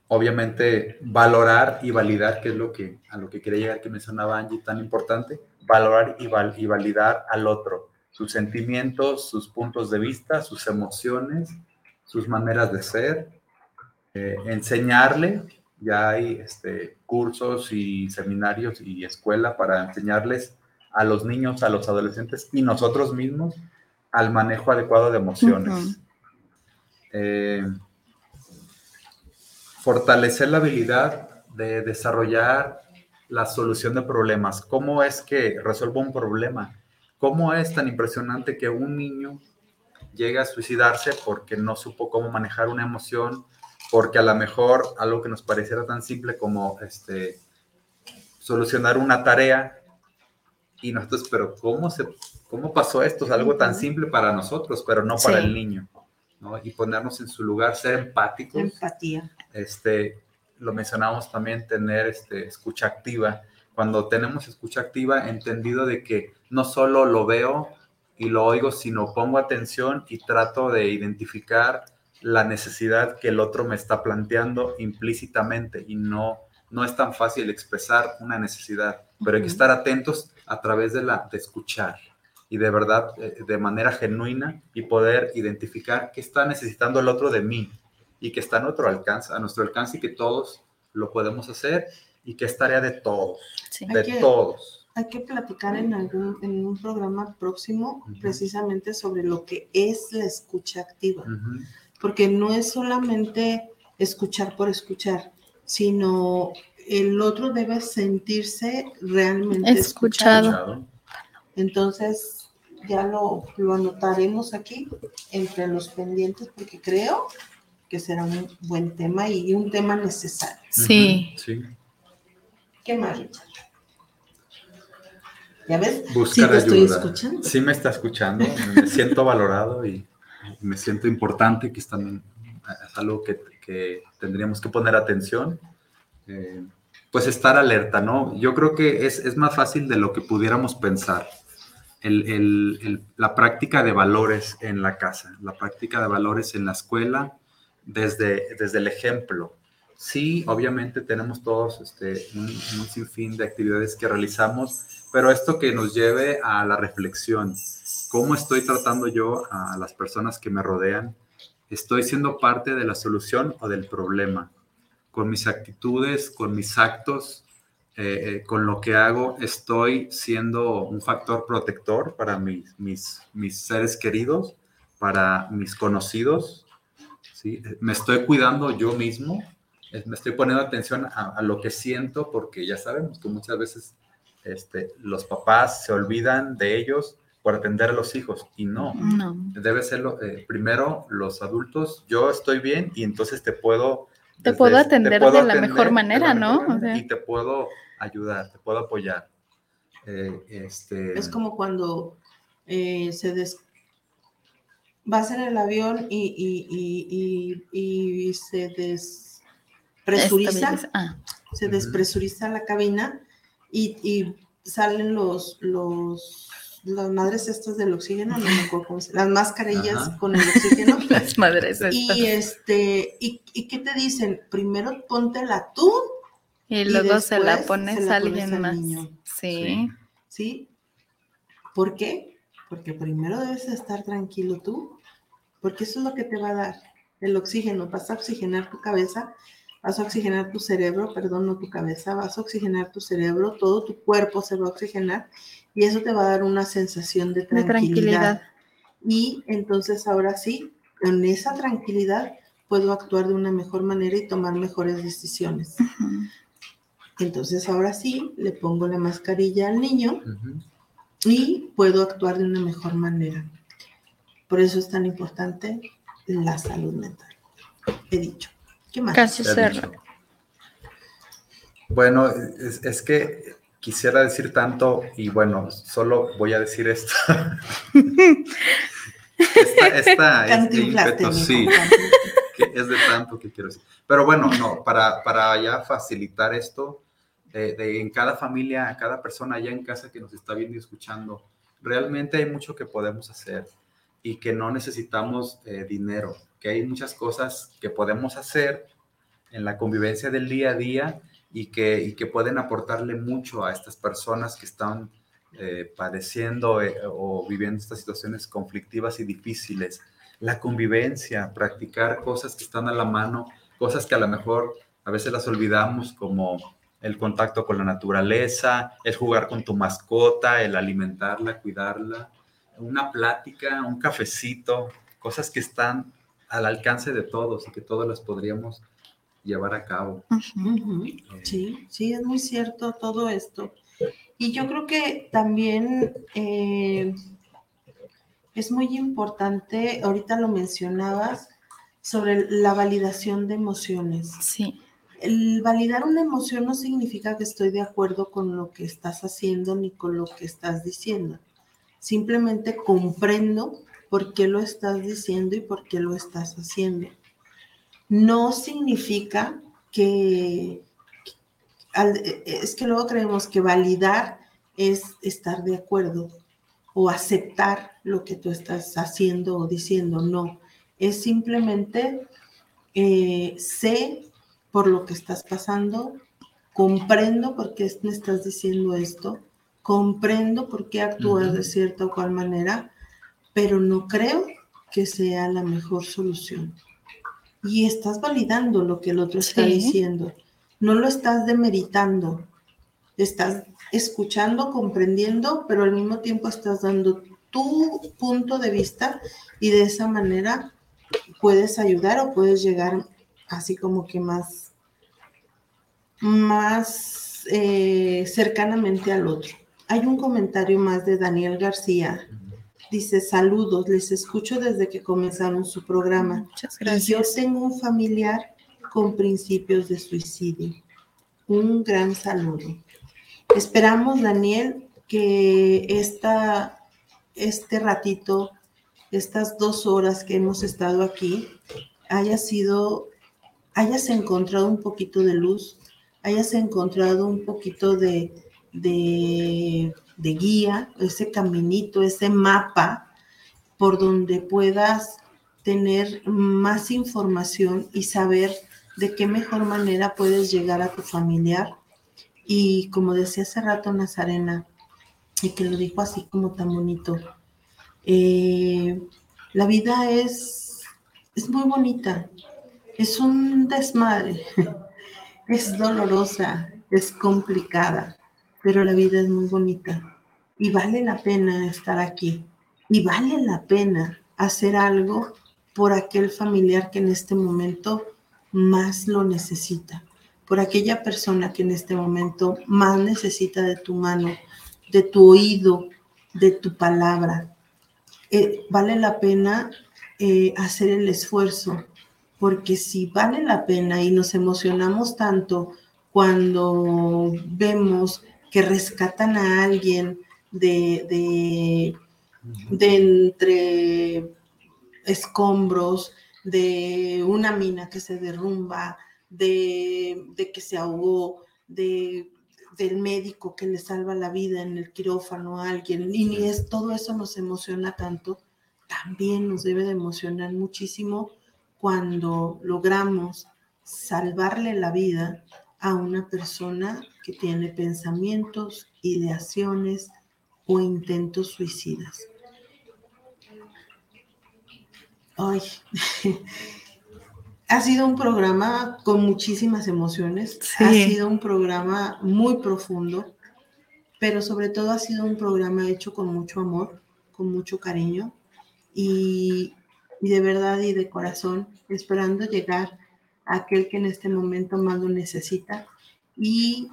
Speaker 5: obviamente valorar y validar, que es lo que a lo que quería llegar que mencionaba Angie, tan importante, valorar y, val- y validar al otro, sus sentimientos, sus puntos de vista, sus emociones, sus maneras de ser, eh, enseñarle, ya hay este, cursos y seminarios y escuela para enseñarles a los niños, a los adolescentes y nosotros mismos al manejo adecuado de emociones. Eh, fortalecer la habilidad de desarrollar la solución de problemas. ¿Cómo es que resuelvo un problema? ¿Cómo es tan impresionante que un niño llega a suicidarse porque no supo cómo manejar una emoción, porque a lo mejor algo que nos pareciera tan simple como este, solucionar una tarea y nosotros, pero ¿cómo, se, cómo pasó esto? Es algo tan simple para nosotros, pero no para
Speaker 2: Sí.
Speaker 5: el niño. ¿no? Y ponernos en su lugar, ser empáticos.
Speaker 2: Empatía.
Speaker 5: Este, lo mencionamos también, tener este, escucha activa. Cuando tenemos escucha activa, entendido de que no solo lo veo y lo oigo, sino pongo atención y trato de identificar la necesidad que el otro me está planteando implícitamente y no, no es tan fácil expresar una necesidad, pero hay que estar atentos a través de, la, de escuchar y de verdad, eh, de manera genuina y poder identificar qué está necesitando el otro de mí y que está a nuestro alcance, a nuestro alcance y que todos lo podemos hacer y que es tarea de todos,
Speaker 3: Sí.
Speaker 5: de
Speaker 2: Hay que-
Speaker 5: todos.
Speaker 2: Hay que platicar en algún en un programa próximo precisamente sobre lo que es la escucha activa. Porque no es solamente escuchar por escuchar, sino el otro debe sentirse realmente
Speaker 3: Escuchado.
Speaker 5: Escuchado.
Speaker 2: Entonces, ya lo, lo anotaremos aquí entre los pendientes porque creo que será un buen tema y un tema necesario.
Speaker 3: Sí.
Speaker 2: ¿Qué más, Richard? ¿Ya ves?
Speaker 5: Buscar
Speaker 2: sí, te estoy escuchando.
Speaker 5: Sí me está escuchando, me siento valorado y me siento importante, que es también es algo que, que tendríamos que poner atención. Eh, pues estar alerta, ¿no? Yo creo que es, es más fácil de lo que pudiéramos pensar. El- el- la práctica de valores en la casa, la práctica de valores en la escuela, desde, desde el ejemplo. Sí, obviamente tenemos todos este, un, un sinfín de actividades que realizamos, pero esto que nos lleve a la reflexión. ¿Cómo estoy tratando yo a las personas que me rodean? ¿Estoy siendo parte de la solución o del problema? Con mis actitudes, con mis actos, eh, eh, con lo que hago, estoy siendo un factor protector para mis, mis, mis seres queridos, para mis conocidos. ¿sí? Me estoy cuidando yo mismo, me estoy poniendo atención a, a lo que siento, porque ya sabemos que muchas veces este, los papás se olvidan de ellos por atender a los hijos y no.
Speaker 3: No.
Speaker 5: Debe ser lo- eh, primero los adultos, yo estoy bien y entonces te puedo...
Speaker 3: Te
Speaker 5: desde-
Speaker 3: puedo atender de la mejor
Speaker 5: de la
Speaker 3: manera, ¿no? sea.
Speaker 5: Y te puedo ayudar, te puedo apoyar. Eh, este,
Speaker 2: Es como cuando eh, se des... vas en el avión y, y- y- y- y se despresuriza.
Speaker 3: Ah,
Speaker 2: se despresuriza la cabina y, y salen los, los, las madres estas del oxígeno, no me acuerdo cómo se- las mascarillas
Speaker 5: Ajá.
Speaker 2: con el oxígeno.
Speaker 3: las madres
Speaker 2: y
Speaker 3: estas.
Speaker 2: este, y, y qué te dicen? Primero póntela tú
Speaker 3: Y luego se la pones
Speaker 2: se la
Speaker 3: a
Speaker 2: pones
Speaker 3: alguien
Speaker 2: al
Speaker 3: más.
Speaker 2: niño.
Speaker 3: Sí.
Speaker 2: ¿sí? ¿Por qué? Porque primero debes estar tranquilo tú, porque eso es lo que te va a dar el oxígeno, vas a oxigenar tu cabeza vas a oxigenar tu cerebro, perdón, no tu cabeza, vas a oxigenar tu cerebro, todo tu cuerpo se va a oxigenar y eso te va a dar una sensación de tranquilidad.
Speaker 3: De tranquilidad.
Speaker 2: Y entonces ahora sí, en esa tranquilidad puedo actuar de una mejor manera y tomar mejores decisiones. Entonces ahora sí, le pongo la mascarilla al niño y puedo actuar de una mejor manera. Por eso es tan importante la salud mental. He dicho. ¿Qué más?
Speaker 3: Casi
Speaker 5: dicho. Bueno, es, es que quisiera decir tanto y bueno, solo voy a decir esto. esta, esta este
Speaker 2: Cantinflaste,
Speaker 5: ímpetu,
Speaker 2: mijo,
Speaker 5: sí, que es de tanto que quiero decir. Pero bueno, no, para, para ya facilitar esto, de, de en cada familia, cada persona allá en casa que nos está viendo y escuchando, realmente hay mucho que podemos hacer y que no necesitamos eh, dinero, que hay muchas cosas que podemos hacer en la convivencia del día a día y que, y que pueden aportarle mucho a estas personas que están eh, padeciendo eh, o viviendo estas situaciones conflictivas y difíciles. La convivencia, practicar cosas que están a la mano, cosas que a lo mejor a veces las olvidamos como el contacto con la naturaleza, el jugar con tu mascota, el alimentarla, cuidarla, una plática, un cafecito, cosas que están al alcance de todos y que todos las podríamos llevar a cabo.
Speaker 2: Ujú, Sí, sí, es muy cierto todo esto. Y yo creo que también eh, es muy importante, ahorita lo mencionabas, sobre la validación de emociones.
Speaker 3: Sí.
Speaker 2: El validar una emoción no significa que estoy de acuerdo con lo que estás haciendo ni con lo que estás diciendo. Simplemente comprendo por qué lo estás diciendo y por qué lo estás haciendo. No significa que, al- es que luego creemos que validar es estar de acuerdo o aceptar lo que tú estás haciendo o diciendo. No, es simplemente eh, sé por lo que estás pasando, comprendo por qué me estás diciendo esto, comprendo por qué actúas de cierta o cual manera, pero no creo que sea la mejor solución. Y estás validando lo que el otro está
Speaker 3: Sí.
Speaker 2: diciendo, no lo estás demeritando, estás escuchando, comprendiendo, pero al mismo tiempo estás dando tu punto de vista y de esa manera puedes ayudar o puedes llegar así como que más, más eh, cercanamente al otro. Hay un comentario más de Daniel García. Dice, saludos, les escucho desde que comenzaron su programa.
Speaker 3: Muchas
Speaker 2: Y yo
Speaker 3: gracias.
Speaker 2: tengo un familiar con principios de suicidio. Un gran saludo. Esperamos, Daniel, que esta, este ratito, estas dos horas que hemos estado aquí, haya sido, hayas encontrado un poquito de luz, hayas encontrado un poquito de, de, de guía, ese caminito, ese mapa por donde puedas tener más información y saber de qué mejor manera puedes llegar a tu familiar. Y como decía hace rato Nazarena, y que lo dijo así como tan bonito, eh, la vida es, es muy bonita, es un desmadre, es dolorosa, es complicada, pero la vida es muy bonita y vale la pena estar aquí y vale la pena hacer algo por aquel familiar que en este momento más lo necesita, por aquella persona que en este momento más necesita de tu mano, de tu oído, de tu palabra. Eh, vale la pena eh, hacer el esfuerzo, porque si vale la pena y nos emocionamos tanto cuando vemos que rescatan a alguien de, de, de entre escombros, de una mina que se derrumba, de, de que se ahogó, de, del médico que le salva la vida en el quirófano a alguien, y ni es, todo eso nos emociona tanto, también nos debe de emocionar muchísimo cuando logramos salvarle la vida a una persona que tiene pensamientos, ideaciones o intentos suicidas. Ay, Ha sido un programa con muchísimas emociones,
Speaker 3: Sí.
Speaker 2: ha sido un programa muy profundo, pero sobre todo ha sido un programa hecho con mucho amor, con mucho cariño y, y de verdad y de corazón, esperando llegar a aquel que en este momento más lo necesita y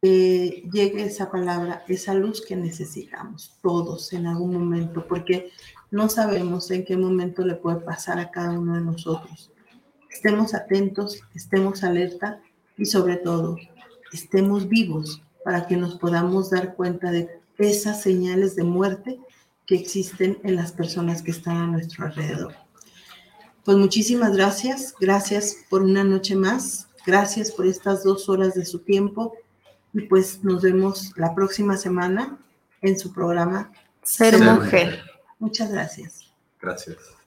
Speaker 2: eh, llegue esa palabra, esa luz que necesitamos todos en algún momento, porque no sabemos en qué momento le puede pasar a cada uno de nosotros. Estemos atentos, estemos alerta y sobre todo estemos vivos para que nos podamos dar cuenta de esas señales de muerte que existen en las personas que están a nuestro alrededor. Pues muchísimas gracias, gracias por una noche más, gracias por estas dos horas de su tiempo y pues nos vemos la próxima semana en su programa
Speaker 3: Ser mujer.
Speaker 2: Muchas gracias.
Speaker 5: Gracias.